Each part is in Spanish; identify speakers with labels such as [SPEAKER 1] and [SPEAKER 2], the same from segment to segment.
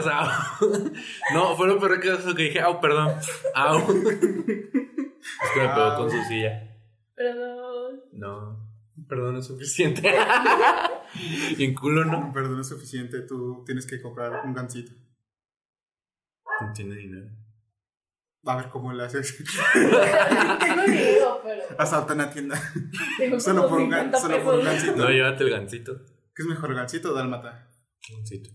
[SPEAKER 1] No, fue lo peor que, que dije, au, perdón. Au. Es que me pegó con su silla.
[SPEAKER 2] Perdón.
[SPEAKER 1] No, perdón es suficiente. y en culo no.
[SPEAKER 3] Perdón es suficiente, tú tienes que comprar un gancito.
[SPEAKER 1] No tiene dinero.
[SPEAKER 3] A ver cómo le haces.
[SPEAKER 2] Tengo dinero, pero.
[SPEAKER 3] Asalta una tienda.
[SPEAKER 2] Tengo
[SPEAKER 3] Solo por un, gan-
[SPEAKER 2] 50
[SPEAKER 3] solo por un gancito.
[SPEAKER 1] No, llévate el gancito.
[SPEAKER 3] ¿Qué es mejor, gancito o dálmata?
[SPEAKER 1] Gancito.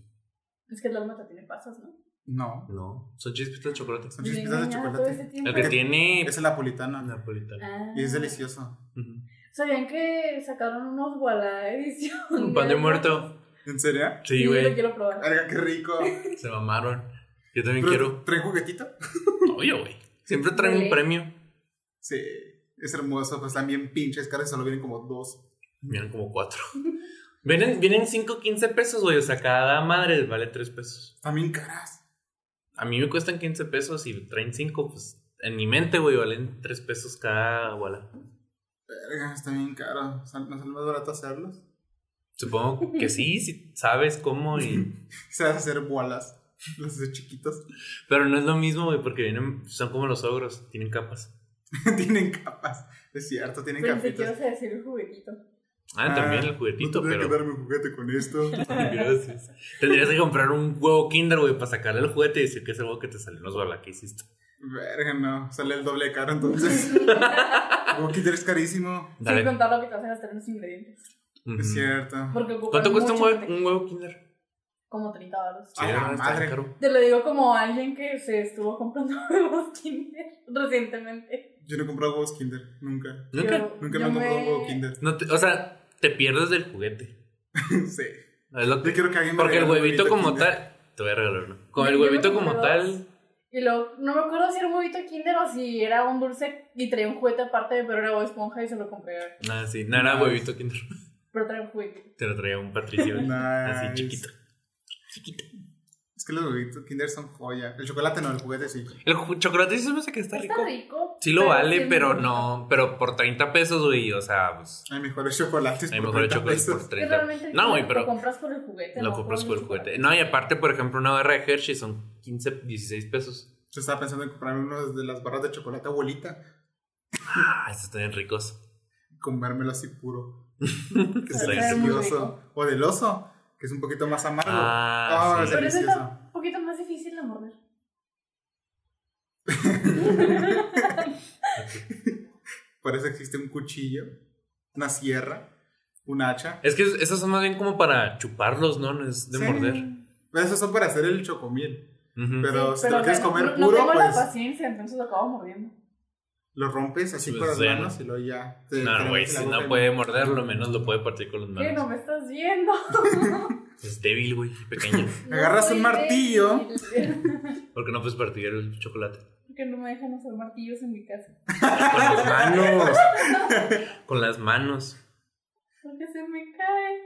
[SPEAKER 2] Es que el dálmata tiene pasas, ¿no?
[SPEAKER 3] No,
[SPEAKER 1] No, son chispitas de chocolate.
[SPEAKER 3] son chispitas de chocolate.
[SPEAKER 1] El que tiene
[SPEAKER 3] Es el napolitano.
[SPEAKER 1] napolitano.
[SPEAKER 2] Ah.
[SPEAKER 3] Y es delicioso.
[SPEAKER 2] ¿Sabían que sacaron unos Walla edición?
[SPEAKER 1] Un pan de muerto.
[SPEAKER 3] ¿En serio?
[SPEAKER 1] Sí,
[SPEAKER 2] Sí, lo
[SPEAKER 1] güey.
[SPEAKER 2] quiero probar.
[SPEAKER 3] Verga, qué rico.
[SPEAKER 1] Se mamaron. Yo también quiero.
[SPEAKER 3] ¿Trae juguetito?
[SPEAKER 1] Oye, güey. Siempre traen un premio.
[SPEAKER 3] Sí, es hermoso, pues también pinches caras, solo vienen como dos.
[SPEAKER 1] Miren como cuatro. Vienen, vienen 5, 15 pesos, güey. O sea, cada madre vale 3 pesos.
[SPEAKER 3] También caras.
[SPEAKER 1] A mí me cuestan 15 pesos y traen 5, pues en mi mente, güey, valen 3 pesos cada bola.
[SPEAKER 3] Verga, está bien caro. ¿Sal- ¿No sale más barato hacerlos?
[SPEAKER 1] Supongo que sí, si sabes cómo y...
[SPEAKER 3] Se vas a hacer bolas. Los de chiquitos.
[SPEAKER 1] Pero no es lo mismo, güey, porque vienen, son como los ogros, tienen capas.
[SPEAKER 3] tienen capas. Es cierto, tienen
[SPEAKER 2] Pensé que ibas a decir el juguetito.
[SPEAKER 1] Ah, también el juguetito,
[SPEAKER 3] no
[SPEAKER 1] pero...
[SPEAKER 3] que darme un juguete con esto.
[SPEAKER 1] Gracias. Tendrías que comprar un huevo Kinder, güey, para sacarle el juguete y decir que es el huevo que te salió en los bola que hiciste.
[SPEAKER 3] Verga, no. Sale el doble de caro entonces. Huevo Kinder es carísimo.
[SPEAKER 2] Sin
[SPEAKER 1] Dale.
[SPEAKER 2] contar lo que te a gastar en los ingredientes.
[SPEAKER 3] Es cierto.
[SPEAKER 2] Porque
[SPEAKER 1] ¿Cuánto cuesta un huevo,
[SPEAKER 2] mantequilla.
[SPEAKER 1] un huevo Kinder?
[SPEAKER 2] Como 30 baros.
[SPEAKER 3] A la
[SPEAKER 1] ¿verdad? Está
[SPEAKER 3] madre.
[SPEAKER 1] caro.
[SPEAKER 2] Te lo digo como alguien que se estuvo comprando huevos Kinder recientemente.
[SPEAKER 3] Yo no he comprado huevos Kinder. Nunca.
[SPEAKER 1] ¿Nunca?
[SPEAKER 2] Yo-
[SPEAKER 3] Nunca me he comprado un huevo Kinder.
[SPEAKER 1] No te- o sea, te pierdes del juguete.
[SPEAKER 3] sí.
[SPEAKER 1] Es lo que-
[SPEAKER 3] Yo quiero que alguien me
[SPEAKER 1] porque el huevito como
[SPEAKER 3] Kinder.
[SPEAKER 1] tal... Te voy a regalar uno. Con el huevito como tal...
[SPEAKER 2] Y luego, no me acuerdo si era un huevito Kinder o si era un dulce y traía un juguete aparte, pero era esponja y se lo compré.
[SPEAKER 1] Ah, sí. No era
[SPEAKER 3] Nice.
[SPEAKER 1] huevito Kinder.
[SPEAKER 2] Pero traía un juguete.
[SPEAKER 1] Te lo traía un Patricio. Así
[SPEAKER 3] Nice.
[SPEAKER 1] chiquito. Chiquito.
[SPEAKER 3] Que los huevitos Kinder son joya. El chocolate no, el juguete sí.
[SPEAKER 1] El chocolate sí se me hace que está
[SPEAKER 2] Está
[SPEAKER 1] rico.
[SPEAKER 2] rico.
[SPEAKER 1] Sí lo vale,
[SPEAKER 2] es
[SPEAKER 1] pero no. Pero por 30 pesos, güey. O sea, pues.
[SPEAKER 3] Hay mejores chocolates.
[SPEAKER 1] Hay
[SPEAKER 3] por
[SPEAKER 1] mejores
[SPEAKER 3] 30
[SPEAKER 1] chocolates
[SPEAKER 3] pesos.
[SPEAKER 1] por
[SPEAKER 2] rico. Que
[SPEAKER 1] 30.
[SPEAKER 2] realmente
[SPEAKER 1] No, güey,
[SPEAKER 2] Kinder Lo
[SPEAKER 1] pero.
[SPEAKER 2] compras por el juguete.
[SPEAKER 1] Lo
[SPEAKER 2] no
[SPEAKER 1] compras por el juguete. No, y aparte, por ejemplo, una barra de Hershey son 15, 16 pesos.
[SPEAKER 3] Yo estaba pensando en comprarme uno de las barras de chocolate abuelita.
[SPEAKER 1] Ah, estos están bien ricos.
[SPEAKER 3] Comérmelo así puro. Que es delicioso. O del oso, que es un poquito más amargo.
[SPEAKER 1] Ah,
[SPEAKER 3] Oh,
[SPEAKER 1] sí.
[SPEAKER 3] es
[SPEAKER 2] Pero ese
[SPEAKER 3] delicioso.
[SPEAKER 2] está un poquito más difícil de morder.
[SPEAKER 3] Por eso existe un cuchillo, una sierra, un hacha.
[SPEAKER 1] Es que esos son más bien como para chuparlos, ¿no? No es de
[SPEAKER 3] Sí.
[SPEAKER 1] morder.
[SPEAKER 3] Esos son para hacer el chocomiel. Pero
[SPEAKER 2] Sí,
[SPEAKER 3] si te lo quieres
[SPEAKER 2] no-
[SPEAKER 3] comer
[SPEAKER 2] no, no
[SPEAKER 3] puro,
[SPEAKER 2] tengo la
[SPEAKER 3] pues
[SPEAKER 2] paciencia, entonces lo acabo mordiendo.
[SPEAKER 3] Lo rompes así
[SPEAKER 1] Pues,
[SPEAKER 3] con las manos y luego ya. te-
[SPEAKER 1] No, güey, si no
[SPEAKER 3] y-
[SPEAKER 1] puede morderlo, menos lo puede partir con las
[SPEAKER 2] ¿Qué? No
[SPEAKER 1] manos.
[SPEAKER 2] me estás viendo.
[SPEAKER 1] Es débil, güey, pequeño.
[SPEAKER 3] Agarras un martillo.
[SPEAKER 1] Porque no puedes partir el chocolate.
[SPEAKER 2] Porque no me dejan usar martillos en mi casa.
[SPEAKER 1] Con las manos. Con las manos.
[SPEAKER 2] Porque se me cae.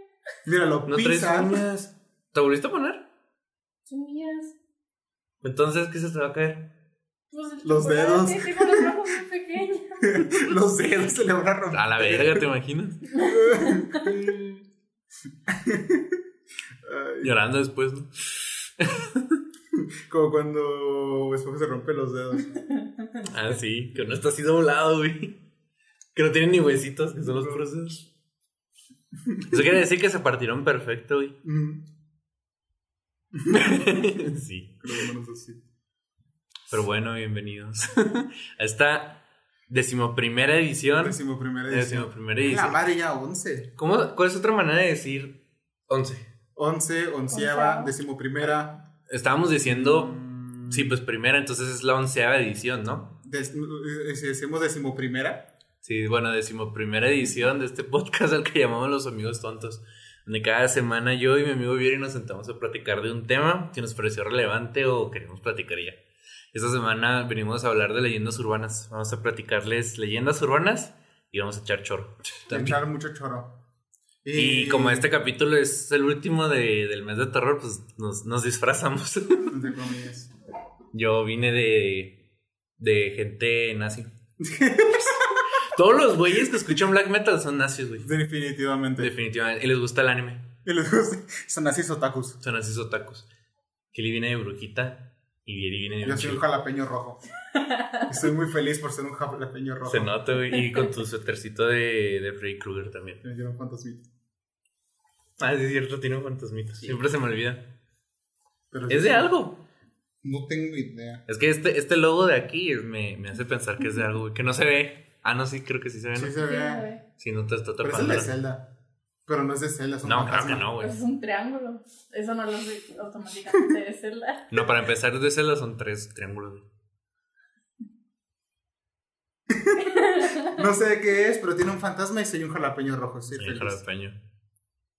[SPEAKER 3] Mira, lo
[SPEAKER 1] No traes
[SPEAKER 3] pisas.
[SPEAKER 1] uñas. ¿Te volviste a poner?
[SPEAKER 2] Son mías.
[SPEAKER 1] Entonces, ¿qué se te va a caer?
[SPEAKER 2] Pues
[SPEAKER 3] Los dedos.
[SPEAKER 2] Tengo los ojos muy pequeños.
[SPEAKER 3] los dedos se le van a romper.
[SPEAKER 1] A la verga, ¿te imaginas? Llorando después, ¿no?
[SPEAKER 3] como cuando Esponja se rompe los dedos.
[SPEAKER 1] Ah, sí, que no está así doblado, güey. Que no tiene ni huesitos, que son los puros dedos. Eso quiere decir que se partieron perfecto, güey.
[SPEAKER 3] Mm,
[SPEAKER 1] sí.
[SPEAKER 3] con las manos así.
[SPEAKER 1] Pero bueno, bienvenidos a esta decimoprimera edición.
[SPEAKER 3] Décimo primera edición.
[SPEAKER 1] Decimoprimera
[SPEAKER 3] La
[SPEAKER 1] edición.
[SPEAKER 3] madre ya once.
[SPEAKER 1] ¿Cómo, ¿Cuál es otra manera de decir 11?
[SPEAKER 3] Once, onceava,
[SPEAKER 2] Onceava.
[SPEAKER 3] décimo primera.
[SPEAKER 1] Estábamos diciendo,
[SPEAKER 3] Mm,
[SPEAKER 1] sí, pues primera, entonces es la onceava edición, ¿no?
[SPEAKER 3] des- eh, si decimos décimo primera.
[SPEAKER 1] Sí, bueno, decimoprimera edición de este podcast al que llamamos Los Amigos Tontos. Donde cada semana yo y mi amigo Vieri nos sentamos a platicar de un tema que nos pareció relevante o queríamos platicar ya. Esta semana venimos a hablar de leyendas urbanas. Vamos a platicarles leyendas urbanas y vamos a echar chorro. También.
[SPEAKER 3] Echar mucho choro.
[SPEAKER 1] Y como este capítulo es el último de- del mes de terror, pues nos, nos disfrazamos.
[SPEAKER 3] Entre comillas.
[SPEAKER 1] Yo vine de, de gente nazi. Todos los güeyes que escuchan black metal son nazis, güey.
[SPEAKER 3] Definitivamente.
[SPEAKER 1] Definitivamente. Y les gusta el anime.
[SPEAKER 3] Y les gusta- Son así otakus.
[SPEAKER 1] Son nazis otakus. Kelly viene de brujita y viene de
[SPEAKER 3] Yo soy un jalapeño rojo. Estoy muy feliz por ser un jalapeño rojo.
[SPEAKER 1] Se nota, güey. Y con tu suétercito de, de Freddy Krueger también.
[SPEAKER 3] Me dieron fantasmita.
[SPEAKER 1] Ah, sí, es cierto, tiene un fantasmita. Siempre se me olvida.
[SPEAKER 3] Pero
[SPEAKER 1] Es
[SPEAKER 3] sí,
[SPEAKER 1] de algo.
[SPEAKER 3] No tengo idea.
[SPEAKER 1] Es que este, este logo de aquí es- me, me hace pensar que es de algo, güey. Que no se ve. Ah, no, sí, creo que sí se ve.
[SPEAKER 3] Sí
[SPEAKER 1] Sí,
[SPEAKER 3] se
[SPEAKER 2] Sí,
[SPEAKER 3] ve.
[SPEAKER 2] güey.
[SPEAKER 1] no te está
[SPEAKER 3] Pero es el de Zelda. Pero no es de Zelda, es un
[SPEAKER 1] No, claro que no, güey.
[SPEAKER 2] Es un triángulo. Eso no lo sé automáticamente de Zelda.
[SPEAKER 1] No, para empezar, de Zelda son tres triángulos, güey.
[SPEAKER 3] No sé de qué es, pero tiene un fantasma y soy un jalapeño rojo.
[SPEAKER 1] Soy
[SPEAKER 3] feliz.
[SPEAKER 1] jalapeño.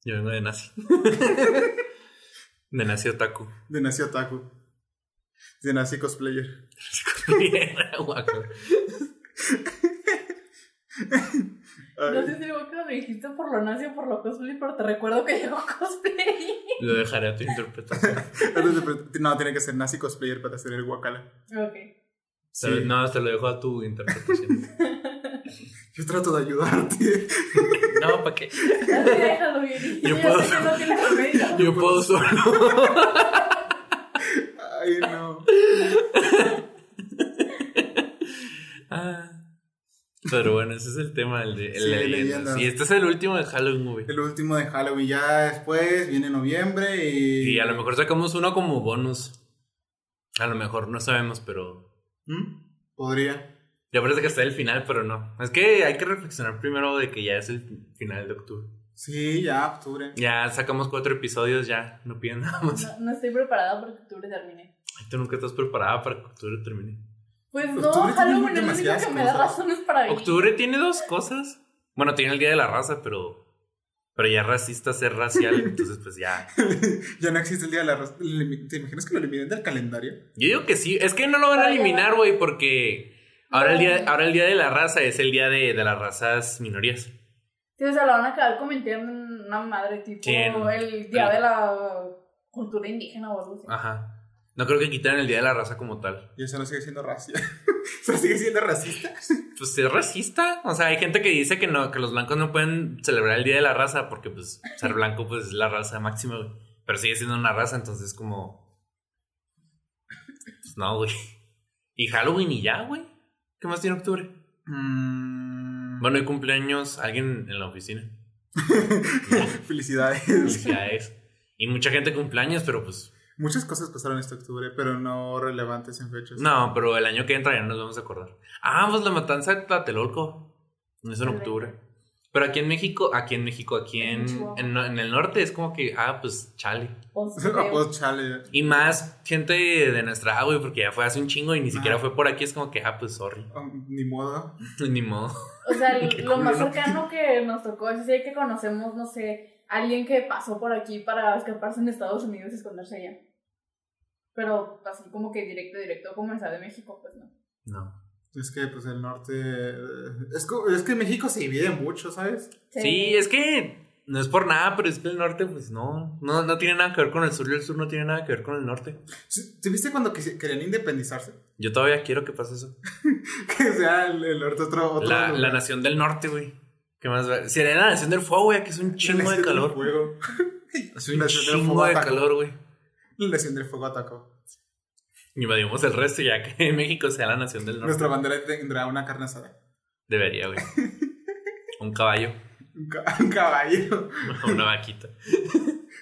[SPEAKER 1] Yo vengo de Nazi. de Nazi Otaku.
[SPEAKER 3] De Nazi Otaku. De Nazi Cosplayer.
[SPEAKER 1] Guaco.
[SPEAKER 2] No sé si luego que lo dijiste por lo nazi o por lo cosplay, pero te recuerdo que llegó cosplay.
[SPEAKER 1] Lo dejaré a tu interpretación.
[SPEAKER 3] no, tiene que ser Nazi Cosplayer para hacer el guacala.
[SPEAKER 2] Ok.
[SPEAKER 3] Sí.
[SPEAKER 1] No, te lo dejo a tu interpretación.
[SPEAKER 3] Yo trato de ayudarte.
[SPEAKER 1] No, ¿para qué?
[SPEAKER 2] Así déjalo bien.
[SPEAKER 1] Yo
[SPEAKER 2] Yo,
[SPEAKER 1] puedo-
[SPEAKER 2] sé que no tiene remedio.
[SPEAKER 1] Yo puedo solo.
[SPEAKER 3] Ay, no.
[SPEAKER 1] Ah. Pero bueno, ese es el tema, el de, el
[SPEAKER 3] Sí,
[SPEAKER 1] de
[SPEAKER 3] de
[SPEAKER 1] leyendas.
[SPEAKER 3] leyendas.
[SPEAKER 1] Y este es el último de Halloween, güey.
[SPEAKER 3] El último de Halloween. Ya después viene noviembre y.
[SPEAKER 1] Y a lo mejor sacamos uno como bonus. A lo mejor, no sabemos, pero.
[SPEAKER 3] ¿Mm? Podría.
[SPEAKER 1] Ya parece que está el final, pero no. Es que hay que reflexionar primero de que ya es el final de octubre.
[SPEAKER 3] Sí, ya, octubre.
[SPEAKER 1] Ya sacamos cuatro episodios, ya. No piden nada más.
[SPEAKER 2] No, no estoy preparada porque octubre termine.
[SPEAKER 1] Ay, Tú nunca estás preparada para que octubre termine.
[SPEAKER 2] Pues no,
[SPEAKER 3] Octubre tiene
[SPEAKER 2] Halloween es lo único que me da razones para ir.
[SPEAKER 1] Octubre tiene dos cosas. Bueno, tiene el Día de la Raza, pero. Pero ya racista ser racial, entonces pues ya.
[SPEAKER 3] ya no existe el día de la raza. ¿Te imaginas que lo eliminen del calendario?
[SPEAKER 1] Yo digo que sí. Es que no lo van a eliminar, güey, porque. Ahora el, día, ahora el día de la raza es el día de, de las razas minorías.
[SPEAKER 2] Sí, o sea, lo van a acabar convirtiendo en una madre tipo
[SPEAKER 1] en-
[SPEAKER 2] el día de la cultura indígena o algo así.
[SPEAKER 1] Ajá. No creo que quitaran el día de la raza como tal.
[SPEAKER 3] Y eso no sigue siendo racista. ¿Eso sigue siendo racista?
[SPEAKER 1] Pues es racista. O sea, hay gente que dice que no, que los blancos no pueden celebrar el día de la raza porque, pues, ser blanco, pues, es la raza máxima, güey. Pero sigue siendo una raza, entonces, como. Pues no, güey. Y Halloween y ya, güey. ¿Qué más tiene octubre?
[SPEAKER 3] Mm,
[SPEAKER 1] Bueno, hay cumpleaños, alguien en la oficina.
[SPEAKER 3] Felicidades.
[SPEAKER 1] Felicidades. Y mucha gente cumpleaños, pero pues.
[SPEAKER 3] Muchas cosas pasaron este octubre, pero no relevantes en fechas.
[SPEAKER 1] No, pero el año que entra ya no nos vamos a acordar. Ah, pues la matanza de Tlatelolco. Es en octubre. Pero aquí en México, aquí en México, aquí
[SPEAKER 2] En
[SPEAKER 1] en, el norte es como que, ah, pues chale.
[SPEAKER 2] Pues,
[SPEAKER 3] Ah, pues chale.
[SPEAKER 1] Y más gente de nuestra, edad, güey, porque ya fue hace un chingo y ni siquiera
[SPEAKER 3] Ah.
[SPEAKER 1] fue por aquí. Es como que, ah, pues sorry.
[SPEAKER 3] Ah, ni modo.
[SPEAKER 1] Ni modo.
[SPEAKER 2] O sea, el- lo más cercano que nos tocó es decir que conocemos, no sé, alguien que pasó por aquí para escaparse en Estados Unidos y esconderse allá. Pero así como que directo, directo, como en Ciudad de México, pues no.
[SPEAKER 1] No.
[SPEAKER 3] Es que, pues, el norte... eh, Es, co- es que México se divide mucho, ¿sabes?
[SPEAKER 1] Sí, es que no es por nada, pero es que el norte, pues no, no, no tiene nada que ver con el sur y el sur no tiene nada que ver con el norte.
[SPEAKER 3] Sí, ¿Te viste cuando querían independizarse?
[SPEAKER 1] Yo todavía quiero que pase eso.
[SPEAKER 3] que sea el, el norte otro... otro
[SPEAKER 1] La, la nación del norte, güey. ¿Qué más va? Sería la nación del fuego, güey, que es un chingo de
[SPEAKER 3] nación del
[SPEAKER 1] calor.
[SPEAKER 3] fuego.
[SPEAKER 1] Es un chingo
[SPEAKER 3] fuego
[SPEAKER 1] de
[SPEAKER 3] atacó.
[SPEAKER 1] calor, güey.
[SPEAKER 3] La nación del fuego atacó.
[SPEAKER 1] Invadimos el resto ya que México sea la nación del norte.
[SPEAKER 3] Nuestra bandera tendrá una carne asada.
[SPEAKER 1] Debería, güey. Un caballo.
[SPEAKER 3] Un, ca- un caballo.
[SPEAKER 1] Una vaquita.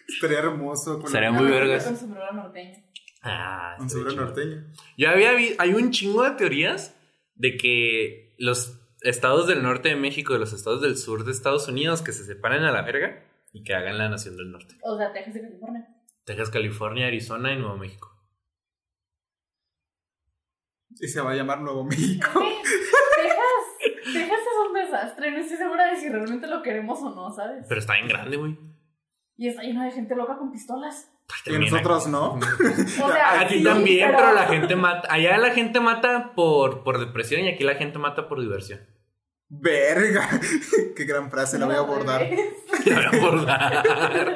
[SPEAKER 3] Estaría hermoso. Con
[SPEAKER 1] Estaría
[SPEAKER 3] la-
[SPEAKER 1] muy vergas.
[SPEAKER 2] Con sombrero norteño.
[SPEAKER 1] Ah,
[SPEAKER 3] seguro
[SPEAKER 1] chido.
[SPEAKER 3] norteño.
[SPEAKER 1] Yo había vi- hay un chingo de teorías de que los estados del norte de México y los estados del sur de Estados Unidos que se separen a la verga y que hagan la nación del norte.
[SPEAKER 2] O sea, Texas y California.
[SPEAKER 1] Texas, California, Arizona y Nuevo México.
[SPEAKER 3] Y se va a llamar Nuevo México.
[SPEAKER 2] Texas, Texas es un desastre. No estoy segura de si realmente lo queremos o no, ¿sabes?
[SPEAKER 1] Pero está bien grande, güey.
[SPEAKER 2] Y está lleno de gente loca con pistolas.
[SPEAKER 3] Y nosotros
[SPEAKER 1] aquí-
[SPEAKER 3] no.
[SPEAKER 2] O sea,
[SPEAKER 1] Aquí
[SPEAKER 2] sí,
[SPEAKER 1] también, pero... la gente mata. Allá la gente mata por, por depresión y aquí la gente mata por diversión.
[SPEAKER 3] Verga. Qué gran frase, la voy a abordar.
[SPEAKER 1] La voy a abordar.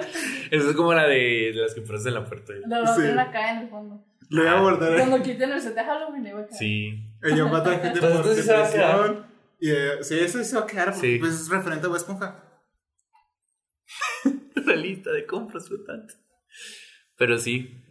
[SPEAKER 1] Esa es como la de, las que pones en la puerta.
[SPEAKER 2] Lo voy a
[SPEAKER 3] Sí.
[SPEAKER 2] tener acá en el fondo.
[SPEAKER 3] La voy a abordar.
[SPEAKER 2] Cuando quiten el set de Halloween, le voy a caer.
[SPEAKER 1] Sí.
[SPEAKER 3] Ella mata a gente por
[SPEAKER 1] ¿esto sí se va a
[SPEAKER 3] depresión. Y, eh, sí, eso se va a quedar. porque,
[SPEAKER 1] Sí.
[SPEAKER 3] Pues es referente a Bob Esponja.
[SPEAKER 1] La lista de compras flotante. Pero sí.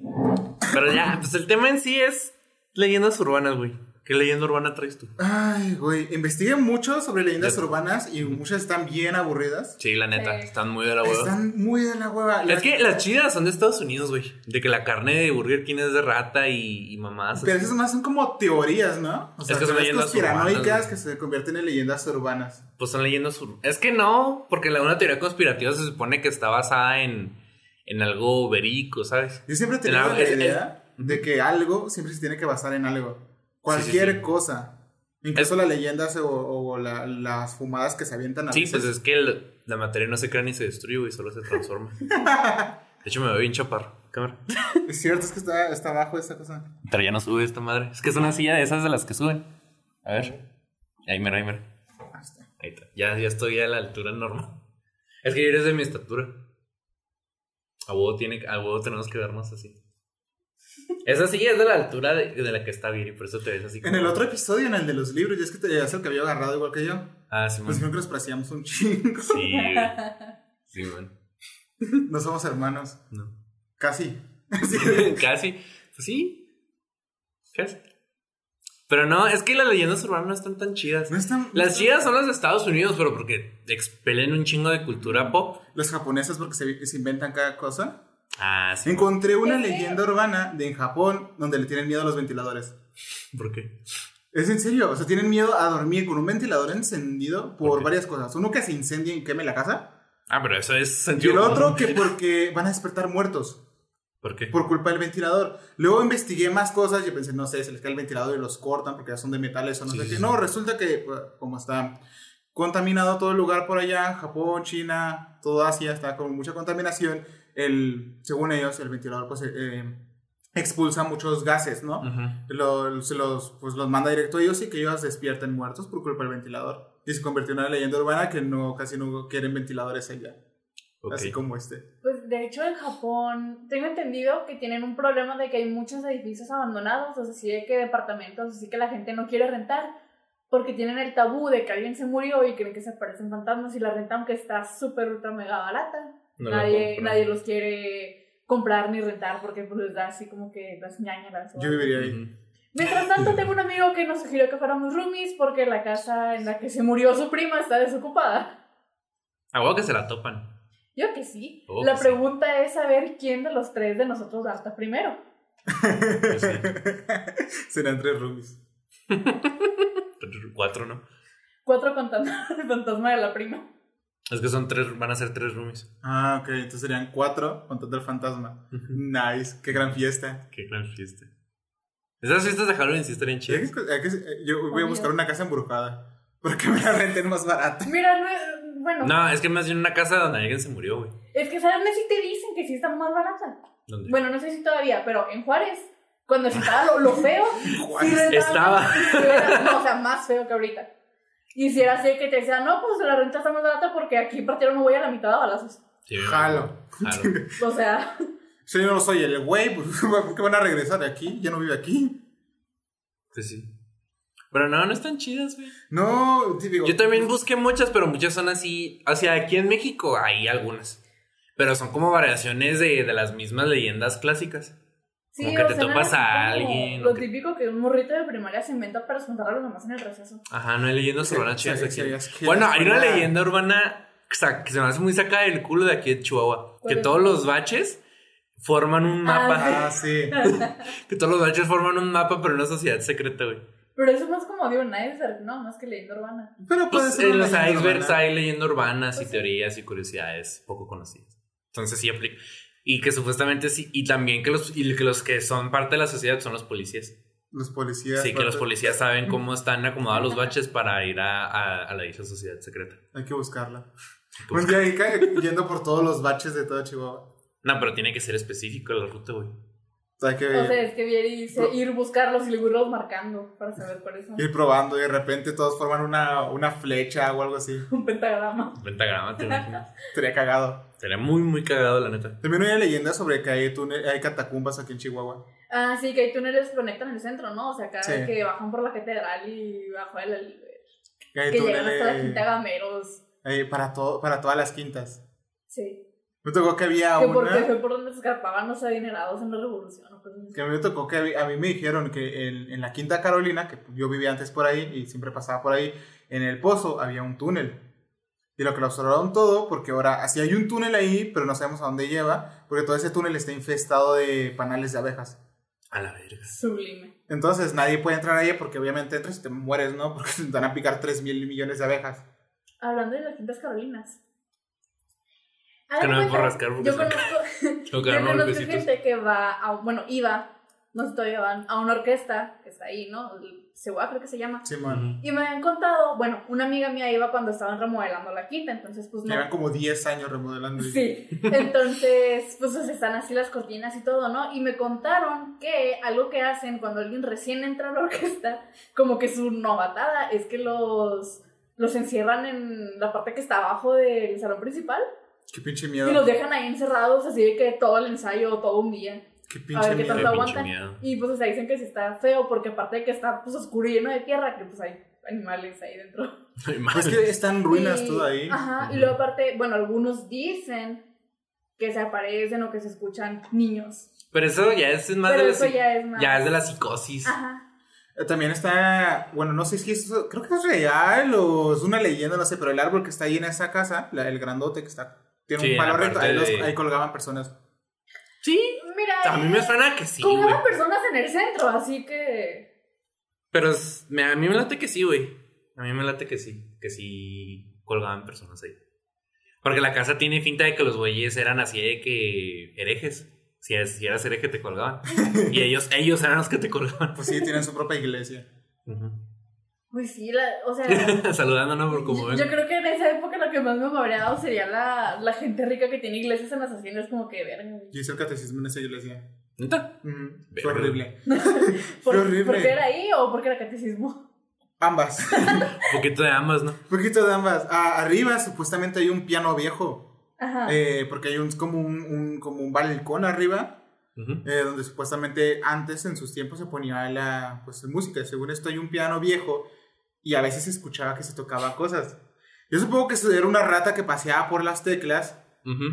[SPEAKER 1] Pero ya, pues el tema en sí es leyendas urbanas, güey. ¿Qué leyenda urbana traes tú?
[SPEAKER 3] Ay, güey. Investigué mucho sobre leyendas urbanas y muchas están bien aburridas.
[SPEAKER 1] Sí, la neta,
[SPEAKER 2] Sí.
[SPEAKER 1] están muy de la hueva.
[SPEAKER 3] Están muy de la hueva.
[SPEAKER 1] Es que las chidas son de Estados Unidos, güey. De que la carne de Burger King es de rata y, y mamás.
[SPEAKER 3] Pero esas más son como teorías, ¿no? O sea,
[SPEAKER 1] que son leyendas
[SPEAKER 3] conspiranoicas
[SPEAKER 1] urbanas,
[SPEAKER 3] que se convierten en leyendas urbanas.
[SPEAKER 1] Pues son leyendas urbanas. Es que no, porque la una teoría conspirativa se supone que está basada en, en algo verídico, ¿sabes?
[SPEAKER 3] Yo siempre he
[SPEAKER 1] En
[SPEAKER 3] tenido
[SPEAKER 1] algo-
[SPEAKER 3] la
[SPEAKER 1] es-
[SPEAKER 3] idea de que algo siempre se tiene que basar en algo. Cualquier
[SPEAKER 1] sí, sí.
[SPEAKER 3] Cosa. Incluso las leyendas o, o la- las fumadas que se avientan a
[SPEAKER 1] Sí,
[SPEAKER 3] veces.
[SPEAKER 1] pues es que el- la materia no se crea ni se destruye, güey, solo se transforma. De hecho, me veo bien chaparro. Cámara.
[SPEAKER 3] Es cierto, es que está, está abajo esa cosa.
[SPEAKER 1] Pero ya no sube esta madre. Es que es una silla de esas de las que suben. A ver. Ahí mero, ahí mero.
[SPEAKER 3] Ah.
[SPEAKER 1] Ahí está. Ya, ya estoy a la altura normal. Es que eres de mi estatura. A huevo, tiene, a huevo tenemos que vernos así. Esa silla es de la altura de, de la que está Viri, por eso te ves así.
[SPEAKER 3] En
[SPEAKER 1] como-
[SPEAKER 3] el otro episodio, en el de los libros, ya es que te es el que había agarrado igual que yo.
[SPEAKER 1] Ah, sí,
[SPEAKER 3] Pues creo que nos parecíamos un chingo.
[SPEAKER 1] Sí. Sí, man.
[SPEAKER 3] No somos hermanos.
[SPEAKER 1] No.
[SPEAKER 3] Casi. Sí.
[SPEAKER 1] Casi. Pues sí. Casi. Pero no, es que las leyendas urbanas no están tan chidas.
[SPEAKER 3] No están.
[SPEAKER 1] Las chidas son las de Estados Unidos, pero porque expelen un chingo de cultura pop.
[SPEAKER 3] Los japoneses porque se, se inventan cada cosa.
[SPEAKER 1] Ah, sí.
[SPEAKER 3] Encontré una leyenda urbana de en Japón donde le tienen miedo a los ventiladores.
[SPEAKER 1] ¿Por qué?
[SPEAKER 3] Es en serio, o sea, tienen miedo a dormir con un ventilador encendido por varias cosas. Uno que se incendie y queme la casa.
[SPEAKER 1] Ah, pero eso es
[SPEAKER 3] Y
[SPEAKER 1] sentido
[SPEAKER 3] el otro que porque van a despertar muertos
[SPEAKER 1] ¿Por qué?
[SPEAKER 3] por culpa del ventilador. Luego investigué más cosas y pensé, no sé, se les cae el ventilador y los cortan porque ya son de metales o no
[SPEAKER 1] Sí,
[SPEAKER 3] sé
[SPEAKER 1] sí,
[SPEAKER 3] qué.
[SPEAKER 1] sí.
[SPEAKER 3] No, resulta que pues, como está contaminado todo el lugar por allá, Japón, China, todo Asia, está con mucha contaminación. El, según ellos, el ventilador pues eh, expulsa muchos gases, ¿no? Se los, pues los manda directo a ellos y que ellos despierten muertos por culpa del ventilador. Y se convirtió en una leyenda urbana que no, casi no quieren ventiladores allá. Así como este.
[SPEAKER 2] Pues de hecho en Japón tengo entendido que tienen un problema de que hay muchos edificios abandonados, o sea, sí que departamentos, así que la gente no quiere rentar, porque tienen el tabú de que alguien se murió y creen que se aparecen fantasmas y la renta aunque está súper ultra mega barata.
[SPEAKER 1] No
[SPEAKER 2] nadie, nadie los quiere comprar ni rentar porque pues les da así como que las ñañaras. o
[SPEAKER 3] Yo viviría ahí.
[SPEAKER 2] Mientras tanto tengo un amigo que nos sugirió que fuéramos roomies porque la casa en la que se murió su prima está desocupada.
[SPEAKER 1] A huevo que se la topan.
[SPEAKER 2] Yo que sí.
[SPEAKER 1] Oh,
[SPEAKER 2] la
[SPEAKER 1] que sí.
[SPEAKER 2] pregunta es saber quién de los tres de nosotros gasta primero.
[SPEAKER 1] Pues sí.
[SPEAKER 3] Serán tres roomies.
[SPEAKER 1] Cuatro, ¿no?
[SPEAKER 2] Cuatro contando el fantasma de la prima.
[SPEAKER 1] Es que son tres, van a ser tres roomies.
[SPEAKER 3] Ah, ok. Entonces serían cuatro contando el fantasma. Nice. Qué gran fiesta.
[SPEAKER 1] Qué gran fiesta. Esas fiestas de Halloween sí estarían chidas.
[SPEAKER 3] que- Yo voy a buscar una casa embrujada. Porque me la renten más barata.
[SPEAKER 2] Mira, no es- bueno,
[SPEAKER 1] No, es que más bien una casa donde alguien se murió, güey.
[SPEAKER 2] es que sabes si te dicen que sí está más barata.
[SPEAKER 1] ¿Dónde?
[SPEAKER 2] Bueno, no sé si todavía, pero en Juárez, cuando estaba lo, lo feo, sí
[SPEAKER 1] Estaba.
[SPEAKER 2] sí era- no, o sea, más feo que ahorita. Y si era así que te decían, no, pues la renta está más barata porque aquí partieron un güey a la mitad de balazos.
[SPEAKER 1] Sí,
[SPEAKER 3] Jalo.
[SPEAKER 1] Jalo.
[SPEAKER 2] O sea,
[SPEAKER 3] Si yo no soy el güey, pues ¿por qué van a regresar de aquí? Ya no vive aquí.
[SPEAKER 1] Pues sí. Pero no, no están chidas, güey.
[SPEAKER 3] No, sí, digo.
[SPEAKER 1] Yo también busqué muchas, pero muchas son así. O sea, aquí en México hay algunas. Pero son como variaciones de, de las mismas leyendas clásicas.
[SPEAKER 2] Sí,
[SPEAKER 1] Como que te
[SPEAKER 2] sea,
[SPEAKER 1] topas a alguien,
[SPEAKER 2] Lo
[SPEAKER 1] que-
[SPEAKER 2] típico que un morrito de primaria se inventa para espantar a los demás en el receso.
[SPEAKER 1] Ajá, no hay leyendas urbanas chidas aquí. Bueno, hay una leyenda urbana que se me hace muy sacada del culo de aquí de Chihuahua.
[SPEAKER 2] ¿Cuál
[SPEAKER 1] Que
[SPEAKER 2] es?
[SPEAKER 1] todos los baches forman un mapa.
[SPEAKER 3] Ah, sí.
[SPEAKER 1] Que todos los baches forman un mapa, pero en una sociedad secreta, güey.
[SPEAKER 2] Pero eso es más como de un iceberg, ¿no? Más que leyenda urbana.
[SPEAKER 3] Pero puede
[SPEAKER 1] Pues
[SPEAKER 3] ser
[SPEAKER 1] en los icebergs
[SPEAKER 3] urbana.
[SPEAKER 1] hay leyendas urbanas y
[SPEAKER 2] Pues sí.
[SPEAKER 1] teorías y curiosidades poco conocidas. Entonces sí aplica. Y que supuestamente sí, y también que los, y que los que son parte de la sociedad son los policías.
[SPEAKER 3] Los policías.
[SPEAKER 1] Sí, que los policías saben cómo están acomodados los baches para ir a, a, a la dicha sociedad secreta.
[SPEAKER 3] Hay que buscarla.
[SPEAKER 1] Pues-
[SPEAKER 3] Un día yendo por todos los baches de todo Chihuahua.
[SPEAKER 1] No, pero tiene que ser específico la ruta, güey.
[SPEAKER 3] O sea, hay que
[SPEAKER 2] O sea, es que viene y dice ir buscarlos y luego irlos marcando para saber cuáles son.
[SPEAKER 3] ir probando y de repente todos forman una, una flecha o algo así.
[SPEAKER 2] Un pentagrama.
[SPEAKER 1] Pentagrama, te imaginas.
[SPEAKER 3] Sería cagado.
[SPEAKER 1] Sería muy, muy cagado, la neta.
[SPEAKER 3] También hay una leyenda sobre que hay, túne- hay catacumbas aquí en Chihuahua.
[SPEAKER 2] Ah, sí, que hay túneles que conectan el centro, ¿no? O sea, cada
[SPEAKER 3] Sí.
[SPEAKER 2] que bajan por la catedral y bajo de la libre.
[SPEAKER 3] Que hay
[SPEAKER 2] Que llegan hasta la quinta Gameros.
[SPEAKER 3] para, todo, para todas las quintas.
[SPEAKER 2] Sí.
[SPEAKER 3] Me tocó que había
[SPEAKER 2] Que
[SPEAKER 3] una.
[SPEAKER 2] porque fue por donde se escapaban los adinerados en la revolución. o cosas así.
[SPEAKER 3] Que a mí me tocó que a mí me dijeron que en, en la Quinta Carolina, que yo vivía antes por ahí y siempre pasaba por ahí, en el pozo había un túnel. Y lo que lo observaron todo, porque ahora, así hay un túnel ahí, pero no sabemos a dónde lleva, porque todo ese túnel está infestado de panales de abejas.
[SPEAKER 1] A la verga.
[SPEAKER 2] Sublime.
[SPEAKER 3] Entonces nadie puede entrar ahí porque obviamente entras y te mueres, ¿no? Porque te van a picar 3 mil millones de abejas.
[SPEAKER 2] Hablando de las Quintas Carolinas.
[SPEAKER 1] Que no me puedo rascar porque
[SPEAKER 2] Yo conozco, yo conozco gente que va a, bueno, iba, no sé todavía van, a una orquesta que está ahí, ¿no? Segua creo que se llama.
[SPEAKER 3] Simón.
[SPEAKER 2] Y me habían contado, bueno, una amiga mía iba cuando estaban remodelando la quinta, entonces pues no.
[SPEAKER 3] Llevan como 10 años remodelando. y-
[SPEAKER 2] Sí, entonces pues están así las cortinas y todo, ¿no? Y me contaron que algo que hacen cuando alguien recién entra a la orquesta, como que su novatada es que los, los encierran en la parte que está abajo del salón principal
[SPEAKER 3] Qué pinche
[SPEAKER 2] y
[SPEAKER 3] miedo.
[SPEAKER 2] los dejan ahí encerrados así de que todo el ensayo, todo un día.
[SPEAKER 3] Qué
[SPEAKER 2] A
[SPEAKER 3] pinche
[SPEAKER 2] ver qué
[SPEAKER 3] miedo.
[SPEAKER 2] tanto aguantan.
[SPEAKER 1] miedo.
[SPEAKER 2] Y pues o sea, dicen que sí está feo porque aparte de que está pues oscuro y lleno de tierra, que pues hay animales ahí dentro.
[SPEAKER 3] Pues
[SPEAKER 1] madre.
[SPEAKER 3] que están ruinas
[SPEAKER 2] Y-
[SPEAKER 3] todo ahí.
[SPEAKER 2] Ajá, y luego aparte, bueno, algunos dicen que se aparecen o que se escuchan niños.
[SPEAKER 1] Pero eso ya es más
[SPEAKER 2] Pero
[SPEAKER 1] de la,
[SPEAKER 2] eso
[SPEAKER 1] psi-
[SPEAKER 2] ya es más.
[SPEAKER 1] ya es de la psicosis.
[SPEAKER 2] Ajá.
[SPEAKER 3] Eh, También está, bueno, no sé si es, creo que es real o es una leyenda, no sé, pero el árbol que está ahí en esa casa, la- el grandote que está, tiene
[SPEAKER 1] Sí,
[SPEAKER 3] un palo recto, ahí, los-
[SPEAKER 1] de-
[SPEAKER 3] ahí colgaban personas.
[SPEAKER 1] Sí.
[SPEAKER 2] Mira,
[SPEAKER 1] A mí me suena que sí,
[SPEAKER 2] colgaban personas en el centro, así que.
[SPEAKER 1] Pero es- me- a mí me late que sí, güey. A mí me late que sí. Que sí colgaban personas ahí. Porque la casa tiene finta de que los güeyes eran así de que herejes. Si eras, si eras hereje te colgaban. y ellos, ellos eran los que te colgaban.
[SPEAKER 3] Pues sí, tienen su propia iglesia.
[SPEAKER 1] Ujú.
[SPEAKER 2] Pues sí, la, o sea.
[SPEAKER 1] Saludándonos por como
[SPEAKER 2] yo,
[SPEAKER 1] ven.
[SPEAKER 2] yo creo que en esa época lo que más me habría dado sería la, la gente rica que tiene iglesias en las haciendas, como que verga.
[SPEAKER 3] Yo hice el catecismo en esa iglesia.
[SPEAKER 1] ¿Neta? Verga.
[SPEAKER 3] Fue horrible.
[SPEAKER 2] ¿Por,
[SPEAKER 3] Qué horrible.
[SPEAKER 2] ¿Por qué era ahí o porque era catecismo?
[SPEAKER 3] Ambas.
[SPEAKER 1] Un poquito de ambas, ¿no?
[SPEAKER 3] Un poquito de ambas. Ah, arriba supuestamente hay un piano viejo.
[SPEAKER 2] Ajá.
[SPEAKER 3] eh, porque hay un, como, un, un- como un balcón arriba. Eh, donde supuestamente antes en sus tiempos se ponía la pues, música. Según esto hay un piano viejo y a veces escuchaba que se tocaban cosas. Yo supongo que eso era una rata que paseaba por las teclas,
[SPEAKER 1] Ujú.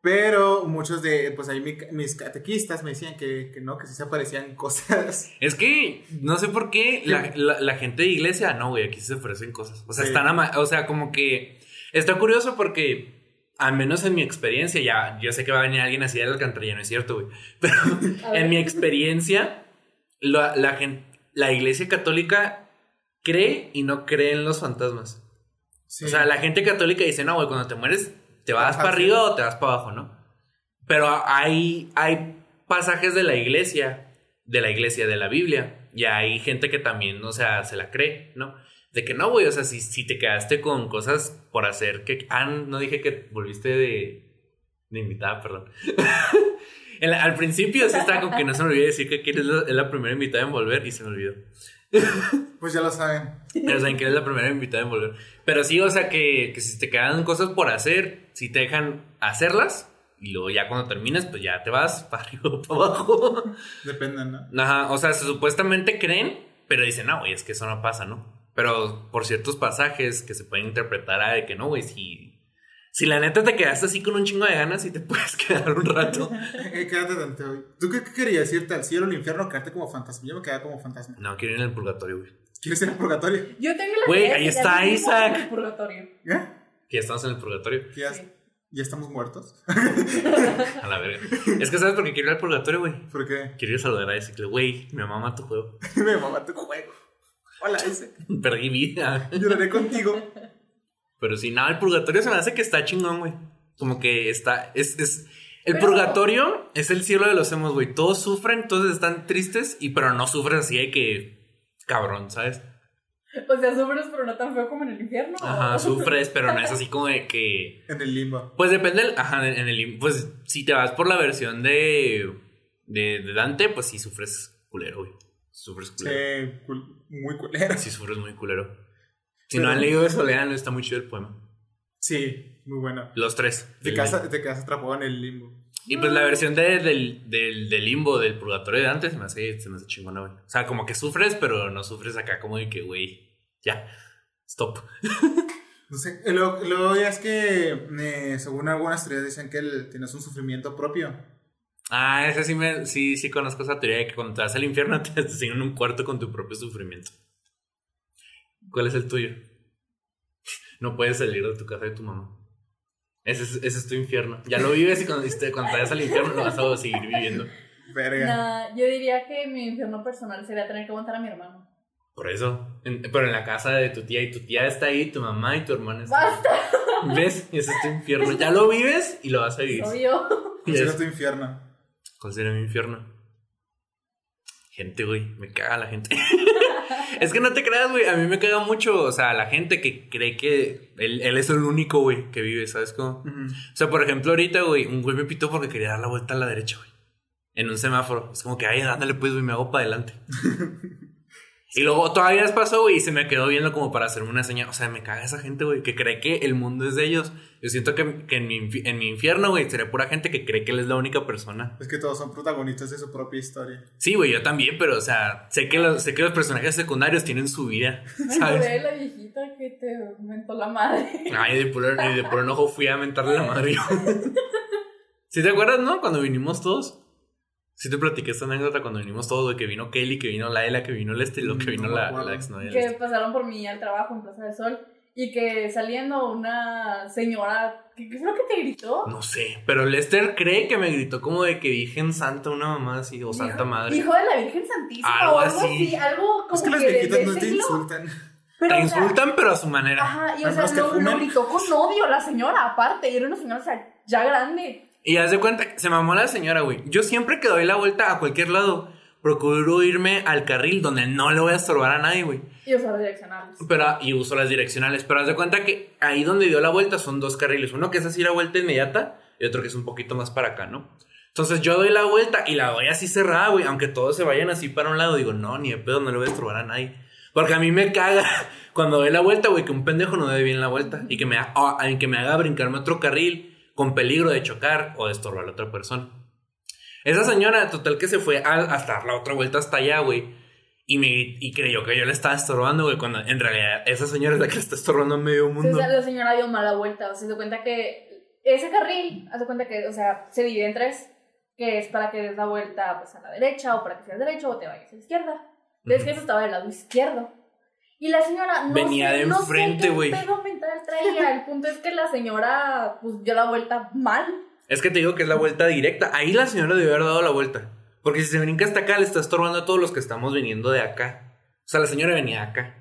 [SPEAKER 3] pero muchos de, pues ahí mi- mis catequistas me decían que, que no, que sí se aparecían cosas.
[SPEAKER 1] Es que no sé por qué la, la- la gente de iglesia, no, güey, aquí se ofrecen cosas. O sea,
[SPEAKER 3] Sí.
[SPEAKER 1] están ama- o sea, como que está curioso porque, al menos en mi experiencia, ya, yo sé que va a venir alguien así de la alcantarilla, no es cierto, güey. Pero en mi experiencia, la, la, gen- la iglesia católica cree y no cree en los fantasmas.
[SPEAKER 3] Sí.
[SPEAKER 1] O sea, la gente católica dice, no, güey, cuando te mueres, te vas
[SPEAKER 3] Ajá,
[SPEAKER 1] para
[SPEAKER 3] sí.
[SPEAKER 1] arriba o te vas para abajo, ¿no? Pero hay, hay pasajes de la iglesia, de la iglesia, de la Biblia, y hay gente que también, o sea, se la cree, ¿no? De que no, güey, o sea, si, si te quedaste con cosas por hacer que... Ah, no dije que volviste de... De invitada, perdón. La- al principio sí estaba como que no se me olvidó decir que eres la, es la primera invitada en volver y se me olvidó.
[SPEAKER 3] Pues ya lo saben.
[SPEAKER 1] Pero saben que eres la primera invitada en volver. Pero sí, o sea, que, que si te quedan cosas por hacer, si te dejan hacerlas y luego ya cuando termines, pues ya te vas para arriba o para abajo.
[SPEAKER 3] Depende, ¿no?
[SPEAKER 1] Ajá, o sea, se supuestamente creen, pero dicen, no, güey, es que eso no pasa, ¿no? Pero por ciertos pasajes que se pueden interpretar a de que no, güey, si, si la neta te quedaste así con un chingo de ganas y te puedes quedar un rato.
[SPEAKER 3] Eh, quédate tanto hoy. ¿Tú qué, qué querías? ¿Irte al cielo, al infierno, quedarte como fantasma? Yo me quedaba como fantasma.
[SPEAKER 1] No, quiero ir en el purgatorio, güey.
[SPEAKER 3] ¿Quieres ir al purgatorio?
[SPEAKER 2] Yo tengo la
[SPEAKER 1] Güey, ahí
[SPEAKER 2] que
[SPEAKER 1] está Isaac.
[SPEAKER 2] en el purgatorio.
[SPEAKER 3] ¿Eh?
[SPEAKER 1] Que ya estamos en el purgatorio.
[SPEAKER 3] ¿Que ya,
[SPEAKER 2] Sí.
[SPEAKER 3] ya estamos muertos?
[SPEAKER 1] A la verga. Es que sabes por qué quiero ir al purgatorio, güey.
[SPEAKER 3] ¿Por qué?
[SPEAKER 1] Quiero ir a saludar a ese que, güey, me mama tu juego.
[SPEAKER 3] me mamá tu juego. Hola, ese.
[SPEAKER 1] Perdí vida.
[SPEAKER 3] Lloraré contigo.
[SPEAKER 1] Pero si nada, el purgatorio se me hace que está chingón, güey. Como que está. Es, es, el
[SPEAKER 2] Pero-
[SPEAKER 1] purgatorio es el cielo de los hemos, güey. Todos sufren, todos están tristes, y pero no sufres así de que. Cabrón, ¿sabes?
[SPEAKER 2] O sea, sufres, pero no tan feo como en el infierno.
[SPEAKER 1] Ajá, sufres, pero no es así como de que.
[SPEAKER 3] En el limbo.
[SPEAKER 1] Pues depende. del- Ajá, en el. Pues si te vas por la versión de. De, de Dante, pues sí sufres culero, güey. Sufres
[SPEAKER 3] Sí,
[SPEAKER 1] culero.
[SPEAKER 3] cul- muy culero.
[SPEAKER 1] Sí, sufres muy culero. Si
[SPEAKER 3] Pero-
[SPEAKER 1] no han leído eso, lean, está muy chido el poema.
[SPEAKER 3] Sí, muy bueno.
[SPEAKER 1] Los tres.
[SPEAKER 3] Te quedas, te quedas atrapado en el limbo.
[SPEAKER 1] Y pues la versión de- del, del, del limbo, del purgatorio de antes, se me hace, se me hace chingona, güey. O sea, como que sufres, pero no sufres acá como de que, güey, ya, stop.
[SPEAKER 3] No sé, luego, luego ya es que eh, según algunas teorías dicen que el- tienes un sufrimiento propio.
[SPEAKER 1] Ah, ese sí, me, sí, sí conozco esa teoría de que cuando te vas al infierno te asignan un cuarto con tu propio sufrimiento. ¿Cuál es el tuyo? No puedes salir de tu casa de tu mamá. Ese es, ese es tu infierno. Ya lo vives y cuando, este, cuando te vayas al infierno lo vas a seguir viviendo.
[SPEAKER 3] Verga.
[SPEAKER 2] Nah, yo diría que mi infierno personal sería tener que aguantar a mi hermano.
[SPEAKER 1] Por eso. En- pero en la casa de tu tía y tu tía está ahí, tu mamá y tu hermana está
[SPEAKER 2] ¡Basta!
[SPEAKER 1] ahí. ¿Ves? Ese es tu infierno. Ya lo vives y lo vas a vivir.
[SPEAKER 2] Soy yo.
[SPEAKER 1] Y
[SPEAKER 3] ¿Cuál
[SPEAKER 1] es-
[SPEAKER 3] será tu infierno?
[SPEAKER 1] ¿Cuál será mi infierno? Gente, güey. Me caga la gente. es que no te creas, güey. A mí me caga mucho. O sea, la gente que cree que él, él es el único, güey, que vive, ¿sabes cómo? O sea, por ejemplo, ahorita, güey, un güey me pitó porque quería dar la vuelta a la derecha, güey. En un semáforo. Es como que, ay, ándale, pues, güey, me hago para adelante. y luego todavía les pasó, güey, y se me quedó viendo como para hacerme una señal. O sea, me caga esa gente, güey, que cree que el mundo es de ellos. Yo siento que, que en, mi, en mi infierno, güey, sería pura gente que cree que él es la única persona.
[SPEAKER 3] Es que todos son protagonistas de su propia historia.
[SPEAKER 1] Sí, güey, yo también, pero, o sea, sé que los, sé que los personajes secundarios tienen su vida,
[SPEAKER 2] Me
[SPEAKER 1] ¿sabes?
[SPEAKER 2] acordé de la viejita que te mentó la madre.
[SPEAKER 1] Ay, de puro, de puro enojo fui a mentarle la madre. yo. ¿Sí te acuerdas, no? Cuando vinimos todos. Sí te platiqué esta anécdota cuando vinimos todos, güey, que vino Kelly, que vino Laila, que vino el este, y lo que vino
[SPEAKER 3] no me
[SPEAKER 1] la, la exnovia.
[SPEAKER 2] que
[SPEAKER 1] este.
[SPEAKER 2] pasaron por mí al trabajo en Plaza del Sol y que saliendo una señora, ¿qué, qué fue lo que te gritó?
[SPEAKER 1] No sé, pero Lester cree que me gritó como de que Virgen Santa, una mamá así, o Santa
[SPEAKER 2] Hijo-
[SPEAKER 1] Madre.
[SPEAKER 2] Hijo de la Virgen Santísima
[SPEAKER 1] Algo
[SPEAKER 2] o algo
[SPEAKER 1] así.
[SPEAKER 2] así, algo como
[SPEAKER 3] Es que las
[SPEAKER 2] de-
[SPEAKER 3] viejitas
[SPEAKER 2] de
[SPEAKER 3] no te insultan.
[SPEAKER 2] Pero,
[SPEAKER 1] Te
[SPEAKER 2] o sea,
[SPEAKER 1] insultan, pero a su manera.
[SPEAKER 2] Ajá, y o sea,
[SPEAKER 3] que
[SPEAKER 2] lo, lo gritó con odio la señora, aparte, y era una señora, o sea, ya grande.
[SPEAKER 1] Y haz de cuenta, que se mamó la señora, güey. Yo siempre que doy la vuelta a cualquier lado, procuro irme al carril donde no le voy a estorbar a nadie, güey.
[SPEAKER 2] Y usar direccionales.
[SPEAKER 1] Pero, y uso las direccionales. Pero haz de cuenta que ahí donde dio la vuelta son dos carriles. Uno que es así la vuelta inmediata y otro que es un poquito más para acá, ¿no? Entonces yo doy la vuelta y la doy así cerrada, güey. Aunque todos se vayan así para un lado, digo, no, ni de pedo, no le voy a estorbar a nadie. Porque a mí me caga cuando doy la vuelta, güey, que un pendejo no dé bien la vuelta y que me, ha- ah, que me haga brincarme otro carril con peligro de chocar o de estorbar a la otra persona. Esa señora, total, que se fue a- hasta la otra vuelta hasta allá, güey. Y, me, y creyó que yo le estaba estorbando, güey, cuando en realidad esa señora es la que le está estorbando a medio mundo.
[SPEAKER 2] o sea, la señora dio mala vuelta, o sea, se da cuenta que ese carril, haz de cuenta que, o sea, se divide en tres, que es para que des la vuelta pues, a la derecha, o para que seas derecho, o te vayas a la izquierda. Entonces, que eso estaba del lado izquierdo. Y la señora no
[SPEAKER 1] Venía
[SPEAKER 2] sé,
[SPEAKER 1] de
[SPEAKER 2] no
[SPEAKER 1] enfrente,
[SPEAKER 2] sé qué
[SPEAKER 1] güey.
[SPEAKER 2] mental traía. El punto es que la señora, pues, dio la vuelta mal.
[SPEAKER 1] Es que te digo que es la vuelta directa. Ahí la señora debió haber dado la vuelta. Porque si se brinca hasta acá, le está estorbando a todos los que estamos viniendo de acá. O sea, la señora venía acá.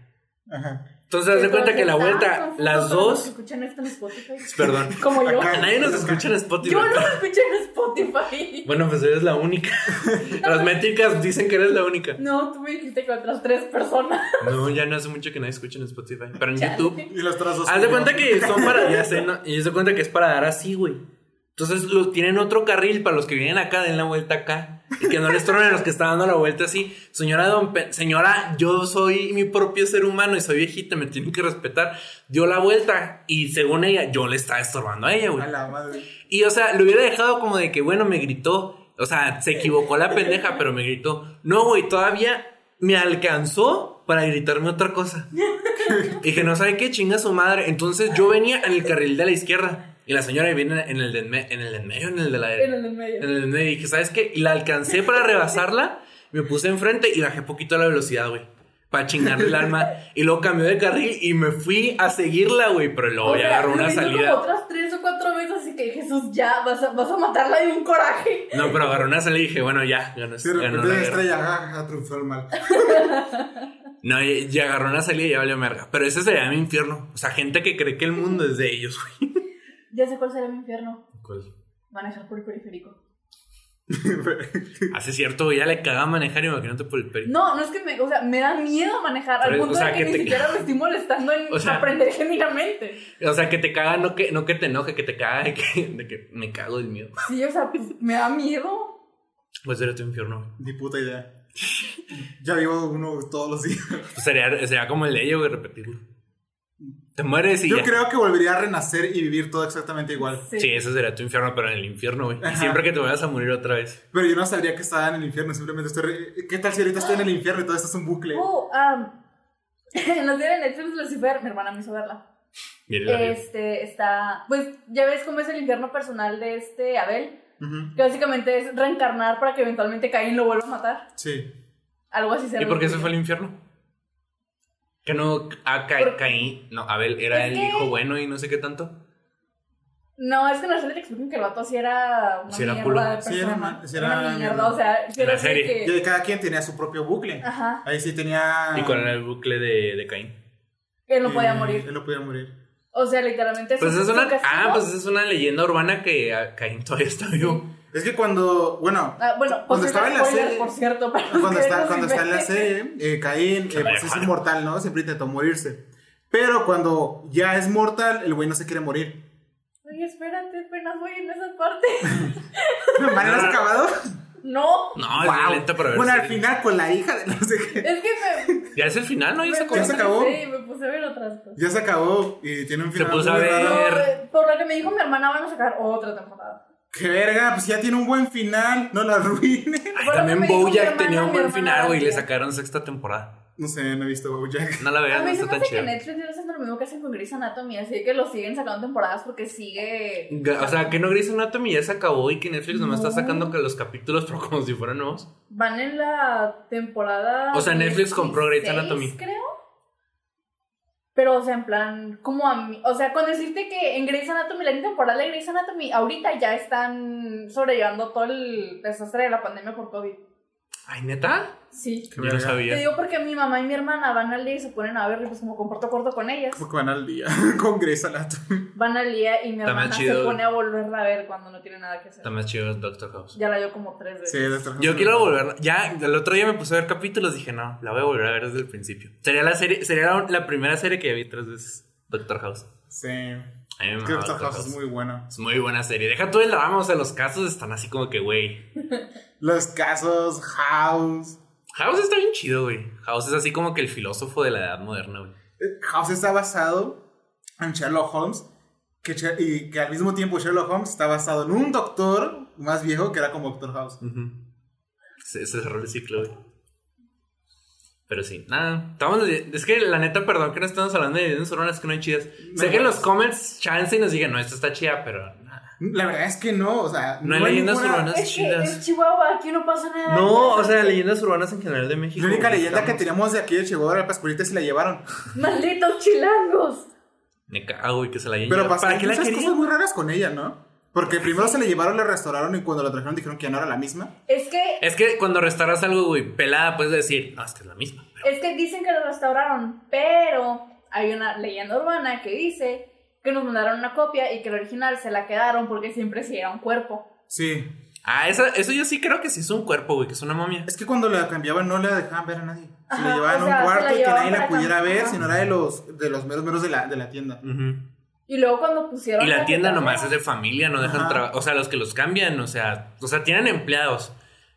[SPEAKER 3] Ajá.
[SPEAKER 1] Entonces, haz de cuenta que la vuelta, las dos.
[SPEAKER 2] escuchan esto en Spotify.
[SPEAKER 1] Perdón.
[SPEAKER 2] Como yo.
[SPEAKER 3] Acá.
[SPEAKER 1] Nadie nos escucha en Spotify.
[SPEAKER 2] Yo no escuché en Spotify.
[SPEAKER 1] Bueno, pues eres la única. Las métricas dicen que eres la única.
[SPEAKER 2] No, tú me dijiste que otras tres personas.
[SPEAKER 1] No, ya no hace mucho que nadie escucha en Spotify. Pero en
[SPEAKER 2] Chale.
[SPEAKER 1] YouTube.
[SPEAKER 3] Y los trazos.
[SPEAKER 1] Haz de cuenta que son para. Ya sé, ¿no? Y haz de cuenta que es para dar así, güey. Entonces lo, tienen otro carril para los que vienen acá, den la vuelta acá. Y que no les tornen a los que están dando la vuelta así. Señora Don Pe- señora, yo soy mi propio ser humano y soy viejita, me tienen que respetar. Dio la vuelta y según ella, yo le estaba estorbando a ella, güey.
[SPEAKER 3] A la madre.
[SPEAKER 1] Y o sea, lo hubiera dejado como de que, bueno, me gritó. O sea, se equivocó la pendeja, pero me gritó. No, güey, todavía me alcanzó para gritarme otra cosa. Y dije, no sabe qué chinga su madre. Entonces yo venía en el carril de la izquierda. Y la señora viene en el de en, me- en el de en medio, en el de la
[SPEAKER 2] En el del medio.
[SPEAKER 1] en el de medio. Y dije, ¿sabes qué? Y la alcancé para rebasarla. Me puse enfrente y bajé poquito la velocidad, güey. Para chingarle el alma. Y luego cambió de carril y me fui a seguirla, güey. Pero luego
[SPEAKER 2] O
[SPEAKER 1] ya
[SPEAKER 2] sea,
[SPEAKER 1] agarró una salida.
[SPEAKER 2] como otras tres o cuatro veces, así que Jesús, ya, vas a, vas a matarla de un coraje.
[SPEAKER 1] No, pero agarró una salida y dije, bueno, ya, ganó,
[SPEAKER 3] Sí, de
[SPEAKER 1] ganó la
[SPEAKER 3] estrella jaja, triunfó el mal.
[SPEAKER 1] No, y, y agarró una salida y ya valió merga. Pero ese sería mi infierno. O sea, gente que cree que el mundo es de ellos, güey.
[SPEAKER 2] Ya sé cuál será mi infierno.
[SPEAKER 1] ¿Cuál?
[SPEAKER 2] Manejar por el periférico.
[SPEAKER 1] Hace cierto, ya le caga manejar, imagínate por el peri.
[SPEAKER 2] No, no es que me, o sea, me da miedo manejar al
[SPEAKER 1] Pero,
[SPEAKER 2] punto
[SPEAKER 1] o sea,
[SPEAKER 2] de que,
[SPEAKER 1] que
[SPEAKER 2] ni
[SPEAKER 1] te-
[SPEAKER 2] siquiera me estoy molestando en
[SPEAKER 1] O sea-
[SPEAKER 2] aprender genuinamente.
[SPEAKER 1] O sea, que te caga, no que, no que te enoje, que te caga de que, de que me cago del miedo.
[SPEAKER 2] Sí, o sea, pues me da miedo.
[SPEAKER 1] Pues sería tu infierno.
[SPEAKER 3] Ni puta idea. Ya vivo uno todos los días.
[SPEAKER 1] Pues sería, sería como el de ella, güey, repetirlo. Te mueres y
[SPEAKER 3] Yo
[SPEAKER 1] ya.
[SPEAKER 3] creo que volvería a renacer y vivir todo exactamente igual.
[SPEAKER 2] Sí.
[SPEAKER 1] Sí, ese sería tu infierno, pero en el infierno, güey. Y siempre que te vayas a morir otra vez.
[SPEAKER 3] Pero yo no sabría que estaba en el infierno, simplemente estoy... re- ¿Qué tal si ahorita estoy en el infierno y todo esto es un bucle?
[SPEAKER 2] Oh, um, en la serie de Netflix Lucifer, mi hermana me hizo verla. Este, está, pues ya ves cómo es el infierno personal de este Abel, que básicamente es reencarnar para que eventualmente Caín lo vuelva a matar.
[SPEAKER 3] Sí.
[SPEAKER 2] Algo así se
[SPEAKER 1] ¿Y por qué se fue al infierno? Que no, a Ca-
[SPEAKER 2] Por-
[SPEAKER 1] Caín, no, Abel era el
[SPEAKER 2] que-
[SPEAKER 1] hijo bueno y no sé qué tanto.
[SPEAKER 2] No, es que en la serie te explican que el vato sí era una
[SPEAKER 1] Sí era
[SPEAKER 2] mierda de
[SPEAKER 3] Sí era
[SPEAKER 2] persona.
[SPEAKER 3] ma- sí
[SPEAKER 2] Era
[SPEAKER 3] era
[SPEAKER 2] una mierda,
[SPEAKER 3] mierda.
[SPEAKER 2] o sea, sí
[SPEAKER 1] En
[SPEAKER 2] era
[SPEAKER 1] la serie.
[SPEAKER 2] que-
[SPEAKER 3] cada quien tenía su propio bucle.
[SPEAKER 2] Ajá,
[SPEAKER 3] Ahí sí tenía.
[SPEAKER 1] ¿Y cuál era el bucle de, de Caín?
[SPEAKER 2] él no podía
[SPEAKER 3] Eh,
[SPEAKER 2] morir.
[SPEAKER 3] Él no podía morir.
[SPEAKER 2] O sea, literalmente
[SPEAKER 1] Pues es una, ah, pues es una leyenda urbana que ah, Caín todavía está vivo.
[SPEAKER 3] Es que cuando. Bueno.
[SPEAKER 2] Ah, bueno,
[SPEAKER 3] Cuando estaba en la serie-
[SPEAKER 2] por cierto,
[SPEAKER 3] Cuando está,
[SPEAKER 2] no
[SPEAKER 3] cuando
[SPEAKER 2] se
[SPEAKER 3] está en la serie, eh, Caín
[SPEAKER 1] Que
[SPEAKER 3] eh,
[SPEAKER 1] me
[SPEAKER 3] pues es inmortal, ¿no? Siempre intentó morirse. Pero cuando ya es mortal, el güey no se quiere morir.
[SPEAKER 2] Oye, espérate, apenas voy en esa parte.
[SPEAKER 3] ¿Vale, has
[SPEAKER 1] No.
[SPEAKER 3] acabado?
[SPEAKER 2] No,
[SPEAKER 1] No, es violento, pero
[SPEAKER 3] Bueno, al final con la hija de no sé qué.
[SPEAKER 2] es que me.
[SPEAKER 1] Ya es el final, ¿no? Ya
[SPEAKER 2] me
[SPEAKER 1] se acabó.
[SPEAKER 3] Ya se acabó.
[SPEAKER 2] Sí, me puse a ver otras cosas.
[SPEAKER 3] Ya se acabó y tiene un
[SPEAKER 1] Se
[SPEAKER 3] final.
[SPEAKER 1] puso
[SPEAKER 3] muy
[SPEAKER 1] a ver.
[SPEAKER 2] No, eh, por lo que me dijo mi hermana, van a sacar otra temporada.
[SPEAKER 3] ¡Qué verga! Pues ya tiene un buen final. No la arruine.
[SPEAKER 1] Ay, también Bojack tenía un buen final, güey. Le
[SPEAKER 2] decía.
[SPEAKER 1] sacaron sexta temporada.
[SPEAKER 3] No sé, no he visto Bojack.
[SPEAKER 1] No la
[SPEAKER 2] A
[SPEAKER 1] vean, no está
[SPEAKER 2] me
[SPEAKER 1] tan
[SPEAKER 2] hace que
[SPEAKER 1] chido.
[SPEAKER 2] Netflix debe hacer lo mismo que hacen con Grey's Anatomy, así que lo siguen sacando temporadas porque sigue.
[SPEAKER 1] O sea, que no Grey's Anatomy ya se acabó y que Netflix nomás
[SPEAKER 2] No.
[SPEAKER 1] está sacando que los capítulos, pero como si fueran nuevos.
[SPEAKER 2] Van en la temporada.
[SPEAKER 1] O sea, Netflix compró Grey's
[SPEAKER 2] 16,
[SPEAKER 1] Anatomy.
[SPEAKER 2] creo. Pero, o sea, en plan, como a mí. O sea, con decirte que en Grey's Anatomy, la única temporada de Grey's Anatomy, ahorita ya están sobrellevando todo el desastre de la pandemia por COVID.
[SPEAKER 1] Ay, neta.
[SPEAKER 2] Sí.
[SPEAKER 1] Yo no
[SPEAKER 3] verga.
[SPEAKER 2] Te
[SPEAKER 1] sabía.
[SPEAKER 2] digo porque mi mamá y mi hermana van al día y se ponen a ver, y pues como comparto corto con ellas,
[SPEAKER 3] Porque van al día con Grey's Anatomy.
[SPEAKER 2] van al día y mi
[SPEAKER 1] Está más
[SPEAKER 2] hermana
[SPEAKER 1] chido.
[SPEAKER 2] se pone a volverla a ver cuando no tiene nada que hacer.
[SPEAKER 1] Está más chido Doctor House.
[SPEAKER 2] Ya la dio como tres veces.
[SPEAKER 3] Sí, de estas
[SPEAKER 1] Yo quiero volver. Ya, el otro día me puse a ver capítulos. Dije, no, la voy a volver a ver desde el principio. Sería la serie, sería la, la primera serie que vi tres veces. Doctor House.
[SPEAKER 3] Sí.
[SPEAKER 1] A mí me
[SPEAKER 3] Es que House es muy bueno.
[SPEAKER 1] Es muy buena serie. Deja tú el drama, o sea, los casos están así como que, güey.
[SPEAKER 3] Los casos, House.
[SPEAKER 1] House está bien chido, güey. House es así como que el filósofo de la edad moderna, güey.
[SPEAKER 3] Eh, House está basado en Sherlock Holmes. Que, y que al mismo tiempo Sherlock Holmes está basado en un doctor más viejo que era como Doctor House.
[SPEAKER 1] Ujú. Se, se cerró el ciclo, güey. Pero sí, nada. Estamos, es que la neta, perdón que no estamos hablando de leyendas urbanas que no hay chidas. sé que en los comments chance y nos digan, no, esto está chida, pero nada.
[SPEAKER 3] La verdad es que no, o sea,
[SPEAKER 1] No hay leyendas
[SPEAKER 3] ninguna-
[SPEAKER 1] urbanas.
[SPEAKER 2] Es que
[SPEAKER 1] chidas.
[SPEAKER 2] en Chihuahua aquí no pasa nada.
[SPEAKER 1] No, o sea, leyendas urbanas en general de México.
[SPEAKER 3] La única
[SPEAKER 1] güey,
[SPEAKER 3] leyenda que teníamos de aquí de Chihuahua era Pascualita se la llevaron.
[SPEAKER 2] Malditos chilangos.
[SPEAKER 1] Me cago, güey, que se la hayan
[SPEAKER 3] Pero
[SPEAKER 1] ¿Para qué la
[SPEAKER 3] cosas muy raras con ella, ¿no? Porque primero se la llevaron, la restauraron y cuando la trajeron dijeron que ya no era la misma.
[SPEAKER 2] Es que,
[SPEAKER 1] Es que cuando restauras algo, güey, pelada, puedes decir, no, es que es la misma. Pero
[SPEAKER 2] es que dicen que lo restauraron, pero hay una leyenda urbana que dice que nos mandaron una copia y que la original se la quedaron porque siempre sí era un cuerpo.
[SPEAKER 3] Sí.
[SPEAKER 1] Ah, eso, eso yo sí creo que sí es un cuerpo, güey, que es una momia.
[SPEAKER 3] Es que cuando la cambiaban no la dejaban ver a nadie. Se la llevaban a un cuarto y que nadie la pudiera ver,
[SPEAKER 2] Ajá.
[SPEAKER 3] si no era de los, de los meros meros de la, de la tienda.
[SPEAKER 1] Ujú.
[SPEAKER 2] Y luego cuando pusieron...
[SPEAKER 1] Y la tienda nomás es de familia, no dejan
[SPEAKER 3] Ajá.
[SPEAKER 1] trabajar. O sea, los que los cambian, o sea, o sea, tienen empleados.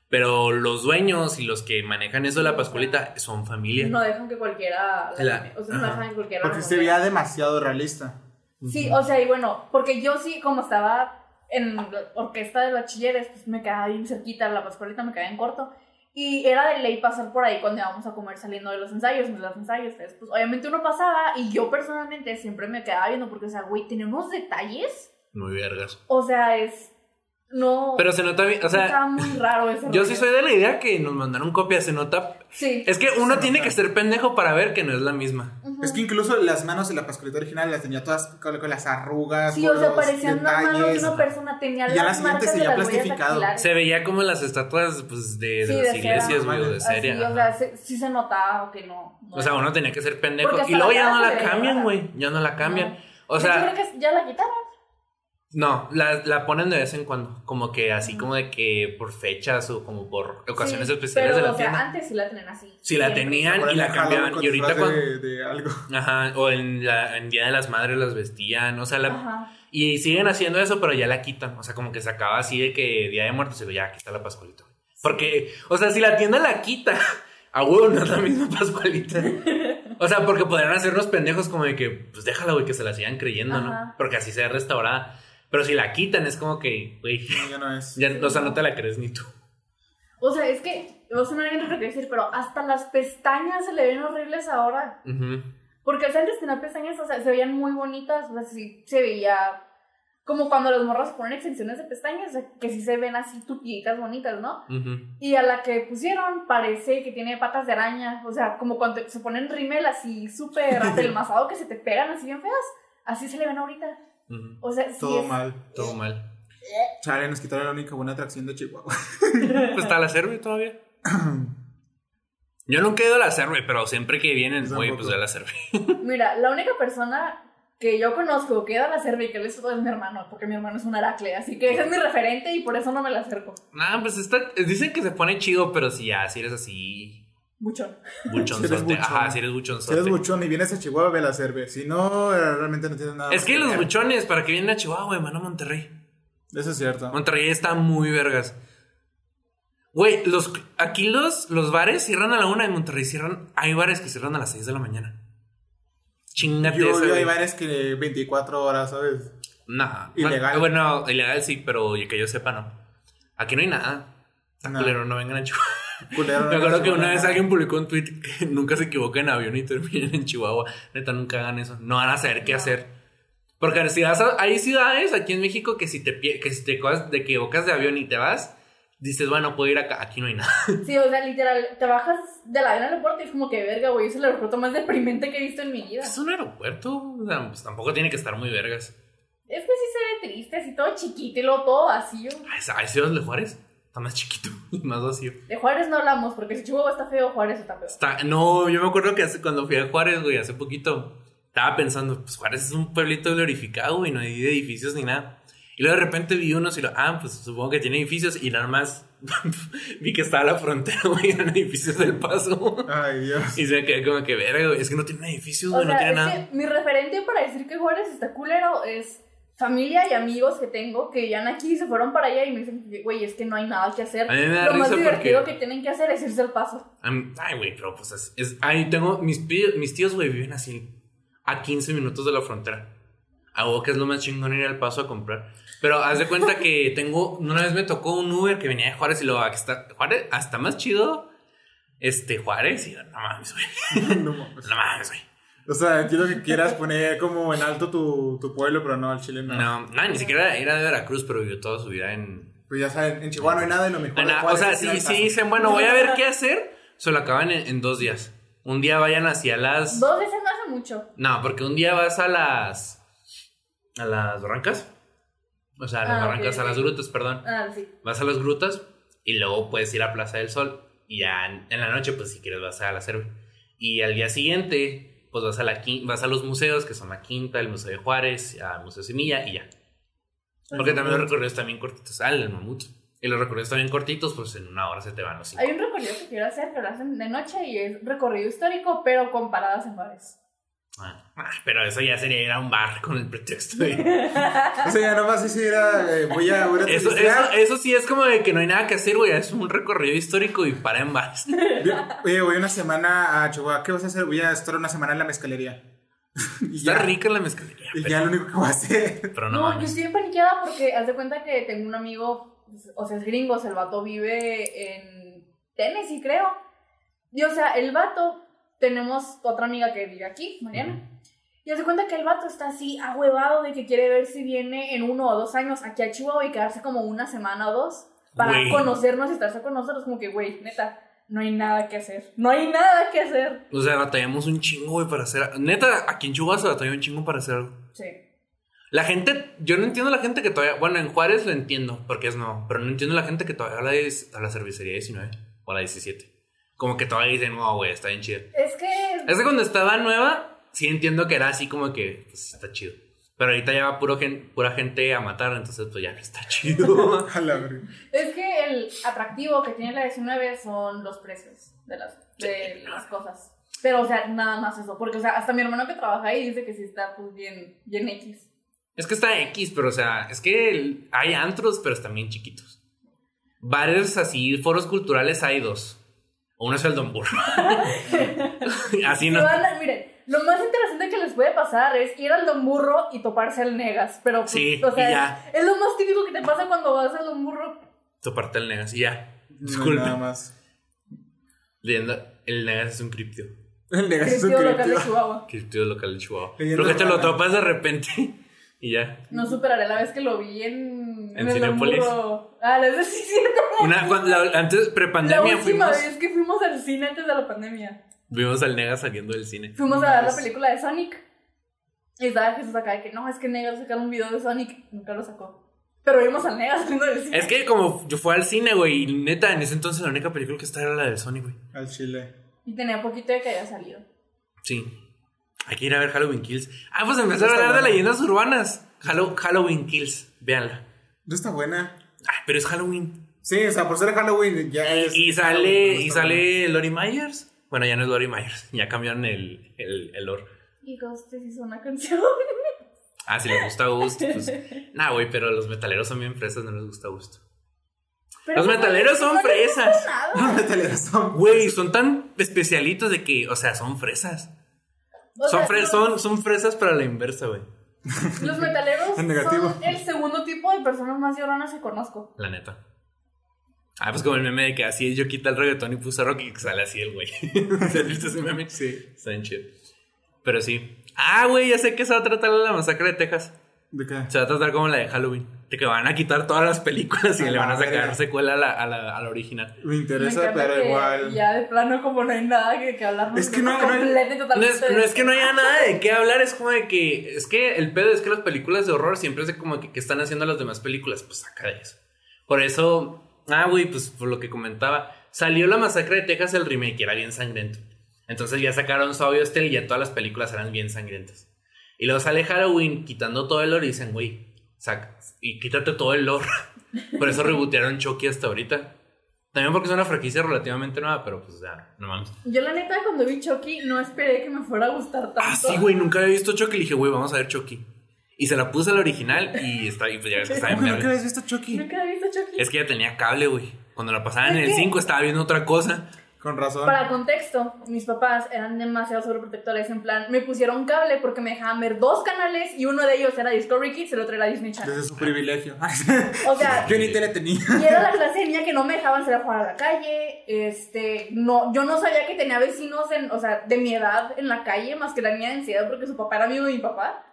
[SPEAKER 1] Pero los dueños y los que manejan eso de la pascualita son familia.
[SPEAKER 2] No dejan que cualquiera... la-
[SPEAKER 1] La-
[SPEAKER 2] o sea, no dejan que cualquiera...
[SPEAKER 3] Porque se veía demasiado realista.
[SPEAKER 2] Sí, o sea, y bueno, porque yo sí, como estaba en la orquesta de bachilleres, pues me quedaba bien cerquita, la pascualita me quedaba en corto. Y era de ley pasar por ahí cuando íbamos a comer saliendo de los ensayos, de los ensayos. Entonces, pues obviamente uno pasaba y yo personalmente siempre me quedaba viendo porque, o sea, güey, tiene unos detalles.
[SPEAKER 1] Muy vergas.
[SPEAKER 2] O sea, es. No.
[SPEAKER 1] Pero se nota bien, o sea,
[SPEAKER 2] muy raro ese
[SPEAKER 1] yo
[SPEAKER 2] rollo.
[SPEAKER 1] sí soy de la idea que nos mandaron copias, se nota.
[SPEAKER 2] Sí.
[SPEAKER 1] Es que uno
[SPEAKER 3] Se
[SPEAKER 1] tiene
[SPEAKER 3] nota.
[SPEAKER 1] que ser pendejo para ver que no es la misma.
[SPEAKER 3] Es que incluso las manos de la pascualita original las tenía todas con, con las arrugas.
[SPEAKER 2] Sí, o sea, parecían las manos de una persona. Tenía
[SPEAKER 3] Y
[SPEAKER 2] las marcas
[SPEAKER 3] se
[SPEAKER 2] de
[SPEAKER 3] ya
[SPEAKER 2] las
[SPEAKER 3] plastificado.
[SPEAKER 1] Se veía como las estatuas pues, de, de
[SPEAKER 2] Sí,
[SPEAKER 1] las
[SPEAKER 2] de
[SPEAKER 1] iglesias, güey, o de serie.
[SPEAKER 2] o
[SPEAKER 1] ajá.
[SPEAKER 2] sea, se- sí se notaba que no. no
[SPEAKER 1] O sea, uno tenía que ser pendejo. Y luego ya no la cambian, güey. Ya no la cambian. O sea,
[SPEAKER 2] creo que ya la quitaron.
[SPEAKER 1] No, la, la ponen de vez en cuando. Como que así como de que por fechas o como por ocasiones
[SPEAKER 2] Sí,
[SPEAKER 1] especiales
[SPEAKER 2] pero,
[SPEAKER 1] de la
[SPEAKER 2] o sea,
[SPEAKER 1] tienda.
[SPEAKER 2] antes sí la tenían así.
[SPEAKER 1] Si la tenían y la cambiaban. Y ahorita cuando.
[SPEAKER 3] de, de algo.
[SPEAKER 1] Ajá, o en, la, en Día de las Madres las vestían, o sea, la-
[SPEAKER 2] Ajá.
[SPEAKER 1] y siguen haciendo eso, pero ya la quitan, o sea, como que se acaba así de que Día de Muertos, y digo, ya, aquí está la Pascualita. Porque, o sea, si la tienda la quita, a huevo no es la misma Pascualita. O sea, porque podrían hacernos pendejos como de que, pues déjala, güey, que se la sigan creyendo, ¿no? Porque así sea restaurada. Pero si la quitan, es como que, güey,
[SPEAKER 3] No, ya no es.
[SPEAKER 1] ya, o sea, no te la crees ni tú.
[SPEAKER 2] O sea, es que, va a sonar bien lo que decir, pero hasta las pestañas se le ven horribles ahora.
[SPEAKER 1] Ujú.
[SPEAKER 2] Porque o sea, antes tenía pestañas, o sea, se veían muy bonitas, o sea, sí se veía como cuando los morros ponen extensiones de pestañas, o sea, que sí se ven así tupiditas bonitas, ¿no?
[SPEAKER 1] Ujú.
[SPEAKER 2] Y a la que pusieron parece que tiene patas de araña, o sea, como cuando se ponen rímel así súper apelmazado que se te pegan así bien feas, así se le ven ahorita.
[SPEAKER 1] Ujú.
[SPEAKER 2] O sea, sí
[SPEAKER 3] Todo
[SPEAKER 2] es-
[SPEAKER 3] mal.
[SPEAKER 1] Todo mal.
[SPEAKER 3] Chale, nos quitaron la única buena atracción de Chihuahua.
[SPEAKER 1] Pues está la Cerve todavía. Yo nunca he ido a la Cerve, pero siempre que vienen,
[SPEAKER 3] tampoco.
[SPEAKER 1] pues a la Cerve.
[SPEAKER 2] Mira, la única persona que yo conozco que da la cerva y que le hizo todo es mi hermano, porque mi hermano es un aracle, así que ese es mi referente y por eso no me la acerco.
[SPEAKER 1] Nah, pues está. Dicen que se pone chido, pero si ya, si eres así.
[SPEAKER 2] Buchón.
[SPEAKER 3] Buchón.
[SPEAKER 1] Ajá, si eres
[SPEAKER 3] Si
[SPEAKER 1] buchonzote.
[SPEAKER 3] eres buchón y vienes a Chihuahua, ve la cerve. Si no, realmente no tienes nada.
[SPEAKER 1] Es que los
[SPEAKER 3] ver.
[SPEAKER 1] buchones, ¿para que vienen a Chihuahua, a Monterrey.
[SPEAKER 3] Eso es cierto.
[SPEAKER 1] Monterrey está muy vergas. Güey, los, aquí los, los bares cierran a la una en Monterrey cierran. Hay bares que cierran a las 6 de la mañana. Chingate
[SPEAKER 3] Yo,
[SPEAKER 1] esa,
[SPEAKER 3] yo hay bares que 24 horas, ¿sabes?
[SPEAKER 1] Nah.
[SPEAKER 3] Ilegal.
[SPEAKER 1] Bueno, ilegal sí, pero que yo sepa, no. Aquí no hay nada. Culero, no vengan a Chihuahua.
[SPEAKER 3] Culero,
[SPEAKER 1] Me acuerdo que una vez alguien publicó un tweet que nunca se equivoca en avión y terminen en Chihuahua. Neta, nunca hagan eso. No van a saber qué hacer. Porque si vas a- hay ciudades aquí en México que si te, que si te, equivocas- te equivocas de avión y te vas, dices, bueno, puedo ir acá. Aquí no hay nada.
[SPEAKER 2] Sí, o sea, literal, te bajas del avión al aeropuerto y es como que verga, güey, es el aeropuerto más deprimente que he visto en mi vida.
[SPEAKER 1] Es un aeropuerto. O sea, pues tampoco tiene que estar muy vergas.
[SPEAKER 2] Es que sí se ve triste, así todo chiquito y luego todo vacío.
[SPEAKER 1] Ay, ¿Hay ciudades de Juárez? Está más chiquito y más vacío.
[SPEAKER 2] De Juárez no hablamos, porque si Chihuahua está feo, Juárez está feo.
[SPEAKER 1] Está, no, yo me acuerdo que hace, cuando fui a Juárez, güey, hace poquito, estaba pensando, pues Juárez es un pueblito glorificado, güey, no hay edificios ni nada. Y luego de repente vi unos y lo, ah, pues supongo que tiene edificios y nada más vi que estaba la frontera, güey, eran edificios del paso.
[SPEAKER 3] Ay, Dios.
[SPEAKER 1] Y se me quedé como que, verga, güey, es que no tiene edificios,
[SPEAKER 2] O
[SPEAKER 1] güey, no
[SPEAKER 2] sea,
[SPEAKER 1] tiene
[SPEAKER 2] es
[SPEAKER 1] nada.
[SPEAKER 2] que mi referente para decir que Juárez está culero es familia y amigos que tengo que ya aquí se fueron para allá y me dicen, que, güey, es que no hay nada que hacer.
[SPEAKER 1] A mí me da
[SPEAKER 2] Lo más divertido
[SPEAKER 1] porque-
[SPEAKER 2] que tienen que hacer es irse al paso.
[SPEAKER 1] Ay, güey, pero pues es, es- ahí tengo, mis, mis tíos, güey, viven así a 15 minutos de la frontera. Hago que es lo más chingón ir al paso a comprar. Pero haz de cuenta que tengo, una vez me tocó un Uber que venía de Juárez y lo, está, Juárez, hasta más chido, este, Juárez, y yo, no mames, güey,
[SPEAKER 3] No mames.
[SPEAKER 1] no mames, güey.
[SPEAKER 3] O sea, entiendo que quieras poner como en alto tu, tu pueblo, pero no, al Chile no.
[SPEAKER 1] No, no, ni siquiera era de Veracruz, pero vivió toda su vida en...
[SPEAKER 3] Pues ya saben, en Chihuahua no hay nada y lo mejor.
[SPEAKER 1] en
[SPEAKER 3] de
[SPEAKER 1] la- o sea, sí,
[SPEAKER 3] Paso.
[SPEAKER 1] dicen, bueno, voy a ver qué hacer, se lo acaban en, en dos días. Un día vayan hacia las...
[SPEAKER 2] Dos veces no hace mucho.
[SPEAKER 1] No, porque un día vas a las. a las barrancas. O sea, a las
[SPEAKER 2] Ah,
[SPEAKER 1] barrancas, a
[SPEAKER 2] ok.
[SPEAKER 1] las grutas, perdón.
[SPEAKER 2] Ah, sí.
[SPEAKER 1] Vas a las grutas y luego puedes ir a Plaza del Sol. Y ya en, en la noche, pues si quieres, vas a la cerve. Y al día siguiente, pues vas a, la, vas a los museos, que son la Quinta, el Museo de Juárez, al Museo Semilla y ya. Porque también los recorridos también cortitos. Ah, el mamut. Y los recorridos también cortitos, pues en una hora se te van los cinco.
[SPEAKER 2] Hay un recorrido que quiero hacer que lo hacen de noche y es recorrido histórico, pero con paradas en bares.
[SPEAKER 1] Ah, pero eso ya sería ir a un bar con el pretexto de.
[SPEAKER 3] O sea, ya nomás si era, eh, voy a, voy a
[SPEAKER 1] Eso, eso, sí es como de que no hay nada que hacer, güey. Es un recorrido histórico y para en bares.
[SPEAKER 3] Oye, voy una semana a Chihuahua. ¿Qué vas a hacer? Voy a estar una semana en la mezcalería. y
[SPEAKER 1] Está
[SPEAKER 3] ya,
[SPEAKER 1] rica la mezcalería.
[SPEAKER 3] y
[SPEAKER 1] pero,
[SPEAKER 3] ya lo único que voy a hacer.
[SPEAKER 1] pero no,
[SPEAKER 2] No, yo estoy empaniqueada porque haz de cuenta que tengo un amigo, o sea, es gringo, o sea, el vato vive en Tennessee, creo. Y o sea, el vato, tenemos otra amiga que vive aquí, Mariana. Y haz de cuenta que el vato está así ahuevado de que quiere ver si viene en uno o dos años aquí a Chihuahua y quedarse como una semana o dos para
[SPEAKER 1] Güey.
[SPEAKER 2] conocernos y estarse con nosotros. Como que, güey, neta, no hay nada que hacer. No hay nada que hacer.
[SPEAKER 1] O sea, batallamos un chingo, güey, para hacer. Neta, aquí en Chihuahua se batalla un chingo para hacer algo.
[SPEAKER 2] Sí.
[SPEAKER 1] La gente, yo no entiendo la gente que todavía. Bueno, en Juárez lo entiendo, porque es no. Pero no entiendo la gente que todavía va a la, dis- a la cervecería 19 o a la 17. Como que todavía dicen, no, güey, está bien chido.
[SPEAKER 2] Es que
[SPEAKER 1] Es que cuando estaba nueva, sí entiendo que era así como que, pues, está chido. Pero ahorita ya va puro gen- pura gente a matar, entonces pues ya no está chido.
[SPEAKER 2] Es que el atractivo que tiene la 19 son los precios de las, de las cosas. Pero, o sea, nada más eso. Porque, o sea, hasta mi hermano que trabaja ahí dice que sí está, pues, bien, bien X.
[SPEAKER 1] es que está X, pero o sea, es que el- hay antros, pero están bien chiquitos. Bares así, foros culturales hay dos. Uno es el Don Burro. así no.
[SPEAKER 2] van miren, lo más interesante que les puede pasar es ir al Don Burro y toparse al Negas. Pero, pues,
[SPEAKER 1] Sí,
[SPEAKER 2] o sea,
[SPEAKER 1] y ya.
[SPEAKER 2] es lo más típico que te pasa cuando vas al Don Burro.
[SPEAKER 1] Tu parte del Negas y ya.
[SPEAKER 3] No,
[SPEAKER 1] Disculpe.
[SPEAKER 3] nada más.
[SPEAKER 1] Leyenda, el Negas es un criptio.
[SPEAKER 3] El negas es un
[SPEAKER 2] Criptido local de. Chihuahua.
[SPEAKER 1] Tío local de Chihuahua.
[SPEAKER 3] Leyenda
[SPEAKER 1] Pero que te lo topas de repente y ya.
[SPEAKER 2] No superaré la vez que lo vi en.
[SPEAKER 1] ¿En
[SPEAKER 2] el
[SPEAKER 1] Cinépolis?
[SPEAKER 2] Hamburgo. Ah, la vez sí, cierto.
[SPEAKER 1] Una, cuando, la- antes,
[SPEAKER 2] La
[SPEAKER 1] prepandemia,
[SPEAKER 2] última
[SPEAKER 1] fuimos,
[SPEAKER 2] vez que fuimos al cine antes de la pandemia.
[SPEAKER 1] vimos al Nega saliendo del cine.
[SPEAKER 2] Fuimos a ver la película de Sonic. Y estaba Jesús acá de que no, es que Negas sacar un video de Sonic. Nunca lo sacó. Pero vimos al Negas saliendo del cine.
[SPEAKER 1] Es que como yo fui al cine, güey, y neta, en ese entonces la única película que estaba era la de Sonic, güey.
[SPEAKER 3] Al chile.
[SPEAKER 2] Y tenía poquito de que haya salido.
[SPEAKER 1] Sí. Hay que ir a ver Halloween Kills. Ah, pues empezar a hablar de leyendas urbanas. Hallow- Halloween Kills. Véanla.
[SPEAKER 3] No está buena.
[SPEAKER 1] Ah, pero es Halloween.
[SPEAKER 3] Sí, o sea, por ser Halloween ya es.
[SPEAKER 1] Y sale,
[SPEAKER 3] no
[SPEAKER 1] y sale Lori Myers. Bueno, ya no es Lori Myers. Ya cambiaron el, el, el lore.
[SPEAKER 2] Y Ghost hizo una canción.
[SPEAKER 1] Ah, si les gusta Ghost, pues. Nah, güey, pero los metaleros son bien fresas, no les gusta Ghost.
[SPEAKER 2] Pero
[SPEAKER 1] Los
[SPEAKER 2] pues,
[SPEAKER 1] metaleros son
[SPEAKER 2] no
[SPEAKER 1] fresas.
[SPEAKER 3] No, metaleros son-
[SPEAKER 1] Güey, son tan especialitos de que, o sea, son fresas.
[SPEAKER 2] O
[SPEAKER 1] Son,
[SPEAKER 2] sea,
[SPEAKER 1] fre-
[SPEAKER 2] los-
[SPEAKER 1] son, son fresas para la inversa, güey.
[SPEAKER 2] Los metaleros son el segundo tipo de personas más lloronas que conozco.
[SPEAKER 1] La neta. Ah, pues como el meme de que así yo quita el reggaetón y puse rock y sale así el güey. ¿Se has visto ese meme? Sí. Está. Pero sí. Ah, güey, ya sé que se va a tratar la masacre de Texas.
[SPEAKER 3] ¿De qué?
[SPEAKER 1] Se va a tratar como la de Halloween. De que van a quitar todas las películas y
[SPEAKER 3] A
[SPEAKER 1] le van a sacar secuela a la, a la, a la original.
[SPEAKER 3] Me interesa, pero igual.
[SPEAKER 2] Ya de plano, como no hay nada que, que hablar.
[SPEAKER 3] Es que no- no hay-
[SPEAKER 2] y
[SPEAKER 1] No es, no es que no haya nada de qué hablar, es como de que. Es que el pedo es que las películas de horror siempre es de como que, que están haciendo las demás películas. Pues saca de eso. Por eso. Ah, güey, pues por lo que comentaba. Salió la masacre de Texas el remake, y era bien sangriento. Entonces ya sacaron su audio y ya todas las películas eran bien sangrientas. Y luego sale Halloween quitando todo el lore y dicen, güey, saca. Y quítate todo el lore. Por eso rebotearon Chucky hasta ahorita. También porque es una franquicia relativamente nueva, pero pues ya, no mames.
[SPEAKER 2] Yo, la neta, cuando vi Chucky, no esperé que me fuera a gustar tanto.
[SPEAKER 1] Ah, sí, güey, nunca había visto Chucky. Le dije, güey, vamos a ver Chucky. Y se la puse al original y está y pues ya ves que está
[SPEAKER 3] ¿Cómo
[SPEAKER 1] bien
[SPEAKER 3] que nunca habías visto Chucky?
[SPEAKER 2] Nunca había visto Chucky.
[SPEAKER 1] Es que ya tenía cable, güey. Cuando la pasaban en el
[SPEAKER 2] que-
[SPEAKER 1] 5 estaba viendo otra cosa.
[SPEAKER 3] Con razón.
[SPEAKER 2] Para contexto, mis papás eran demasiado sobreprotectores. En plan, me pusieron cable porque me dejaban ver dos canales y uno de ellos era Discovery Kids, el otro era Disney Channel.
[SPEAKER 3] Desde su privilegio.
[SPEAKER 2] O sea,
[SPEAKER 3] Yo ni tele tenía.
[SPEAKER 2] Y era la clase de niña que no me dejaban salir a jugar a la calle. Este, no, yo no sabía que tenía vecinos en, o sea, de mi edad en la calle, más que la niña de ansiedad, porque su papá era amigo de mi papá.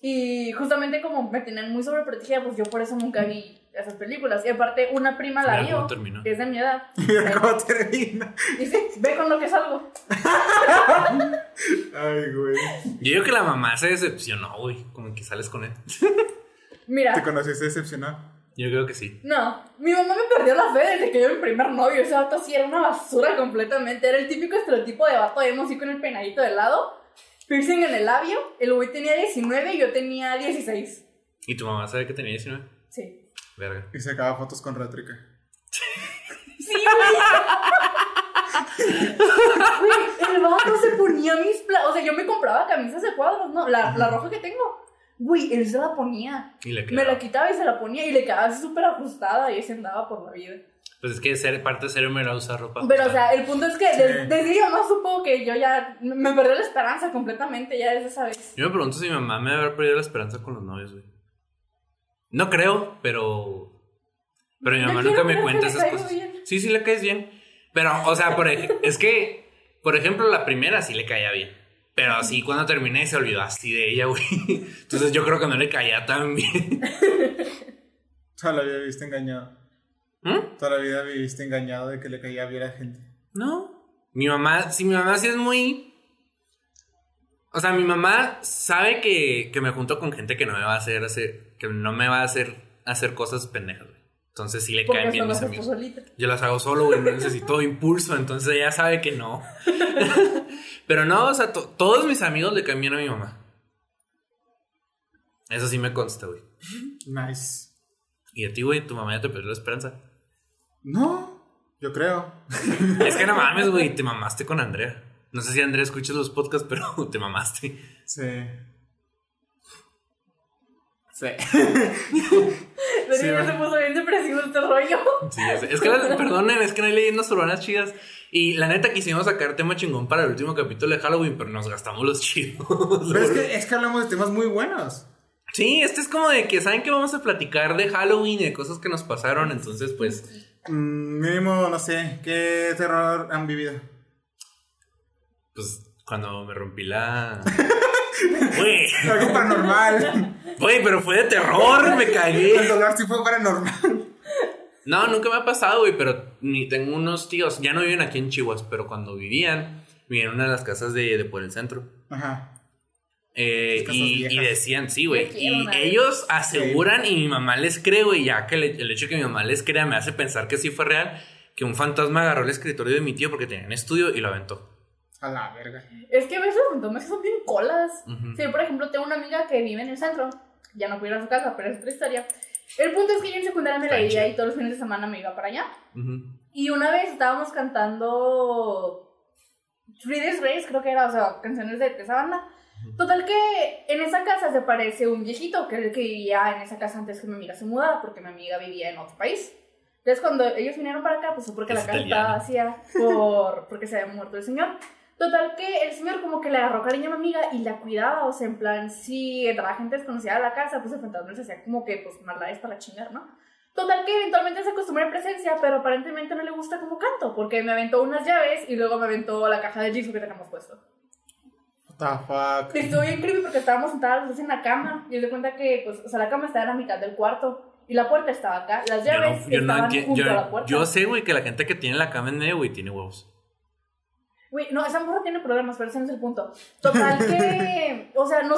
[SPEAKER 2] Y justamente como me tenían muy sobreprotegida, pues yo por eso nunca vi esas películas. Y aparte, una prima la
[SPEAKER 1] Mira cómo
[SPEAKER 2] vio,
[SPEAKER 1] terminó.
[SPEAKER 2] que es de mi edad.
[SPEAKER 3] Mira cómo termina.
[SPEAKER 2] Sí, ve con lo que salgo.
[SPEAKER 3] Ay, güey.
[SPEAKER 1] Yo digo que la mamá se decepcionó, güey. Como que sales con él.
[SPEAKER 3] ¿Te
[SPEAKER 2] Mira,
[SPEAKER 3] conociste decepcionado?
[SPEAKER 1] Yo creo que sí.
[SPEAKER 2] no, mi mamá me perdió la fe desde que yo mi primer novio. Ese vato sí era una basura completamente. Era el típico estereotipo de vato emo, así con el peinadito de lado. Piercing en el labio. El güey tenía 19 y yo tenía 16.
[SPEAKER 1] ¿Y tu mamá sabe que tenía 19?
[SPEAKER 2] Sí.
[SPEAKER 1] Verga.
[SPEAKER 3] Y sacaba fotos con rétrica.
[SPEAKER 2] Sí, güey. Güey, el vato se ponía mis pla- O sea, yo me compraba camisas de cuadros, ¿no? La, la roja que tengo. Güey, él se la ponía.
[SPEAKER 1] Y le
[SPEAKER 2] Me la quitaba y se la ponía y le quedaba así súper ajustada y ese andaba por la vida.
[SPEAKER 1] Pues es que ser parte de ser era usar ropa.
[SPEAKER 2] Pero, o
[SPEAKER 1] ajustada.
[SPEAKER 2] sea, el punto es que
[SPEAKER 3] Sí.
[SPEAKER 2] des- desde mi mamá supo que yo ya me perdió la esperanza completamente ya desde esa vez.
[SPEAKER 1] Yo me pregunto si mi mamá me habrá perdido la esperanza con los novios, güey. No creo, pero. Pero mi
[SPEAKER 2] Yo
[SPEAKER 1] mamá nunca me cuenta esas cosas.
[SPEAKER 2] bien.
[SPEAKER 1] Sí, sí le caes bien. Pero, o sea, por ej- es que, por ejemplo, la primera sí le caía bien. Pero así cuando terminé se olvidó así de ella, güey. Entonces yo creo que no le caía tan bien.
[SPEAKER 3] Toda la vida viviste engañado.
[SPEAKER 1] ¿Mm?
[SPEAKER 3] Toda la vida viviste engañado de que le caía bien a la gente.
[SPEAKER 1] No. Mi mamá, sí, mi mamá sí es muy. O sea, mi mamá sabe que, que me junto con gente que no me va a hacer, hacer que no me va a hacer hacer cosas pendejas, güey. Entonces sí le
[SPEAKER 2] Porque
[SPEAKER 1] caen bien mis amigos.
[SPEAKER 2] solita.
[SPEAKER 1] Yo las hago solo, güey, no necesito impulso, entonces ella sabe que no. Pero no, o sea, to- todos mis amigos le caen bien a mi mamá. Eso sí me consta, güey.
[SPEAKER 3] Nice.
[SPEAKER 1] Y a ti, güey, tu mamá ya te perdió la esperanza.
[SPEAKER 3] No, yo creo.
[SPEAKER 1] Es que no mames, güey, te mamaste con Andrea. No sé si Andrea escucha los podcasts, pero te mamaste.
[SPEAKER 3] Sí. Sí.
[SPEAKER 2] Pero
[SPEAKER 3] Sí,
[SPEAKER 2] ya se puso bien depresivo este rollo.
[SPEAKER 1] Sí, ya sé. Es que, perdonen, es que no hay leyendas urbanas chidas. Y la neta quisimos sacar tema chingón para el último capítulo de Halloween, pero nos gastamos los chidos.
[SPEAKER 3] Pero es que, es que hablamos de temas muy buenos.
[SPEAKER 1] Sí, este es como de que saben que vamos a platicar de Halloween y de cosas que nos pasaron, entonces pues
[SPEAKER 3] Mm, mínimo, no sé, ¿qué terror han vivido?
[SPEAKER 1] Pues cuando me rompí la. Güey.
[SPEAKER 3] Algo paranormal.
[SPEAKER 1] Güey, pero fue de terror, me cagué.
[SPEAKER 3] El dolor sí fue paranormal.
[SPEAKER 1] No, nunca me ha pasado, güey, pero ni tengo unos tíos, ya no viven aquí en Chihuahua, pero cuando vivían, vivían en una de las casas de, de por el centro.
[SPEAKER 3] Ajá.
[SPEAKER 1] Eh, y, decían, sí, güey. Y ellos aseguran, y mi mamá les cree, güey, ya que le- el hecho de que mi mamá les crea me hace pensar que sí fue real, que un fantasma agarró el escritorio de mi tío porque tenía un estudio y lo aventó.
[SPEAKER 3] A la verga.
[SPEAKER 2] Es que a veces los fantasmas son bien colas.
[SPEAKER 1] Ujú.
[SPEAKER 2] Sí, yo, por ejemplo, tengo una amiga que vive en el centro. Ya no puedo ir a su casa, pero es otra historia. El punto es que yo en secundaria me la
[SPEAKER 1] chido.
[SPEAKER 2] y todos los fines de semana me iba para allá.
[SPEAKER 1] Ujú.
[SPEAKER 2] Y una vez estábamos cantando Three Days Grace, creo que era, o sea, canciones de esa banda. Total que en esa casa se parece un viejito, que era el que vivía en esa casa antes que mi amiga se mudara, porque mi amiga vivía en otro país. Entonces cuando ellos vinieron para acá, pues fue porque
[SPEAKER 1] Es
[SPEAKER 2] la casa
[SPEAKER 1] italiano.
[SPEAKER 2] estaba vacía, por, porque se había muerto el señor. Total que el señor como que le agarró cariño a mi amiga y la cuidaba, o sea, en plan, si entraba gente desconocida a la casa, pues el fantasma se hacía como que, pues, maldades para chingar, ¿no? Total que eventualmente se acostumbró en presencia, pero aparentemente no le gusta como canto, porque me aventó unas llaves y luego me aventó la caja de Jisoo que tenemos puesto.
[SPEAKER 3] What the fuck.
[SPEAKER 2] Estuvo bien creepy porque estábamos sentadas dos en la cama y se cuenta que, pues, o sea, la cama estaba en la mitad del cuarto y la puerta estaba acá, las
[SPEAKER 1] Yo
[SPEAKER 2] llaves
[SPEAKER 1] no, yo no
[SPEAKER 2] estaban junto
[SPEAKER 1] yo-
[SPEAKER 2] a la puerta.
[SPEAKER 1] yo sé, güey, que la gente que tiene la cama en medio, güey, tiene huevos.
[SPEAKER 2] Güey, no, esa morra tiene problemas, pero ese no es el punto. Total que, o sea, no,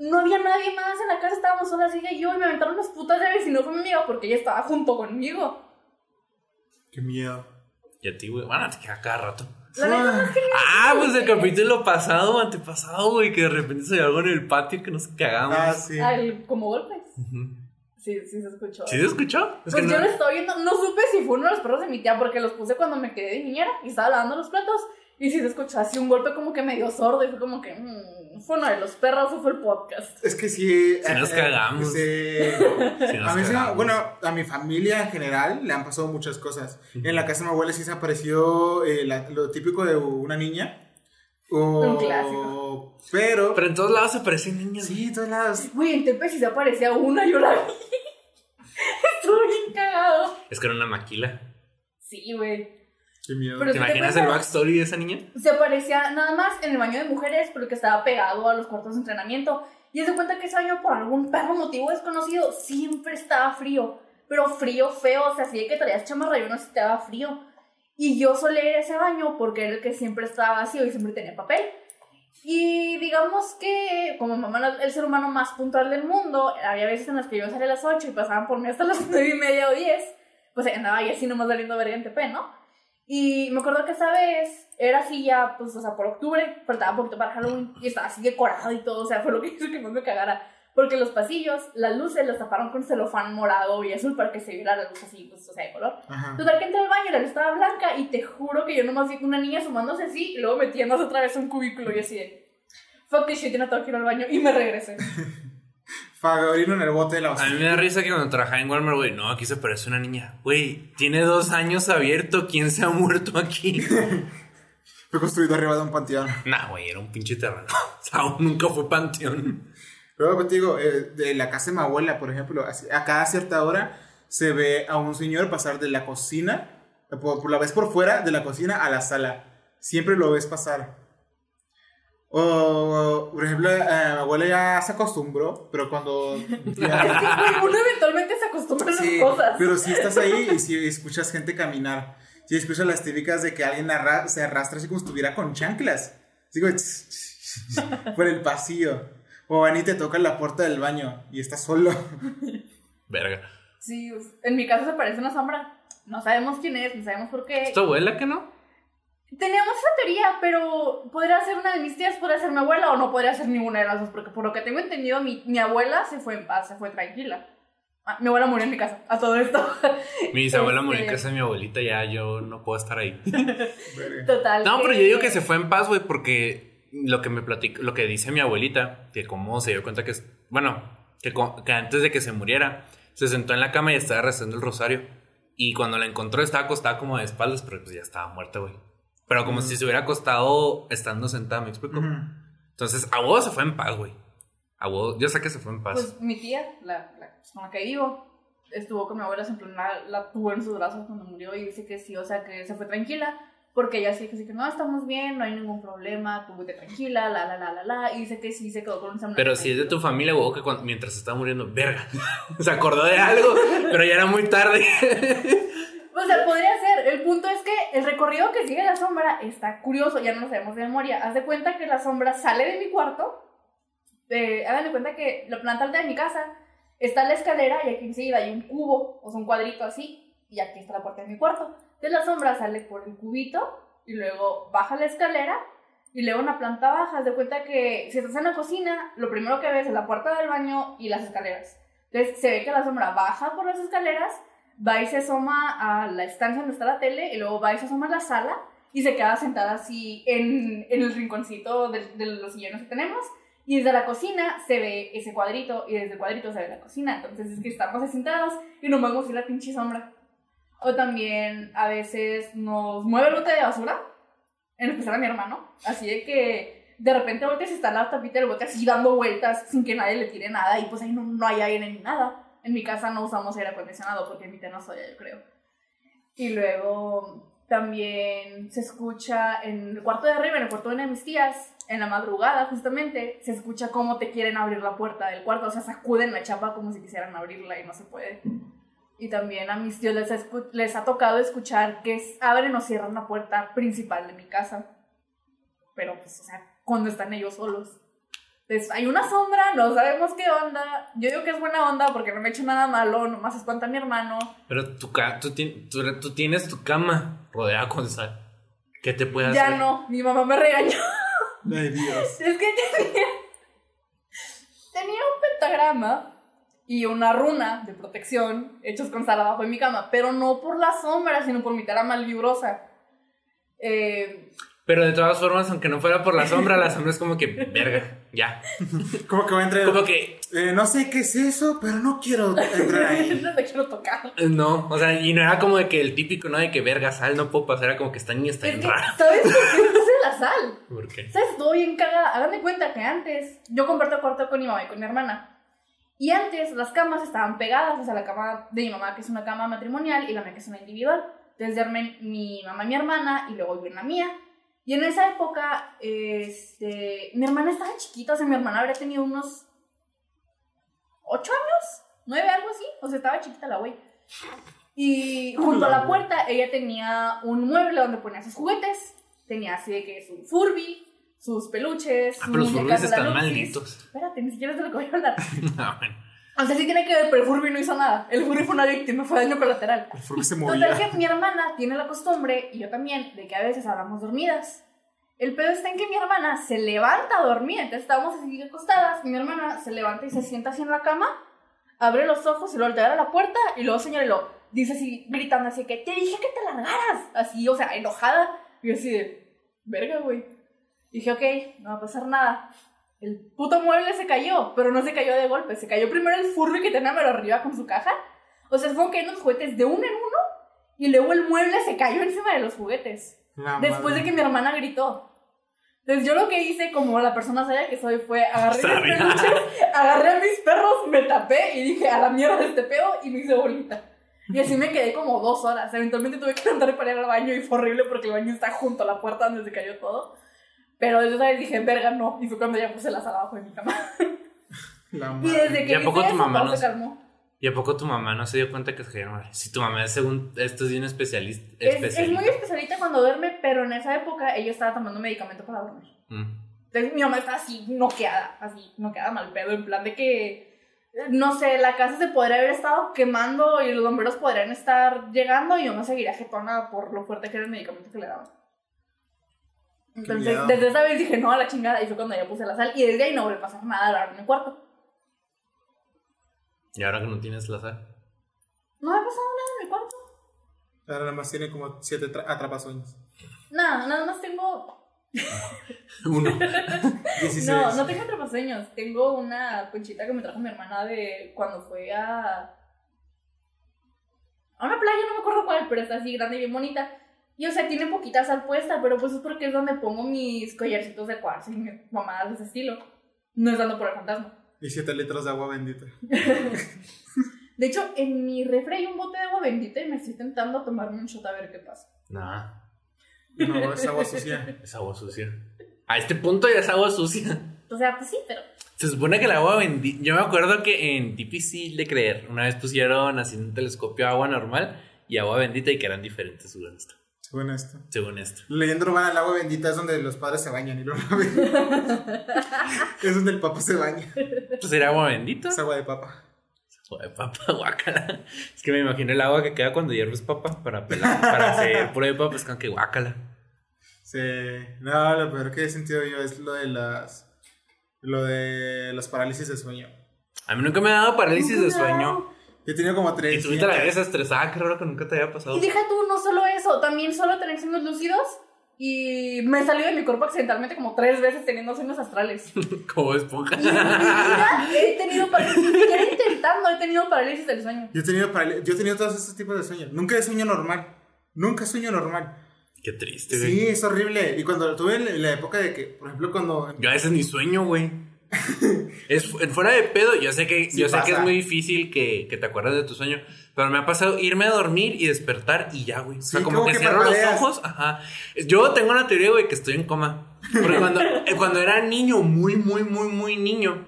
[SPEAKER 2] no había nadie más en la casa, estábamos solas ella y yo, y me aventaron unas putas llaves y no fue mi amiga porque ella estaba junto conmigo.
[SPEAKER 3] Qué miedo.
[SPEAKER 1] Y a ti, güey, bueno, te queda cada rato.
[SPEAKER 2] La es que
[SPEAKER 1] Ah, pues el capítulo pasado, antepasado, güey, que de repente se algo en el patio que nos cagamos.
[SPEAKER 3] Ah, sí.
[SPEAKER 2] Al- como golpes. Sí, sí se escuchó.
[SPEAKER 1] ¿Sí se escuchó? Es
[SPEAKER 2] Pues
[SPEAKER 1] que
[SPEAKER 2] yo
[SPEAKER 1] no-
[SPEAKER 2] lo estaba viendo, no supe si fue uno de los perros de mi tía porque los puse cuando me quedé de niñera y estaba lavando los platos y si se escuchó así un golpe como que medio sordo y fue como que mm, fue uno de los perros o fue el podcast.
[SPEAKER 3] Es que sí.
[SPEAKER 1] Sí nos
[SPEAKER 3] eh,
[SPEAKER 1] cagamos.
[SPEAKER 3] sí.
[SPEAKER 1] Sí nos
[SPEAKER 3] a mí se me-
[SPEAKER 1] cagamos.
[SPEAKER 3] bueno, a mi familia en general le han pasado muchas cosas. En la casa de mi abuela sí se apareció eh, la- lo típico de una niña. O,
[SPEAKER 2] Un clásico.
[SPEAKER 3] Pero,
[SPEAKER 1] Pero en todos lados se parecen niños.
[SPEAKER 3] Sí, todos lados.
[SPEAKER 2] Güey, en Tepe sí se aparecía una, yo la vi. Estuvo bien cagado.
[SPEAKER 1] Es que era una maquila.
[SPEAKER 2] Sí, güey.
[SPEAKER 3] Qué miedo.
[SPEAKER 2] Pero
[SPEAKER 1] ¿Te
[SPEAKER 2] te
[SPEAKER 1] imaginas el backstory de esa niña?
[SPEAKER 2] Se aparecía nada más en el baño de mujeres porque estaba pegado a los cuartos de entrenamiento. Y se cuenta que ese baño, por algún perro motivo desconocido, siempre estaba frío. Pero frío, feo, o sea, así de que traías chamarra y uno sí estaba frío. Y yo solía ir a ese baño porque era el que siempre estaba vacío y siempre tenía papel. Y digamos que, como mamá era el ser humano más puntual del mundo, había veces en las que yo salía a las 8 y pasaban por mí hasta las 9 y media o 10. Pues andaba ahí así nomás saliendo verga en TP, ¿no? Y me acuerdo que esa vez era así ya, pues, o sea, por octubre, faltaba un poquito para Halloween y estaba así decorado y todo, o sea, fue lo que hizo que más me cagara. Porque los pasillos, las luces las taparon con celofán morado y azul para que se viera la luz así, pues, o sea, de color.
[SPEAKER 3] Ajá.
[SPEAKER 2] Total que entré al baño y la luz estaba blanca y te juro que yo nomás vi una niña asomándose así y luego metiéndose otra vez a un cubículo y así de... Fuck this shit, no tengo que ir al baño y me regresé.
[SPEAKER 3] Favorino en el bote de la
[SPEAKER 1] A mí
[SPEAKER 3] basura.
[SPEAKER 1] me da risa que cuando trabajaba en Walmart, güey, no, aquí se parece una niña. Güey, tiene dos años abierto. ¿Quién se ha muerto aquí?
[SPEAKER 3] Fue construido arriba de un panteón.
[SPEAKER 1] nah, güey, era un pinche terreno. O sea, nunca fue panteón.
[SPEAKER 3] Luego pues, te digo, eh, de la casa de mi abuela, por ejemplo, a cada cierta hora se ve a un señor pasar de la cocina, eh, por, por la vez por fuera, de la cocina a la sala. Siempre lo ves pasar. O, por ejemplo, eh, mi abuela ya se acostumbró, pero cuando...
[SPEAKER 2] Es que, güey, uno eventualmente se acostumbra a las
[SPEAKER 3] Sí,
[SPEAKER 2] cosas.
[SPEAKER 3] pero si estás ahí y si escuchas gente caminar, si escuchas las típicas de que alguien arra- se arrastra así como si estuviera con chanclas, digo, por el pasillo, o van y te tocan la puerta del baño y estás solo.
[SPEAKER 1] Verga.
[SPEAKER 2] Sí, en mi caso se parece una sombra. No sabemos quién es, no sabemos por qué.
[SPEAKER 1] ¿Es tu abuela que no?
[SPEAKER 2] Teníamos esa teoría, pero podría ser una de mis tías, podría ser mi abuela o no podría ser ninguna de las dos, porque por lo que tengo entendido, mi, mi abuela se fue en paz, se fue tranquila. Ah, mi abuela murió en mi casa, a todo esto.
[SPEAKER 1] Mi bisabuela murió en
[SPEAKER 2] Este-
[SPEAKER 1] casa de mi abuelita, ya yo no puedo estar ahí.
[SPEAKER 2] Total.
[SPEAKER 1] No, pero yo digo que se fue en paz, güey, porque lo que me platica, lo que dice mi abuelita, que cómo se dio cuenta que, es- bueno, que, que antes de que se muriera, se sentó en la cama y estaba rezando el rosario. Y cuando la encontró estaba acostada como de espaldas, pero pues ya estaba muerta, güey. Pero como si se hubiera acostado estando sentada, ¿me explico?
[SPEAKER 3] Ujú.
[SPEAKER 1] Entonces, a huevo se fue en paz, güey. A huevo, yo sé que se fue en paz.
[SPEAKER 2] Pues mi tía, la, la con la que vivo, estuvo con mi abuela, plan, la, la tuvo en sus brazos cuando murió y dice que sí, o sea, que se fue tranquila. Porque ella sí dijo así que no, estamos bien, no hay ningún problema, tú vete tranquila, la, la, la, la, la. Y dice que sí se quedó con un semblante.
[SPEAKER 1] Pero si es de tu familia, hubo que cuando- mientras estaba muriendo, verga, se acordó de algo, pero ya era muy tarde.
[SPEAKER 2] O sea, podría ser. El punto es que el recorrido que sigue la sombra está curioso, ya no lo sabemos de memoria. Haz de cuenta que la sombra sale de mi cuarto. Eh, hagan de cuenta que la planta alta de mi casa está la escalera y aquí enseguida hay un cubo, o sea, un cuadrito así, y aquí está la puerta de mi cuarto. Entonces la sombra sale por el cubito y luego baja la escalera y luego en la planta baja. Haz de cuenta que si estás en la cocina, lo primero que ves es la puerta del baño y las escaleras. Entonces se ve que la sombra baja por las escaleras va y se asoma a la estancia donde está la tele y luego va y se asoma a la sala y se queda sentada así en, en el rinconcito de, de los sillones que tenemos. Y desde la cocina se ve ese cuadrito y desde el cuadrito se ve la cocina. Entonces es que estamos sentados y nos vemos la pinche sombra. O también a veces nos mueve el bote de basura en especial a mi hermano. Así de que de repente volteas y está la tapita del bote así dando vueltas sin que nadie le tire nada y pues ahí no, no hay aire ni nada en mi casa no usamos aire acondicionado porque mi no soy yo creo. Y luego también se escucha en el cuarto de arriba, en el cuarto de una de mis tías, en la madrugada justamente, se escucha cómo te quieren abrir la puerta del cuarto, o sea, sacuden la chapa como si quisieran abrirla y no se puede. Y también a mis tíos les ha, les ha tocado escuchar que abren o cierran la puerta principal de mi casa. Pero pues, o sea, cuando están ellos solos. Entonces, hay una sombra, no sabemos qué onda. Yo digo que es buena onda porque no me he hecho nada malo, nomás espanta a mi hermano.
[SPEAKER 1] Pero tu ca- tú, ti- tú- tú tienes tu cama rodeada con sal. ¿Qué te puede hacer?
[SPEAKER 2] Ya no, mi mamá me regañó.
[SPEAKER 3] Ay, Dios.
[SPEAKER 2] Es que tenía, tenía un pentagrama y una runa de protección hechos con sal abajo de mi cama, pero no por la sombra, sino por mi cara malvibrosa. Eh,
[SPEAKER 1] Pero de todas formas, aunque no fuera por la sombra, la sombra es como que, verga, ya.
[SPEAKER 3] ¿Cómo que va a entrar?
[SPEAKER 1] Como que,
[SPEAKER 3] Eh, no sé qué es eso, pero no quiero entrar ahí.
[SPEAKER 2] no le quiero tocar.
[SPEAKER 1] eh, no, o sea, y no era como de que el típico, ¿no? De que, verga, sal, no puedo pasar, era como que esta niña está
[SPEAKER 2] Es
[SPEAKER 1] bien rara.
[SPEAKER 2] ¿sabes por qué puse la sal?
[SPEAKER 1] ¿Por qué?
[SPEAKER 2] ¿Sabes? Estuvo bien cagada. Hagan de cuenta que antes yo comparto cuarto con mi mamá y con mi hermana. Y antes las camas estaban pegadas, o sea, la cama de mi mamá, que es una cama matrimonial, y la mía, que es una individual. Entonces duermen mi mamá y mi hermana, y luego yo en la mía. Y en esa época, este, mi hermana estaba chiquita, o sea, mi hermana habría tenido unos 8 años, 9, algo así. O sea, estaba chiquita la güey. Y junto a la puerta, ella tenía un mueble donde ponía sus juguetes. Tenía así de que su Furby, sus peluches.
[SPEAKER 1] Ah,
[SPEAKER 2] sus
[SPEAKER 1] pero los Furbies
[SPEAKER 2] la
[SPEAKER 1] están malditos.
[SPEAKER 2] Espérate, ni siquiera es de lo que voy a hablar.
[SPEAKER 1] Ah, bueno.
[SPEAKER 2] O sea, sí tiene que ver, pero el Furby no hizo nada. El Furby fue una víctima, fue daño colateral.
[SPEAKER 3] El furby se
[SPEAKER 2] Total
[SPEAKER 3] movía.
[SPEAKER 2] que mi hermana tiene la costumbre, y yo también, de que a veces hablamos dormidas. El pedo está en que mi hermana se levanta dormida, entonces estábamos así acostadas, y mi hermana se levanta y se sienta así en la cama, abre los ojos y lo voltea a la puerta, y luego señala y lo dice así, gritando así que, te dije que te largaras, así, o sea, enojada. Y yo así de, verga, güey. Dije, ok, no va a pasar nada. El puto mueble se cayó, pero no se cayó de golpe. Se cayó primero el Furby que tenía pero arriba con su caja. O sea, fue que los juguetes de uno en uno y luego el mueble se cayó encima de los juguetes.
[SPEAKER 3] La
[SPEAKER 2] Después
[SPEAKER 3] madre.
[SPEAKER 2] de que mi hermana gritó. Entonces yo lo que hice, como la persona sabia que soy, fue agarré mis peluches, agarré a mis perros, me tapé y dije a la mierda de este pedo y me hice bolita. Y así me quedé como dos horas. Eventualmente tuve que levantarme para ir al baño y fue horrible porque el baño está junto a la puerta donde se cayó todo. Pero yo esa vez dije, verga, no. Y fue cuando ya puse la sala abajo de mi cama.
[SPEAKER 3] La
[SPEAKER 2] Y desde que
[SPEAKER 1] ¿Y a poco tu mamá no
[SPEAKER 2] se calmó.
[SPEAKER 1] ¿Y a poco tu mamá no se dio cuenta que se mal? Si tu mamá es según esto es bien especialista.
[SPEAKER 2] Es, es
[SPEAKER 1] especialista.
[SPEAKER 2] muy especialita cuando duerme, pero en esa época ella estaba tomando medicamento para dormir.
[SPEAKER 1] Mm.
[SPEAKER 2] Entonces mi mamá estaba así noqueada, así noqueada mal pedo, en plan de que, no sé, la casa se podría haber estado quemando y los bomberos podrían estar llegando y yo me seguiría jetona por lo fuerte que era el medicamento que le daban. Entonces, desde esa vez dije, no, a la chingada, y fue cuando ya puse la sal, y desde ahí no volvió a pasar nada a la hora en mi cuarto.
[SPEAKER 1] Y ahora que no tienes la sal.
[SPEAKER 2] No me ha pasado nada en mi cuarto.
[SPEAKER 3] Ahora nada más tiene como siete tra- atrapasueños.
[SPEAKER 2] Nada, nada más tengo
[SPEAKER 1] Uno.
[SPEAKER 3] 16.
[SPEAKER 2] No, no tengo atrapasueños. Tengo una conchita que me trajo mi hermana de cuando fue a. a una playa, no me acuerdo cuál, pero está así grande y bien bonita. Y o sea, tiene poquita sal puesta, pero pues es porque es donde pongo mis collarcitos de cuarzo y mis mamadas de ese estilo. No es dando por el fantasma.
[SPEAKER 3] Y 7 litros de agua bendita.
[SPEAKER 2] De hecho, en mi refri hay un bote de agua bendita y me estoy intentando tomarme un shot a ver qué pasa.
[SPEAKER 1] Nah.
[SPEAKER 3] No, es agua sucia.
[SPEAKER 1] Es agua sucia. A este punto ya es agua sucia.
[SPEAKER 2] O sea, pues sí, pero.
[SPEAKER 1] Se supone que el agua bendita. Yo me acuerdo que en difícil de creer, una vez pusieron así en un telescopio agua normal y agua bendita y que eran diferentes esto.
[SPEAKER 3] Según esto.
[SPEAKER 1] Según esto.
[SPEAKER 3] Leyenda urbana al agua bendita es donde los padres se bañan y lo es donde el papá se baña.
[SPEAKER 1] Pues era agua bendita.
[SPEAKER 3] Es agua de papa.
[SPEAKER 1] Agua de papa, guácala. Es que me imagino el agua que queda cuando hierves papa para pelar, para hacer puré de papa, es como que guácala.
[SPEAKER 3] Sí. No, lo peor que he sentido yo es lo de las. Lo de las parálisis de sueño.
[SPEAKER 1] A mí nunca me ha dado parálisis de sueño.
[SPEAKER 3] Yo he tenido como
[SPEAKER 1] Y
[SPEAKER 3] tres.
[SPEAKER 1] tú te la ves estresada, qué raro que nunca te haya pasado.
[SPEAKER 2] Y deja tú, no solo eso, también solo tener sueños lúcidos. Y me he salido de mi cuerpo accidentalmente como tres veces teniendo sueños astrales.
[SPEAKER 1] Como esponja.
[SPEAKER 2] Y en mi vida he tenido parálisis, ni siquiera intentando, he tenido parálisis del sueño.
[SPEAKER 3] Yo he tenido, yo he tenido todos estos tipos de sueños. Nunca he sueño normal. Nunca sueño normal.
[SPEAKER 1] Qué triste, güey.
[SPEAKER 3] Sí, es horrible. Y cuando lo tuve en la época de que, por ejemplo, cuando.
[SPEAKER 1] Yo a veces ni sueño, güey. Es fu- fuera de pedo, yo sé que,
[SPEAKER 3] Sí
[SPEAKER 1] yo sé que es muy difícil que, que te acuerdes de tu sueño, pero me ha pasado irme a dormir y despertar y ya, güey. O sea,
[SPEAKER 3] Sí,
[SPEAKER 1] como
[SPEAKER 3] como
[SPEAKER 1] que,
[SPEAKER 3] que
[SPEAKER 1] cierro los ojos, ajá. Yo tengo una teoría, güey, que estoy en coma. Porque cuando, eh, cuando era niño, muy, muy, muy, muy niño,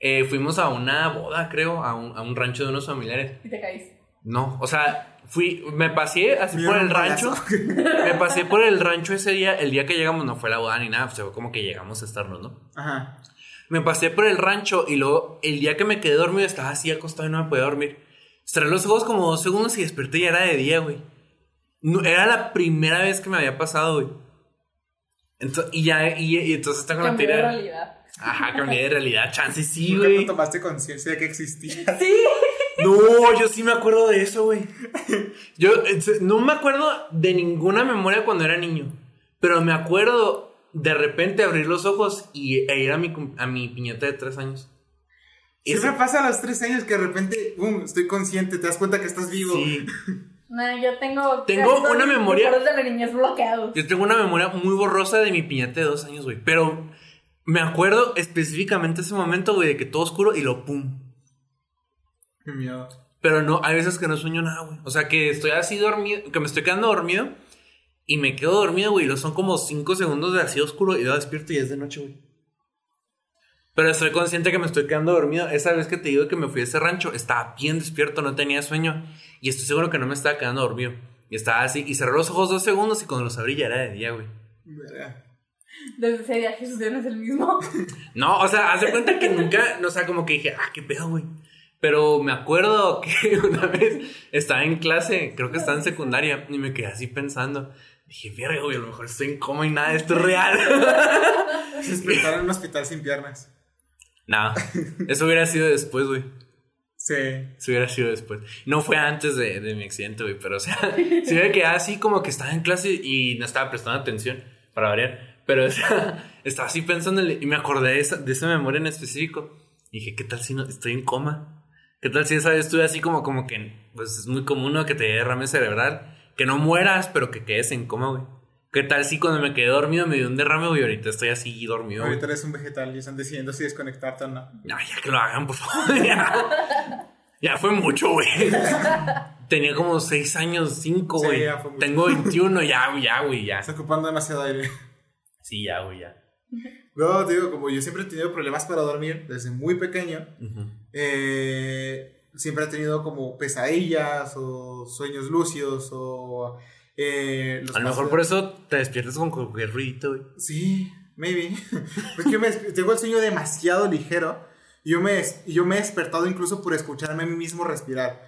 [SPEAKER 1] eh, fuimos a una boda, creo, a un, a un rancho de unos familiares.
[SPEAKER 2] Y te caís.
[SPEAKER 1] No, o sea, fui, me pasé así por el rancho. Me pasé por el rancho ese día, el día que llegamos no fue la boda ni nada, fue como que llegamos a estarnos, ¿no?
[SPEAKER 3] Ajá.
[SPEAKER 1] Me pasé por el rancho y luego el día que me quedé dormido estaba así acostado y no me podía dormir. Cerré los ojos como dos segundos y desperté y ya era de día, güey. No, era la primera vez que me había pasado, güey. Entonces, y ya, y, y entonces tengo la
[SPEAKER 2] Cambió de realidad.
[SPEAKER 1] Ajá, cambié de realidad, chance sí,
[SPEAKER 3] Nunca
[SPEAKER 1] güey.
[SPEAKER 3] no tomaste conciencia de que existía.
[SPEAKER 2] Sí.
[SPEAKER 1] No, yo sí me acuerdo de eso, güey. Yo eh, no me acuerdo de ninguna memoria cuando era niño. Pero me acuerdo de repente abrir los ojos y, e ir a mi, a mi piñata de tres años.
[SPEAKER 3] Siempre
[SPEAKER 1] Ese-
[SPEAKER 3] pasa a los tres años que de repente, boom, estoy consciente, te das cuenta que estás vivo.
[SPEAKER 1] Sí.
[SPEAKER 2] No, yo tengo.
[SPEAKER 1] Tengo una memoria-
[SPEAKER 2] recuerdos de la niñez bloqueados.
[SPEAKER 1] Yo tengo una memoria muy borrosa de mi piñata de dos años, güey. Pero me acuerdo específicamente ese momento, güey, de que todo oscuro y lo pum.
[SPEAKER 3] Qué miedo.
[SPEAKER 1] Pero no, hay veces que no sueño nada, güey. O sea, que estoy así dormido, que me estoy quedando dormido y me quedo dormido, güey. lo Son como cinco segundos de así oscuro y yo despierto y es de noche, güey. Pero estoy consciente que me estoy quedando dormido. Esa vez que te digo que me fui a ese rancho, estaba bien despierto, no tenía sueño. Y estoy seguro que no me estaba quedando dormido. Y estaba así, y cerré los ojos dos segundos y cuando los abrí ya era de día, güey.
[SPEAKER 2] Desde ese día Jesús ya no es el mismo.
[SPEAKER 1] No, o sea, haz de cuenta que nunca, o sea, como que dije, ah, qué pedo, güey. Pero me acuerdo que una vez estaba en clase, creo que estaba en secundaria, y me quedé así pensando. Dije, verga, güey, a lo mejor estoy en coma y nada, esto es real.
[SPEAKER 3] Despertar en un hospital sin piernas.
[SPEAKER 1] no, eso hubiera sido después, güey.
[SPEAKER 3] Sí.
[SPEAKER 1] Eso hubiera sido después. No fue antes de, de mi accidente, güey, pero o sea, sí me quedé así como que estaba en clase y no estaba prestando atención, para variar. Pero o sea, estaba así pensando en- y me acordé de esa, de esa memoria en específico. Y dije, ¿qué tal si no, estoy en coma? ¿Qué tal si esa vez estuve así como, como que, pues es muy común ¿no? que te dé derrame cerebral? Que no mueras, pero que quedes en coma, güey. ¿Qué tal si cuando me quedé dormido me dio un derrame, güey? Ahorita estoy así dormido, güey.
[SPEAKER 3] Ahorita eres un vegetal y están decidiendo si desconectarte o no.
[SPEAKER 1] No, ya que lo hagan, por favor. Ya, Ya fue mucho, güey. Tenía como 6 años, 5,
[SPEAKER 3] Sí,
[SPEAKER 1] güey.
[SPEAKER 3] ya fue mucho.
[SPEAKER 1] Tengo 21, ya, güey, ya, güey, ya.
[SPEAKER 3] Está ocupando demasiado aire.
[SPEAKER 1] Sí, ya, güey, ya.
[SPEAKER 3] No, te digo, como yo siempre he tenido problemas para dormir desde muy pequeño, eh, siempre he tenido como pesadillas o sueños lúcidos o... eh, los
[SPEAKER 1] A lo mejor por eso te despiertas con cualquier güey.
[SPEAKER 3] Sí, maybe. Porque yo me, tengo el sueño demasiado ligero y yo me, yo me he despertado incluso por escucharme a mí mismo respirar.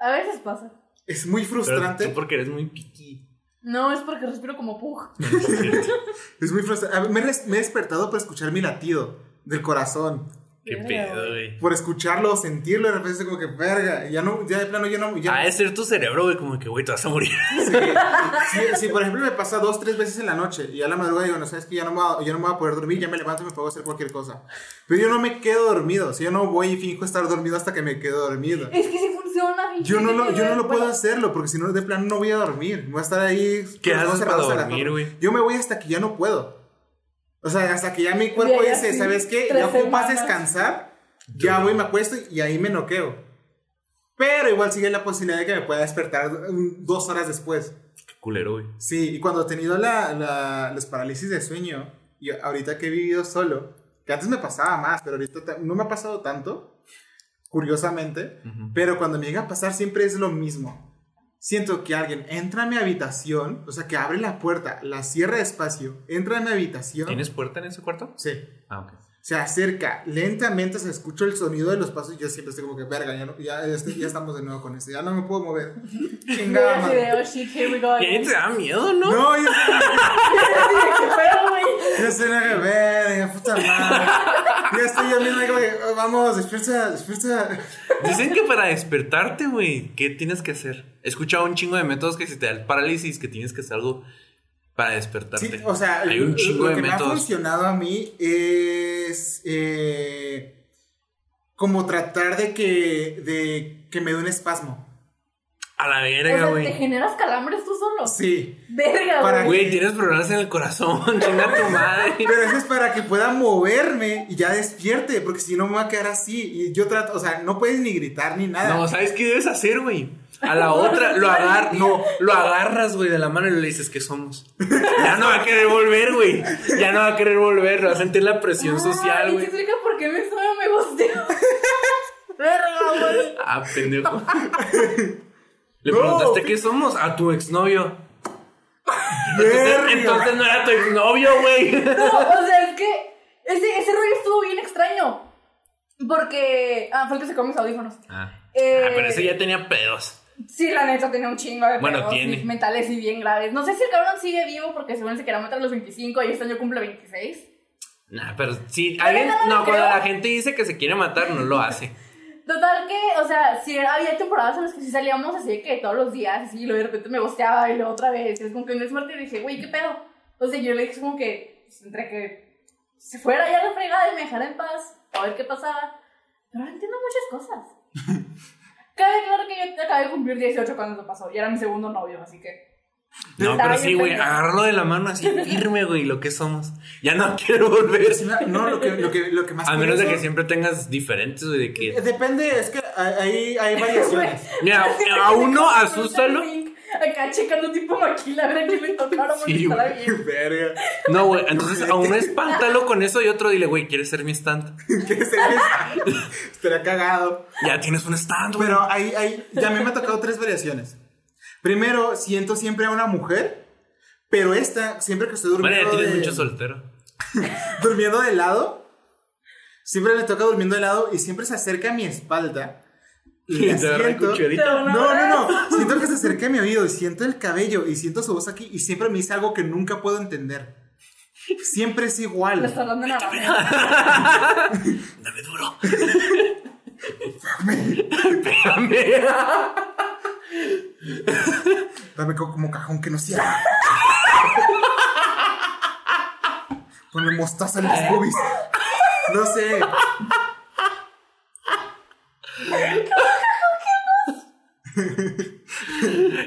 [SPEAKER 2] A veces pasa.
[SPEAKER 3] Es muy
[SPEAKER 1] Pero
[SPEAKER 3] frustrante.
[SPEAKER 1] tú porque eres muy piqui.
[SPEAKER 2] No, es porque respiro como pug.
[SPEAKER 3] Es muy frustrante. Me, me he despertado por escuchar mi latido del corazón.
[SPEAKER 1] Qué pedo,
[SPEAKER 2] güey.
[SPEAKER 3] Por escucharlo, sentirlo, de repente es como que, verga, ya no, ya de plano, ya no, ya
[SPEAKER 1] Ha de ser tu cerebro, güey, como que, güey, te vas a morir.
[SPEAKER 3] Sí, sí, sí, por ejemplo, me pasa dos, tres veces en la noche y a la madrugada digo, no sabes que ya no, me voy a, ya no me voy a poder dormir, ya me levanto y me puedo hacer cualquier cosa. Pero yo no me quedo dormido, o sea, yo no voy y finjo estar dormido hasta que me quedo dormido.
[SPEAKER 2] Es que sí funciona,
[SPEAKER 3] Yo no lo, yo no lo puedo hacerlo porque si no, de plano no voy a dormir. Voy a estar ahí.
[SPEAKER 1] ¿Qué haces para dormir, güey?
[SPEAKER 3] Yo me voy hasta que ya no puedo. O sea, hasta que ya mi cuerpo dice,
[SPEAKER 2] así,
[SPEAKER 3] ¿sabes qué? Ya ocupas
[SPEAKER 2] semanas.
[SPEAKER 3] descansar, ya voy, me acuesto y ahí me noqueo. Pero igual sigue la posibilidad de que me pueda despertar dos horas después.
[SPEAKER 1] Qué culero, güey.
[SPEAKER 3] Sí, y cuando he tenido la, la, las parálisis de sueño, y ahorita que he vivido solo, que antes me pasaba más, pero ahorita ta- no me ha pasado tanto, curiosamente,
[SPEAKER 1] Ujú.
[SPEAKER 3] pero cuando me llega a pasar siempre es lo mismo. Siento que alguien entra a mi habitación, o sea, que abre la puerta, la cierra despacio, entra a mi habitación.
[SPEAKER 1] ¿Tienes puerta en ese cuarto?
[SPEAKER 3] Sí.
[SPEAKER 1] Ah, ok.
[SPEAKER 3] Se acerca lentamente, se escucha el sonido de los pasos y yo siempre estoy como que, verga, ya, no- ya, este- ya estamos de nuevo con esto, ya no me puedo mover. Chingada madre.
[SPEAKER 2] oh.
[SPEAKER 1] ¿Te da miedo, no?
[SPEAKER 3] No, yo
[SPEAKER 2] ¿Qué pedo, güey?
[SPEAKER 3] Ya estoy en la verga, puta madre. Ya estoy yo mismo, como que, oh, vamos, despierta, despierta.
[SPEAKER 1] Dicen que para despertarte, güey, ¿qué tienes que hacer? He escuchado un chingo de métodos que si te da el parálisis, que tienes que hacer algo para despertarte.
[SPEAKER 3] Sí, o sea,
[SPEAKER 1] hay un
[SPEAKER 3] lo-
[SPEAKER 1] chingo
[SPEAKER 3] lo
[SPEAKER 1] de
[SPEAKER 3] que me ha
[SPEAKER 1] métodos.
[SPEAKER 3] funcionado a mí es eh, como tratar de que, de que me dé un espasmo.
[SPEAKER 1] A la
[SPEAKER 2] O
[SPEAKER 1] verga,
[SPEAKER 2] sea, ¿te
[SPEAKER 1] güey.
[SPEAKER 2] generas calambres tú solo?
[SPEAKER 3] Sí.
[SPEAKER 2] Verga,
[SPEAKER 3] Para-
[SPEAKER 2] güey.
[SPEAKER 1] Güey, tienes problemas en el corazón, chinga tu madre.
[SPEAKER 3] Pero eso es para que pueda moverme y ya despierte, porque si no me va a quedar así. Y yo trato, o sea, no puedes ni gritar ni nada.
[SPEAKER 1] No, ¿sabes qué debes hacer, güey? A la otra lo agarras, no, lo agarras, güey, de la mano y le dices que somos. Ya no va a querer volver, güey. Ya no va a querer volver, va a sentir la presión
[SPEAKER 2] Ah,
[SPEAKER 1] social,
[SPEAKER 2] ¿y
[SPEAKER 1] güey.
[SPEAKER 2] te explica por qué me suena me gusteo? Verga, güey.
[SPEAKER 1] Ah, pendejo. Le
[SPEAKER 3] No.
[SPEAKER 1] preguntaste qué somos a tu exnovio. Entonces, entonces no era tu exnovio, güey.
[SPEAKER 2] No, o sea, es que ese, ese rollo estuvo bien extraño. Porque. Ah, fue el que se come mis audífonos.
[SPEAKER 1] Ah,
[SPEAKER 2] Eh,
[SPEAKER 1] Ah, pero ese ya tenía pedos.
[SPEAKER 2] Sí, la neta tenía un chingo de
[SPEAKER 1] Bueno,
[SPEAKER 2] pedos
[SPEAKER 1] tiene.
[SPEAKER 2] mentales y bien graves. No sé si el cabrón sigue vivo porque según se quería matar a los 25 y este año cumple 26.
[SPEAKER 1] Nah, pero sí,
[SPEAKER 2] La
[SPEAKER 1] alguien,
[SPEAKER 2] no
[SPEAKER 1] cuando
[SPEAKER 2] creo.
[SPEAKER 1] la gente dice que se quiere matar, no lo hace.
[SPEAKER 2] Total que, o sea, sí había temporadas en las que sí salíamos así de que todos los días, así, y luego de repente me bosteaba y luego otra vez. Y es como que un muerte y dije, güey, ¿qué pedo? O sea, yo le dije como que, pues, entre que se fuera ya la fregada y me dejara en paz, a ver qué pasaba. Pero ahora entiendo muchas cosas. Cabe claro que yo acabé de cumplir 18 cuando eso pasó, y era mi segundo novio, así que.
[SPEAKER 1] No, pero sí, güey, agarrarlo de la mano así firme, güey, lo que somos. Ya no quiero volver.
[SPEAKER 3] Sí, No, lo que, lo que, lo que más
[SPEAKER 1] A menos de que siempre tengas diferentes, güey, de que...
[SPEAKER 3] Depende, es que hay, hay variaciones.
[SPEAKER 1] Mira, a uno asústalo.
[SPEAKER 2] Acá checando tipo maquila, a ver a quién le tocaron porque
[SPEAKER 1] Sí,
[SPEAKER 2] estará bien.
[SPEAKER 3] Verga.
[SPEAKER 1] No, güey, entonces a uno espántalo con eso y otro dile, güey, ¿quieres ser mi stand?
[SPEAKER 3] ¿Qué se Estaría cagado.
[SPEAKER 1] Ya tienes un stand, güey.
[SPEAKER 3] Pero hay, hay, ya a mí me ha tocado tres variaciones. Primero, siento siempre a una mujer, pero esta, siempre que estoy
[SPEAKER 1] Bueno,
[SPEAKER 3] durmiendo,
[SPEAKER 1] ya tienes
[SPEAKER 3] de,
[SPEAKER 1] mucho soltero.
[SPEAKER 3] durmiendo de lado, siempre le toca durmiendo de lado y siempre se acerca a mi espalda. Y la siento- No, no, no. Siento que se acerca a mi oído y siento el cabello y siento su voz aquí y siempre me dice algo que nunca puedo entender. Siempre es
[SPEAKER 2] Le
[SPEAKER 3] igual.
[SPEAKER 2] está dando una ramera.
[SPEAKER 1] Dame duro. Pégame.
[SPEAKER 3] Dame co- como cajón que no cierra. Ponle mostaza en los boobies. No sé.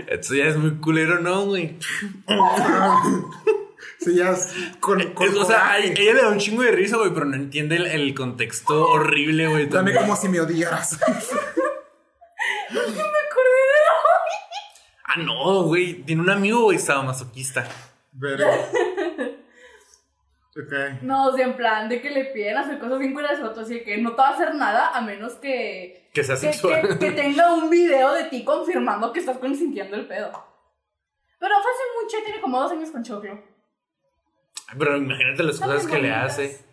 [SPEAKER 1] Esto ya es muy culero, ¿no, güey?
[SPEAKER 3] Sí, ya es con, con
[SPEAKER 1] Es- o sea, ella le da un chingo de risa, güey, pero no entiende el, el contexto horrible, güey.
[SPEAKER 3] Dame como si me odiaras.
[SPEAKER 1] Ah, no, güey. Tiene un amigo, güey, sadomasoquista.
[SPEAKER 3] Verga. Ok.
[SPEAKER 2] No, o sea, en plan de que le piden hacer cosas bien curas a así que no te va a hacer nada a menos que.
[SPEAKER 1] Que sea
[SPEAKER 2] que,
[SPEAKER 1] sexual.
[SPEAKER 2] que- que tenga un video de ti confirmando que estás consintiendo el pedo. Pero fue hace mucho, tiene como dos años con Choclo.
[SPEAKER 1] Pero imagínate las
[SPEAKER 2] Están
[SPEAKER 1] cosas que le hace.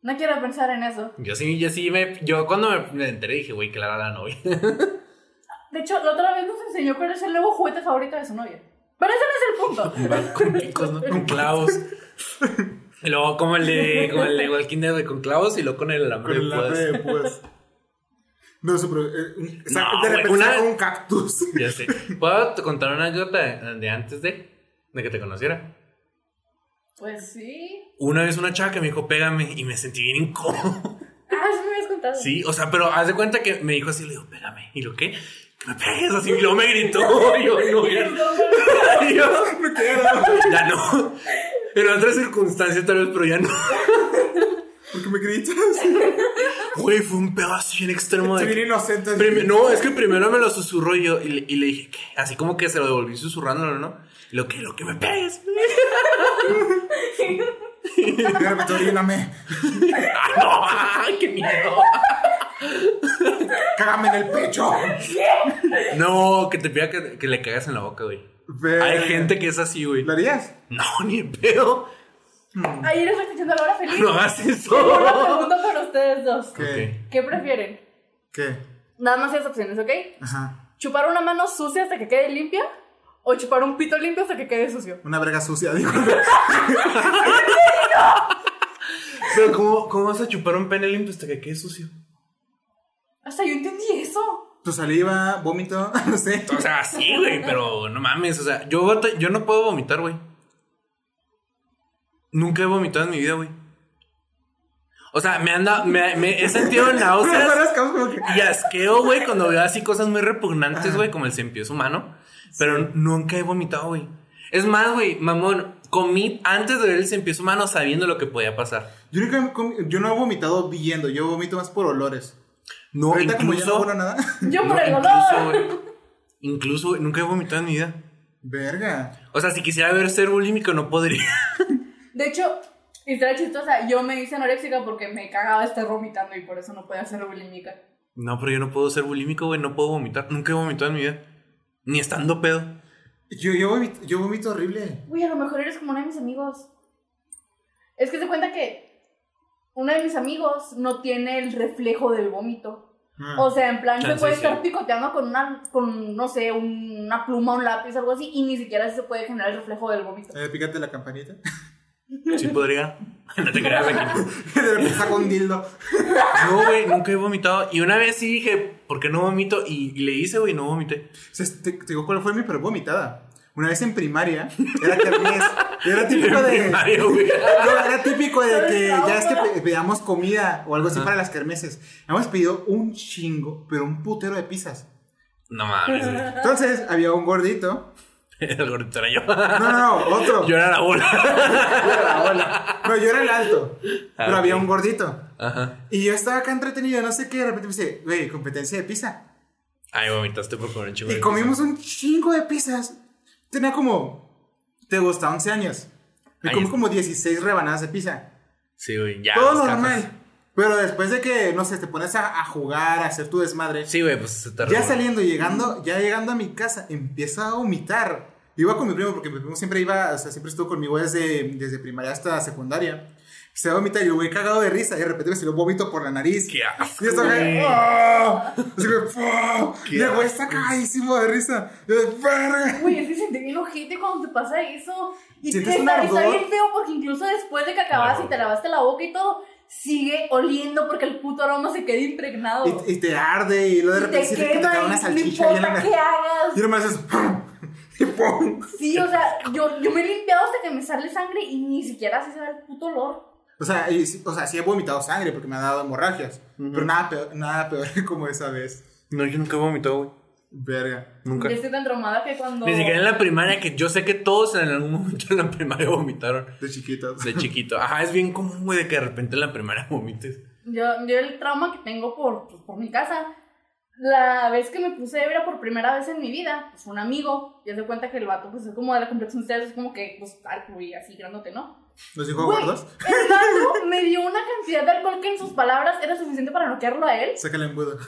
[SPEAKER 2] No quiero pensar en eso.
[SPEAKER 1] Yo sí, yo sí me. Yo cuando me, enteré dije, güey, que la era la novia.
[SPEAKER 2] De hecho, la otra vez nos enseñó cuál es el nuevo juguete favorito de su novia. Pero ese no es el punto.
[SPEAKER 1] Va con picos, ¿no? Con clavos. Y luego como el de, como el de Walking Dead, con clavos y luego con el alambre
[SPEAKER 3] Con el
[SPEAKER 1] de púas.
[SPEAKER 3] No, eso, pero. eh, un-
[SPEAKER 1] No,
[SPEAKER 3] de repente
[SPEAKER 1] una-
[SPEAKER 3] un cactus.
[SPEAKER 1] Ya sé. ¿Puedo contar una anécdota de, de antes de, de que te conociera?
[SPEAKER 2] Pues sí.
[SPEAKER 1] Una vez una chava que me dijo, pégame, y me sentí bien incómodo.
[SPEAKER 2] Ah, sí me habías contado.
[SPEAKER 1] Sí, o sea, pero haz de cuenta que me dijo así, le digo, pégame. ¿Y lo qué? Me pegues así, y luego me gritó. Yo, no, ya, y yo, ya no. En otras circunstancias tal vez, pero ya no.
[SPEAKER 3] ¿Por qué me gritas?
[SPEAKER 1] Güey, fue un pedo así en extremo
[SPEAKER 3] Estoy
[SPEAKER 1] de.
[SPEAKER 3] bien inocente.
[SPEAKER 1] No, es que primero me lo susurró y yo y le, y le dije que así como que se lo devolví susurrándolo, ¿no? Lo que, lo que me pegues.
[SPEAKER 3] Repente, oríname.
[SPEAKER 1] ¡Ah, no! ¡Ay, qué miedo!
[SPEAKER 3] Cágame en el pecho.
[SPEAKER 1] No, que te pida que, que le cagas en la boca, güey. Hay gente que es así, güey.
[SPEAKER 3] ¿Lo harías?
[SPEAKER 1] No, ni de pedo.
[SPEAKER 2] Ayer estoy escuchando a Laura feliz.
[SPEAKER 1] No hagas
[SPEAKER 2] Tengo
[SPEAKER 1] eso.
[SPEAKER 2] una pregunta para ustedes dos.
[SPEAKER 3] ¿Qué?
[SPEAKER 2] ¿Qué prefieren?
[SPEAKER 3] ¿Qué?
[SPEAKER 2] Nada más esas opciones, ¿ok?
[SPEAKER 3] Ajá.
[SPEAKER 2] ¿Chupar una mano sucia hasta que quede limpia? ¿O chupar un pito limpio hasta que quede sucio?
[SPEAKER 3] Una verga sucia, digo.
[SPEAKER 1] Pero, ¿cómo, ¿cómo vas a chupar un pene limpio hasta que quede sucio?
[SPEAKER 2] Hasta yo entendí eso.
[SPEAKER 3] Tu saliva, vómito, no sé.
[SPEAKER 1] O sea, sí, güey, pero no mames. O sea, yo, yo no puedo vomitar, güey. Nunca he vomitado en mi vida, güey. O sea, me anda. Me, me he sentido náuseas y asqueo, güey, cuando veo así cosas muy repugnantes, güey, como el cien humano. Pero nunca he vomitado, güey. Es más, güey, mamón, comí antes de ver el cien humano sabiendo lo que podía pasar.
[SPEAKER 3] Yo, nunca yo no he vomitado viendo, yo vomito más por olores.
[SPEAKER 1] No,
[SPEAKER 3] Ahorita como ya no
[SPEAKER 1] incluso.
[SPEAKER 3] huelo nada.
[SPEAKER 2] Yo
[SPEAKER 1] no,
[SPEAKER 2] por el
[SPEAKER 1] incluso,
[SPEAKER 2] olor.
[SPEAKER 1] güey. Incluso, güey, nunca he vomitado en mi vida.
[SPEAKER 3] Verga.
[SPEAKER 1] O sea, si quisiera ver ser bulímico, no podría.
[SPEAKER 2] De hecho, historia chistosa, yo me hice anoréxica porque me cagaba estar vomitando y por eso no podía ser bulímica.
[SPEAKER 1] No, pero yo no puedo ser bulímico, güey. No puedo vomitar. Nunca he vomitado en mi vida. Ni estando pedo.
[SPEAKER 3] Yo, yo, vomito, yo vomito horrible.
[SPEAKER 2] Uy, a lo mejor eres como uno de mis amigos. Es que se cuenta que uno de mis amigos no tiene el reflejo del vómito.
[SPEAKER 3] Mm.
[SPEAKER 2] O sea, en plan, se
[SPEAKER 1] Chance,
[SPEAKER 2] puede estar picoteando con una, con, no sé, una pluma, un lápiz, algo así, y ni siquiera se puede generar el reflejo del vómito.
[SPEAKER 3] Eh, pícate la campanita.
[SPEAKER 1] Sí podría. No te creas, güey.
[SPEAKER 3] De repente saco un dildo.
[SPEAKER 1] No, güey. Nunca he vomitado. Y una vez sí dije, ¿por qué no vomito? Y, y le hice, güey, no vomité.
[SPEAKER 3] O sea, te, te digo cuál fue mi peor vomitada. Una vez en primaria, era kermés. Era típico de. Era típico de que ya es que pe- pedíamos comida o algo así para las kermeses. Hemos pedido un chingo, pero un putero de pizzas.
[SPEAKER 1] No mames.
[SPEAKER 3] Entonces había un gordito.
[SPEAKER 1] El gordito era yo.
[SPEAKER 3] No, no, no, otro.
[SPEAKER 1] Yo era la bola.
[SPEAKER 3] No, yo era el alto.
[SPEAKER 1] Ah,
[SPEAKER 3] Pero había un gordito.
[SPEAKER 1] Ajá.
[SPEAKER 3] Y yo estaba acá entretenido, no sé qué. De repente me dice, güey, competencia de pizza.
[SPEAKER 1] Ay, vomitaste por comer un chingo
[SPEAKER 3] Y
[SPEAKER 1] de
[SPEAKER 3] comimos un chingo de pizzas. Tenía como. Te gusta 11 años. Me comí como 16 rebanadas de pizza.
[SPEAKER 1] Sí, güey, ya.
[SPEAKER 3] Todo normal. Pero después de que, no sé, te pones a, a jugar, a hacer tu desmadre.
[SPEAKER 1] Sí, güey, pues se te
[SPEAKER 3] Ya saliendo, llegando, ya llegando a mi casa, empieza a vomitar. Iba con mi primo, porque mi primo siempre iba, o sea, siempre estuvo conmigo desde, desde primaria hasta secundaria. Se va a vomitar y yo voy cagado de risa y de repente me salió vómito por la nariz.
[SPEAKER 1] Qué asco,
[SPEAKER 3] Y estaba
[SPEAKER 1] güey.
[SPEAKER 3] Así que, ¡ah! Y el güey está cagadísimo de risa. Y yo de verga.
[SPEAKER 2] Uy, es que sentí bien ojete cuando te pasa eso. Y te
[SPEAKER 3] un
[SPEAKER 2] está, bien feo porque incluso después de que acabas
[SPEAKER 1] Claro.
[SPEAKER 2] y te lavaste la boca y todo, sigue oliendo porque el puto aroma se queda impregnado.
[SPEAKER 3] Y, y te arde y luego de
[SPEAKER 2] Y
[SPEAKER 3] repente que te
[SPEAKER 2] quema
[SPEAKER 3] cae
[SPEAKER 2] y
[SPEAKER 3] una
[SPEAKER 2] no
[SPEAKER 3] salchicha ahí en la nariz.
[SPEAKER 2] hagas.
[SPEAKER 3] Y nomás es. Y ¡pum!
[SPEAKER 2] Sí, o sea, yo, yo me he limpiado hasta que me sale sangre y ni siquiera así se da el puto olor.
[SPEAKER 3] O sea, y sí- o sea, sí he vomitado sangre porque me ha dado hemorragias. Pero nada peor, nada peor como esa vez.
[SPEAKER 1] No, yo nunca he vomitado, güey.
[SPEAKER 3] Verga.
[SPEAKER 1] Nunca.
[SPEAKER 2] Yo estoy tan traumada que cuando.
[SPEAKER 1] Ni siquiera en la primaria, que yo sé que todos en algún momento en la primaria vomitaron.
[SPEAKER 3] De chiquitos.
[SPEAKER 1] De chiquito. Ajá, es bien común, güey, de que de repente en la primaria vomites.
[SPEAKER 2] Yo, yo el trauma que tengo por, pues, por mi casa. La vez que me puse ebria por primera vez en mi vida, pues un amigo. Y haz de cuenta que el vato, pues es como de la complexión de ustedes, es como que, pues, alto y así grandote, ¿no?
[SPEAKER 3] ¿Los dijo
[SPEAKER 2] Güey,
[SPEAKER 3] gordos?
[SPEAKER 2] El vato me dio una cantidad de alcohol que en sus palabras era suficiente para noquearlo a él.
[SPEAKER 3] Saca el embudo.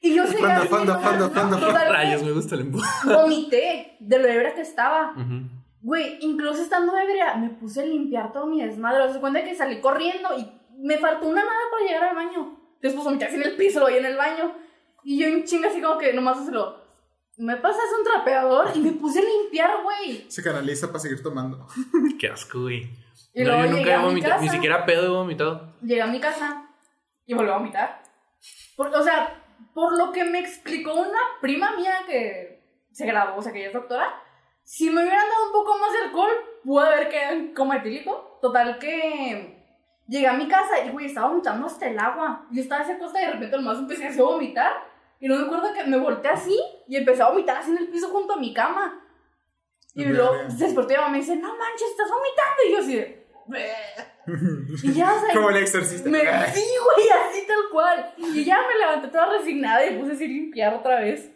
[SPEAKER 2] Y yo seguía no,
[SPEAKER 3] fondo,
[SPEAKER 2] no,
[SPEAKER 3] fondo,
[SPEAKER 2] total,
[SPEAKER 1] Rayos, me gusta el embudo.
[SPEAKER 2] Vomité de lo ebria que estaba.
[SPEAKER 1] Ujú.
[SPEAKER 2] Güey, incluso estando ebria, me puse a limpiar todo mi desmadre. O sea, cuenta que salí corriendo y me faltó una nada para llegar al baño. Después vomité así en el piso, lo vi en el baño. Y yo en chinga así como que nomás se lo... Me pasas un trapeador y me puse a limpiar, güey.
[SPEAKER 3] Se canaliza para seguir tomando.
[SPEAKER 1] Qué asco, güey.
[SPEAKER 2] Y
[SPEAKER 1] No,
[SPEAKER 2] luego
[SPEAKER 1] yo nunca he
[SPEAKER 2] a mi
[SPEAKER 1] vomitado. Ni siquiera pedo he vomitado.
[SPEAKER 2] Llegué a mi casa y volví a vomitar. Porque, o sea, por lo que me explicó una prima mía que se graduó, o sea, que ella es doctora, si me hubieran dado un poco más de alcohol, pude haber quedado en coma etílico. Total que llegué a mi casa y, güey, estaba vomitando hasta el agua. Yo estaba hacia costa y de repente nomás empecé a vomitar. Y no me acuerdo que me volteé así y empecé a vomitar así en el piso junto a mi cama. Y luego mi mamá me dice, no manches, estás vomitando. Y yo así de, Y ya, o sea,
[SPEAKER 3] Como el exorcista.
[SPEAKER 2] me, sí, güey, así tal cual. Y ya me levanté toda resignada y puse así a limpiar otra vez.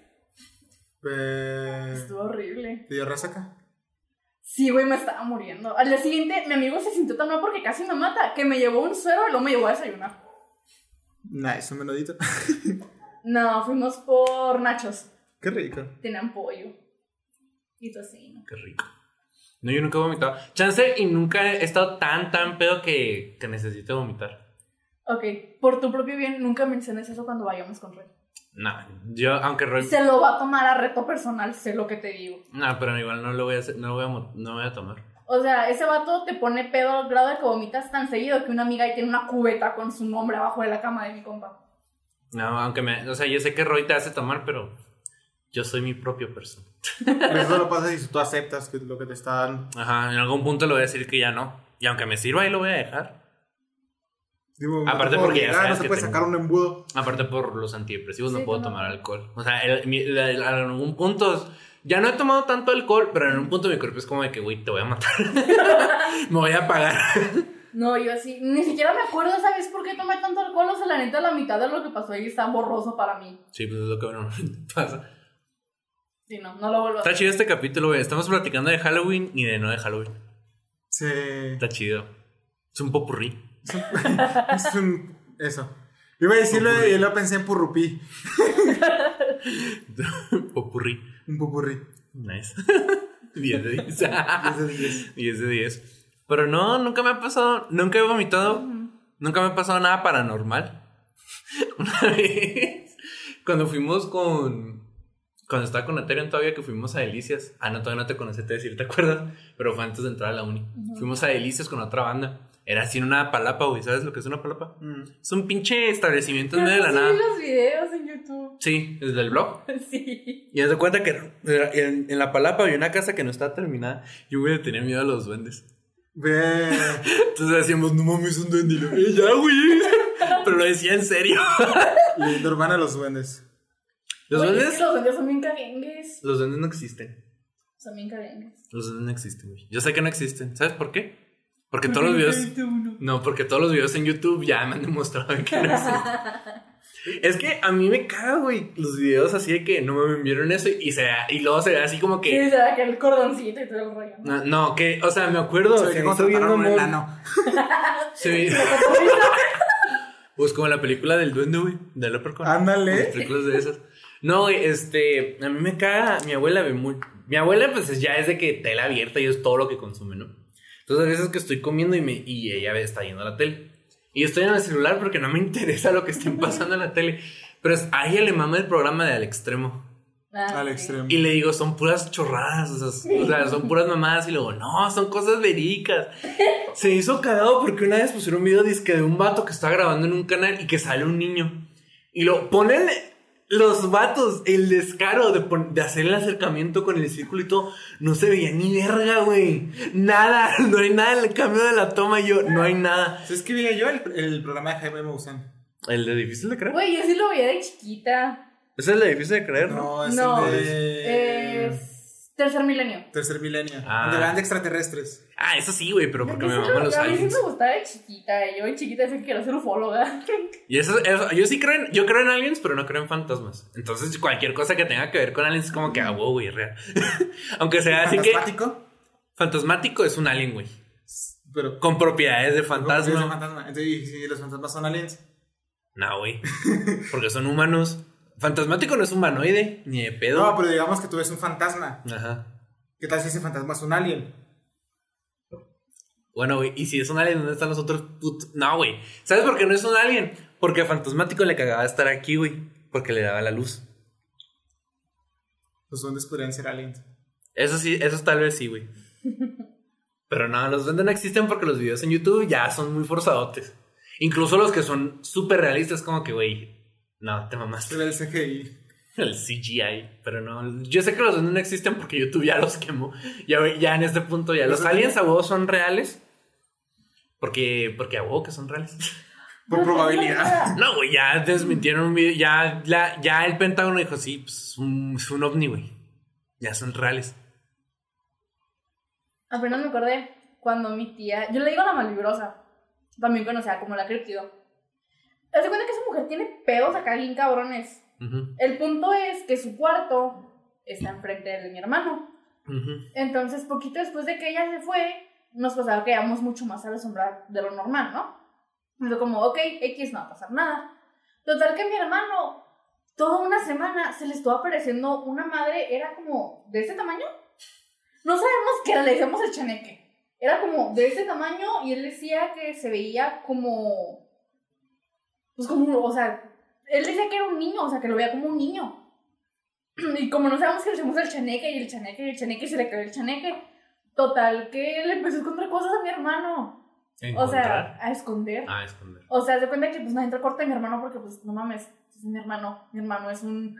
[SPEAKER 3] Eh,
[SPEAKER 2] Estuvo horrible.
[SPEAKER 3] ¿Te dio resaca?
[SPEAKER 2] Sí, güey, me estaba muriendo. Al día siguiente, mi amigo se sintió tan mal porque casi me mata que me llevó un suero y luego me llevó a desayunar.
[SPEAKER 3] Nice, un menudito.
[SPEAKER 2] No, fuimos por nachos.
[SPEAKER 3] Qué rico.
[SPEAKER 2] Tenían pollo. Y tocino.
[SPEAKER 1] Qué rico. No, yo nunca he vomitado. Chance y nunca he estado tan, tan pedo que, que necesito vomitar.
[SPEAKER 2] Ok, por tu propio bien, nunca menciones eso cuando vayamos con Roy.
[SPEAKER 1] No, yo, aunque Roy.
[SPEAKER 2] Se lo va a tomar a reto personal, sé lo que te digo.
[SPEAKER 1] No, pero igual no lo voy a hacer, no lo voy a, no voy a tomar.
[SPEAKER 2] O sea, ese vato te pone pedo al grado de que vomitas tan seguido que una amiga ahí tiene una cubeta con su nombre abajo de la cama de mi compa.
[SPEAKER 1] No, aunque me. O sea, yo sé que Roy te hace tomar, pero yo soy mi propio persona.
[SPEAKER 3] Eso lo pasa si tú aceptas que lo que te están.
[SPEAKER 1] Ajá, en algún punto le voy a decir que ya no. Y aunque me sirva, ahí lo voy a dejar.
[SPEAKER 3] Digo,
[SPEAKER 1] Aparte
[SPEAKER 3] no
[SPEAKER 1] porque ya sabes
[SPEAKER 3] no se
[SPEAKER 1] que
[SPEAKER 3] puede
[SPEAKER 1] tengo-
[SPEAKER 3] sacar un embudo.
[SPEAKER 1] Aparte por los antidepresivos
[SPEAKER 2] Sí,
[SPEAKER 1] no puedo
[SPEAKER 2] no,
[SPEAKER 1] tomar alcohol. O sea, el- mi- la- el- en algún punto. Ya no he tomado tanto alcohol, pero en un punto mi cuerpo es como de que, güey, te voy a matar. me voy a apagar.
[SPEAKER 2] No, yo así, ni siquiera me acuerdo, ¿sabes por qué tomé tanto alcohol? O sea, la neta, la mitad de lo que pasó ahí está borroso para mí.
[SPEAKER 1] Sí, pues es lo que normalmente pasa.
[SPEAKER 2] Sí, no, no lo vuelvo a
[SPEAKER 1] Está
[SPEAKER 2] hacer.
[SPEAKER 1] chido este capítulo, güey. Estamos platicando de Halloween y de no de Halloween.
[SPEAKER 3] Sí.
[SPEAKER 1] Está chido. Es un popurrí.
[SPEAKER 3] Es un. Eso. Iba a decirlo y lo pensé en purrupí.
[SPEAKER 1] popurrí.
[SPEAKER 3] Un pupurrí.
[SPEAKER 1] Nice. 10 de 10.
[SPEAKER 3] 10 de 10.
[SPEAKER 1] 10 de 10. Pero no, nunca me ha pasado, nunca he vomitado, nunca me ha pasado nada paranormal. Una vez, cuando fuimos con, cuando estaba con Ethereum todavía que fuimos a Delicias, ah, no, todavía no te conocí, te decir, ¿te acuerdas? Pero fue antes de entrar a la uni. Fuimos a Delicias con otra banda. Era así en una palapa, güey, ¿sabes lo que es una palapa?
[SPEAKER 3] Mm.
[SPEAKER 1] Es un pinche establecimiento en medio de la nada.
[SPEAKER 2] los videos en YouTube.
[SPEAKER 1] Sí, desde el blog.
[SPEAKER 2] Sí.
[SPEAKER 1] Y haz de cuenta que en, en la palapa había una casa que no estaba terminada. Y güey, le tenía miedo a los duendes. Entonces decíamos, no mames, un duende. Y lo, "Eh, ya, güey. Pero lo decía en serio.
[SPEAKER 3] Leyenda urbana los duendes.
[SPEAKER 1] Los
[SPEAKER 2] Oye, es
[SPEAKER 1] duendes.
[SPEAKER 2] que los duendes son bien caguengues.
[SPEAKER 1] Los duendes no existen.
[SPEAKER 2] Son bien caguengues.
[SPEAKER 1] Los duendes no existen, güey. Yo sé que no existen. ¿Sabes por qué? Porque todos los videos. No, porque todos los videos en YouTube ya me han demostrado que no existen. Es que a mí me caga, güey, los videos así de que no me vieron eso y, se, y luego se ve así como
[SPEAKER 2] Sí,
[SPEAKER 1] que.
[SPEAKER 2] se da que el cordoncito y todo el rollo.
[SPEAKER 1] No, no, que, o sea, me acuerdo,
[SPEAKER 3] Se ve contrataron un enano.
[SPEAKER 1] Se ve- Pues como la película del duende, güey, de Leprechaun.
[SPEAKER 3] Ándale.
[SPEAKER 1] Las películas de esas. No, güey, este, a mí me caga, mi abuela ve muy... Mi abuela pues ya es de que tela abierta y es todo lo que consume, ¿no? Entonces a veces que estoy comiendo y, me, y ella está viendo la tele. Y estoy en el celular porque no me interesa lo que estén pasando en la tele. Pero es- a ella le mama el programa de Al Extremo.
[SPEAKER 2] Ah,
[SPEAKER 3] Al extremo.
[SPEAKER 1] Y le digo, son puras chorradas, o sea, o sea, son puras mamadas. Y luego, no, son cosas verídicas. Se hizo cagado porque una vez pusieron un video disque de un vato que está grabando en un canal y que sale un niño. Y lo ponen los vatos, el descaro de, hacer el acercamiento con el círculo y todo. No se veía ni verga, güey. Nada, no hay nada en el cambio de la toma. y Yo, no hay nada.
[SPEAKER 3] ¿Sabes qué veía yo? El, el programa de Jaime Maussan.
[SPEAKER 1] El de difícil de creer.
[SPEAKER 2] Güey, yo sí lo veía de chiquita.
[SPEAKER 1] Ese es el de difícil de creer, ¿no?
[SPEAKER 3] No, es
[SPEAKER 2] No,
[SPEAKER 3] el de.
[SPEAKER 2] Es tercer milenio.
[SPEAKER 3] Tercer milenio.
[SPEAKER 1] Ah.
[SPEAKER 3] Donde van de extraterrestres.
[SPEAKER 1] Ah, eso sí, güey, pero porque me maman
[SPEAKER 2] lo-
[SPEAKER 1] los
[SPEAKER 2] a mí sí
[SPEAKER 1] aliens.
[SPEAKER 2] me gustaba de chiquita. Yo de chiquita decía que quería ser ufóloga.
[SPEAKER 1] Y eso, eso- yo sí creo en, yo creo en aliens, pero no creo en fantasmas. Entonces, cualquier cosa que tenga que ver con aliens es como que, ah, wow, güey, real. Aunque sea así que,
[SPEAKER 3] Fantasmático.
[SPEAKER 1] fantasmático es un alien, güey.
[SPEAKER 3] Pero.
[SPEAKER 1] Con propiedades de
[SPEAKER 3] Es un
[SPEAKER 1] fantasma.
[SPEAKER 3] fantasma. Entonces, ¿y si los fantasmas son aliens?
[SPEAKER 1] No, güey. Porque son humanos. Fantasmático no es humanoide, ni de pedo.
[SPEAKER 3] No, pero digamos que tú ves un fantasma.
[SPEAKER 1] Ajá.
[SPEAKER 3] ¿Qué tal si ese fantasma es un alien?
[SPEAKER 1] Bueno, güey, y si es un alien, ¿dónde están los otros putos? No, güey. ¿Sabes por qué no es un alien? Porque a Fantasmático le cagaba estar aquí, güey. Porque le daba la luz.
[SPEAKER 3] Los duendes podrían ser aliens.
[SPEAKER 1] Eso sí, eso tal vez sí, güey. Pero no, los duendes no existen porque los videos en YouTube ya son muy forzadotes. Incluso los que son súper realistas, como que, güey, no, te mamaste.
[SPEAKER 3] Ve el CGI.
[SPEAKER 1] El CGI. Pero no, yo sé que los no existen porque YouTube ya los quemó. Ya, ya en este punto ya.
[SPEAKER 3] Los
[SPEAKER 1] aliens a huevo son reales. Porque, porque a huevo que son reales.
[SPEAKER 3] Por probabilidad.
[SPEAKER 1] No, güey, ya desmintieron un video. Ya, la- ya el Pentágono dijo, sí, pues un- es un ovni, güey. Ya son reales.
[SPEAKER 2] Apenas me acordé. cuando mi tía, yo le digo la malvibrosa, también conocida como la criptido. Haz de cuenta que esa mujer tiene pedos acá bien cabrones. El punto es que su cuarto está enfrente del de mi hermano. Entonces, poquito después de que ella se fue, nos pasaba que íbamos mucho más a la sombra de lo normal, ¿no? Fue como, ok, X no va a pasar nada. Total que mi hermano, toda una semana, se le estuvo apareciendo una madre, era como de ese tamaño. No sabemos qué era, le decíamos el chaneque. Era como de ese tamaño y él decía que se veía como. Pues como, o sea, él decía que era un niño, o sea, que lo veía como un niño. Y como no sabemos que le decimos el chaneque y el chaneque y el chaneque y se le cayó el chaneque. Total, que le empezó a encontrar cosas a mi hermano. O sea, a esconder.
[SPEAKER 1] Ah, esconder.
[SPEAKER 2] O sea, se cuenta que pues no entra corte de mi hermano porque pues no mames, es mi hermano. Mi hermano es un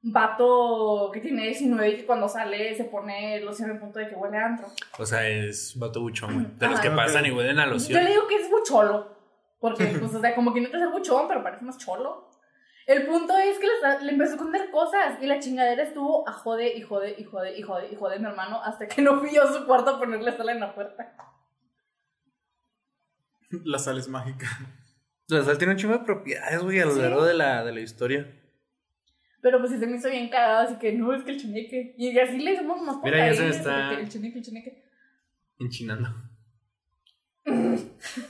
[SPEAKER 2] vato que tiene 19 y que cuando sale se pone loción en punto de que huele a antro.
[SPEAKER 1] O sea, es vato buchón. De los que pasan y huelen a
[SPEAKER 2] Yo
[SPEAKER 1] loción.
[SPEAKER 2] le digo que es bucholo. Porque, pues, o sea, como que no te es buchón, pero parece más cholo. El punto es que le, empezó a esconder cosas y la chingadera estuvo a jode y jode y jode y jode y jode mi hermano hasta que no fui yo a su cuarto a ponerle sal en la puerta.
[SPEAKER 3] La sal es mágica.
[SPEAKER 1] La sal tiene un chingo de propiedades, güey, a lo largo de la, de la historia.
[SPEAKER 2] Pero pues sí se me hizo bien cagado, así que no, es que el cheneque. Y así le hicimos más
[SPEAKER 1] Mira, ya se está-
[SPEAKER 2] El cheneque, el cheneque.
[SPEAKER 1] Enchinando.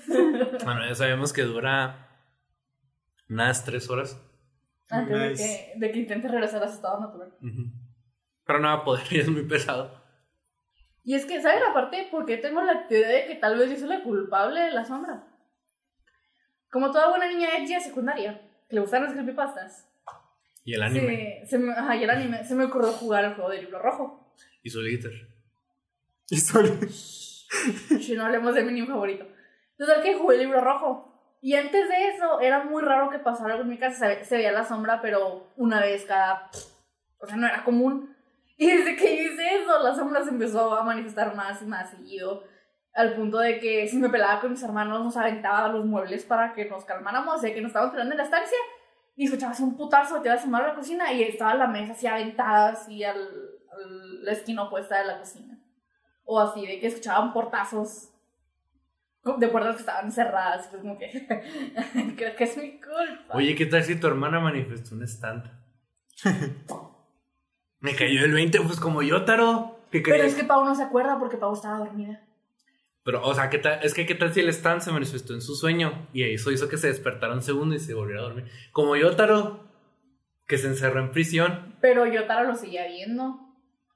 [SPEAKER 1] bueno, ya sabemos que dura unas tres horas.
[SPEAKER 2] Antes de
[SPEAKER 3] Nice.
[SPEAKER 2] que, de que intente regresar a su estado natural.
[SPEAKER 1] Pero no va a poder, y es muy pesado.
[SPEAKER 2] Y es que, ¿sabes aparte por qué tengo la teoría de que tal vez yo soy la culpable de la sombra? Como toda buena niña edgy de secundaria, que le gustan las creepypastas.
[SPEAKER 1] Y el anime.
[SPEAKER 2] Se, se me, ajá, y el anime. Se me ocurrió jugar el juego del libro rojo.
[SPEAKER 1] Y su glitter.
[SPEAKER 3] Y.
[SPEAKER 2] Si no hablemos de mi niño favorito. Total que jugué el libro rojo. Y antes de eso, era muy raro que pasara algo en mi casa. Se, ve- se veía la sombra, pero una vez cada. O sea, no era común. Y desde que hice eso, la sombra se empezó a manifestar más y más seguido. Al punto de que si me pelaba con mis hermanos, nos aventaba los muebles para que nos calmáramos, de que nos estábamos peleando en la estancia. Y escuchabas un putazo, te ibas a asomar a la cocina y estaba la mesa así aventada, así al, al- la esquina opuesta de la cocina. O así, de que escuchaban portazos de puertas que estaban cerradas. y Pues como que, creo que es mi culpa.
[SPEAKER 1] Oye, ¿qué tal si tu hermana manifestó un stand? Me cayó el 20, pues como yo, Taro. ¿Qué
[SPEAKER 2] Pero es que Pau no se acuerda porque Pau estaba dormida.
[SPEAKER 1] Pero, o sea, ¿qué tal? Es que, ¿qué tal si el stand se manifestó en su sueño? Y eso hizo que se despertara un segundo y se volviera a dormir. Como yo, Taro, que se encerró en prisión.
[SPEAKER 2] Pero yo Tara lo seguía viendo.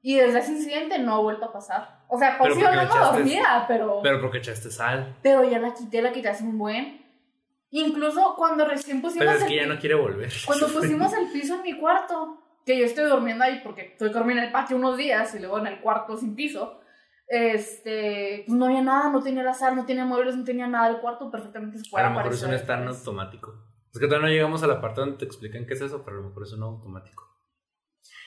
[SPEAKER 2] Y desde ese incidente no ha vuelto a pasar. O sea,
[SPEAKER 1] Pero le
[SPEAKER 2] hablando
[SPEAKER 1] echaste-
[SPEAKER 2] dormida, pero, pero.
[SPEAKER 1] Pero porque echaste sal.
[SPEAKER 2] ya la quité, la quité hace un buen. Incluso cuando recién pusimos.
[SPEAKER 1] Pero es
[SPEAKER 2] el
[SPEAKER 1] que ya no quiere volver.
[SPEAKER 2] Cuando pusimos el piso en mi cuarto, que yo estoy durmiendo ahí porque estoy dormida en el patio unos días y luego en el cuarto sin piso, este, pues no había nada, no tenía la sal, no tenía muebles, no tenía nada, el cuarto perfectamente se
[SPEAKER 1] A lo mejor es un stand automático. Es que todavía no llegamos a la parte donde te explican qué es eso, pero a lo mejor es un automático.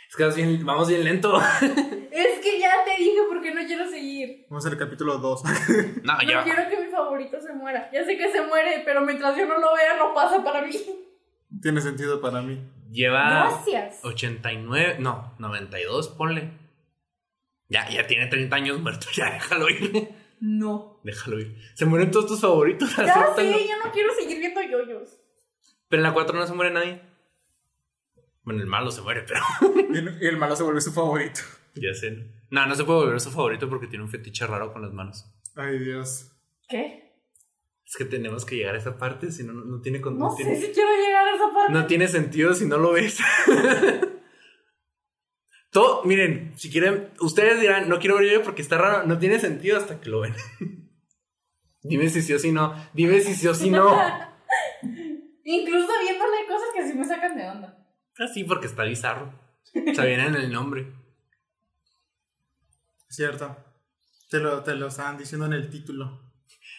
[SPEAKER 1] Es que vas bien- vamos bien lento.
[SPEAKER 2] Es ya te dije porque no quiero seguir.
[SPEAKER 3] Vamos al capítulo 2.
[SPEAKER 1] No,
[SPEAKER 2] No
[SPEAKER 1] ya.
[SPEAKER 2] quiero que mi favorito se muera. Ya sé que se muere, pero mientras yo no lo vea, no pasa para mí.
[SPEAKER 3] Tiene sentido para mí.
[SPEAKER 1] Lleva
[SPEAKER 2] Gracias.
[SPEAKER 1] 89, no, 92, ponle. Ya, ya tiene 30 años muerto, ya déjalo ir.
[SPEAKER 2] No.
[SPEAKER 1] Déjalo ir. Se mueren todos tus favoritos.
[SPEAKER 2] Ya
[SPEAKER 1] acéptalo.
[SPEAKER 2] sé, ya no quiero seguir viendo yoyos.
[SPEAKER 1] Pero en la 4 no se muere nadie. Bueno, el malo se muere, pero
[SPEAKER 3] Y el, y el malo se vuelve su favorito.
[SPEAKER 1] ya sé. No, no se puede volver su favorito porque tiene un fetiche raro con las manos.
[SPEAKER 3] Ay, Dios.
[SPEAKER 2] ¿Qué?
[SPEAKER 1] Es que tenemos que llegar a esa parte, si no, no, tiene, con-
[SPEAKER 2] No
[SPEAKER 1] no
[SPEAKER 2] sé
[SPEAKER 1] tiene,
[SPEAKER 2] si quiero llegar a esa parte.
[SPEAKER 1] no tiene sentido si no lo ves. Todo, miren, si quieren, ustedes dirán, no quiero ver yo porque está raro, no tiene sentido hasta que lo ven. Dime si sí o si no, dime si sí o si no.
[SPEAKER 2] Incluso viéndole cosas que sí me sacan de onda.
[SPEAKER 1] Así Ah, porque está bizarro. O sea, viene en el nombre.
[SPEAKER 3] Cierto. Te lo, te lo estaban diciendo en el título.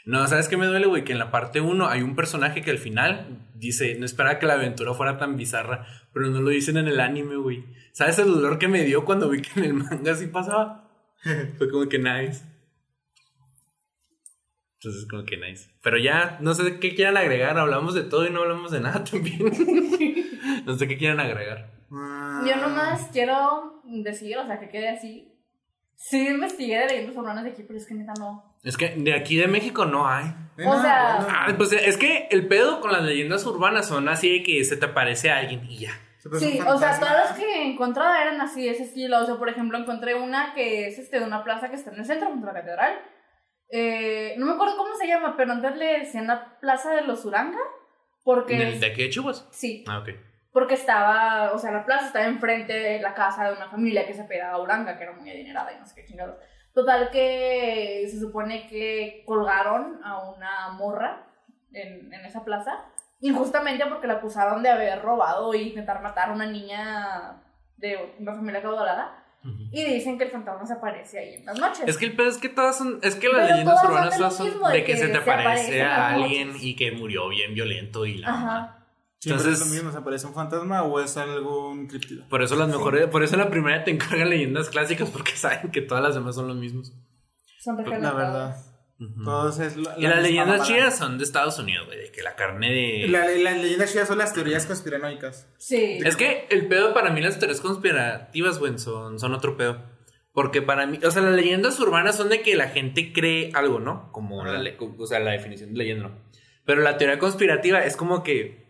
[SPEAKER 1] No, ¿sabes qué me duele, güey? Que en la parte 1 hay un personaje que al final dice, no esperaba que la aventura fuera tan bizarra, pero no lo dicen en el anime, güey. ¿Sabes el dolor que me dio cuando vi que en el manga así pasaba? Fue como que nice. Entonces, como que nice. Pero ya, no sé qué quieran agregar. Hablamos de todo y no hablamos de nada también. no sé qué quieran agregar.
[SPEAKER 3] Ah,
[SPEAKER 2] Yo nomás quiero decir, o sea, que quede así, Sí, investigué de leyendas urbanas de aquí, pero es que neta no.
[SPEAKER 1] Es que de aquí de México no hay.
[SPEAKER 2] O
[SPEAKER 3] no,
[SPEAKER 2] sea-
[SPEAKER 3] no,
[SPEAKER 1] Ah, pues es que el pedo con las leyendas urbanas son así de que se te aparece alguien y ya.
[SPEAKER 2] Sí, o sea, todas las que encontraba eran así de ese estilo. O sea, por ejemplo, encontré una que es este, de una plaza que está en el centro, junto a la catedral. Eh, no me acuerdo cómo se llama, pero antes le decían la plaza de los Uranga. Porque.
[SPEAKER 1] ¿De, de aquí de Chubas?
[SPEAKER 2] Sí,
[SPEAKER 1] Ah, ok.
[SPEAKER 2] Porque estaba, o sea, la plaza estaba enfrente de la casa de una familia que se pegaba a Uranga, que era muy adinerada y no sé qué chingados. Total que se supone que colgaron a una morra en, en esa plaza, injustamente porque la acusaron de haber robado e intentar matar a una niña de una familia caudalada. Y dicen que el fantasma se aparece ahí en las noches.
[SPEAKER 1] Es que el pedo es que todas son. Es que las
[SPEAKER 2] Pero
[SPEAKER 1] leyendas
[SPEAKER 2] todas
[SPEAKER 1] urbanas
[SPEAKER 2] son de lo
[SPEAKER 1] son de
[SPEAKER 2] de
[SPEAKER 1] que,
[SPEAKER 2] que
[SPEAKER 1] se te
[SPEAKER 2] se
[SPEAKER 1] aparece
[SPEAKER 2] aparece
[SPEAKER 1] a alguien y que murió bien violento y la.
[SPEAKER 2] Ajá.
[SPEAKER 3] Siempre
[SPEAKER 1] Entonces-
[SPEAKER 3] es lo mismo, ¿se aparece un fantasma o es algún criptido?
[SPEAKER 1] Por eso las mejores, por eso la primera te encargan leyendas clásicas porque saben que todas las demás son los mismos.
[SPEAKER 2] Son
[SPEAKER 3] La
[SPEAKER 2] regenerados.
[SPEAKER 3] verdad.
[SPEAKER 1] Ujú.
[SPEAKER 3] Todos es la,
[SPEAKER 1] y
[SPEAKER 3] la
[SPEAKER 1] las leyendas chidas son de Estados Unidos, güey, de que la carne de...
[SPEAKER 3] La- las leyendas chidas son las teorías conspiranoicas.
[SPEAKER 2] Sí.
[SPEAKER 1] Es que el pedo para mí, las teorías conspirativas, güey, son, son otro pedo. Porque para mí, o sea, las leyendas urbanas son de que la gente cree algo, ¿no? Como la, o sea, la definición de leyenda, ¿no? Pero la teoría conspirativa es como que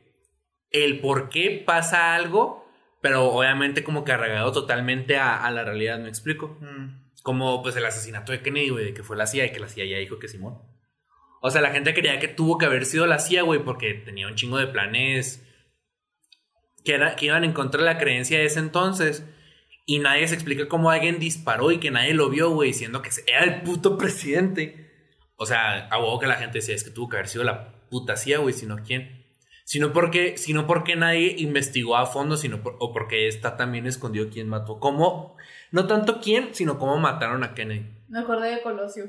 [SPEAKER 1] el por qué pasa algo, pero obviamente como que arraigado totalmente a, a la realidad, ¿me explico?
[SPEAKER 3] Mm.
[SPEAKER 1] Como pues el asesinato de Kennedy, güey, de que fue la CIA y que la CIA ya dijo que Simón. O sea, la gente creía que tuvo que haber sido la CIA, güey, porque tenía un chingo de planes que, era, que iban en contra de la creencia de ese entonces. Y nadie se explica cómo alguien disparó y que nadie lo vio, güey, siendo que era el puto presidente. O sea, a huevo que la gente decía, es que tuvo que haber sido la puta CIA, güey, sino quién. Sino porque, sino porque nadie investigó a fondo, sino por- o porque está también escondido quién mató. ¿Cómo? No tanto quién, sino cómo mataron a Kennedy.
[SPEAKER 2] Me acordé de Colosio.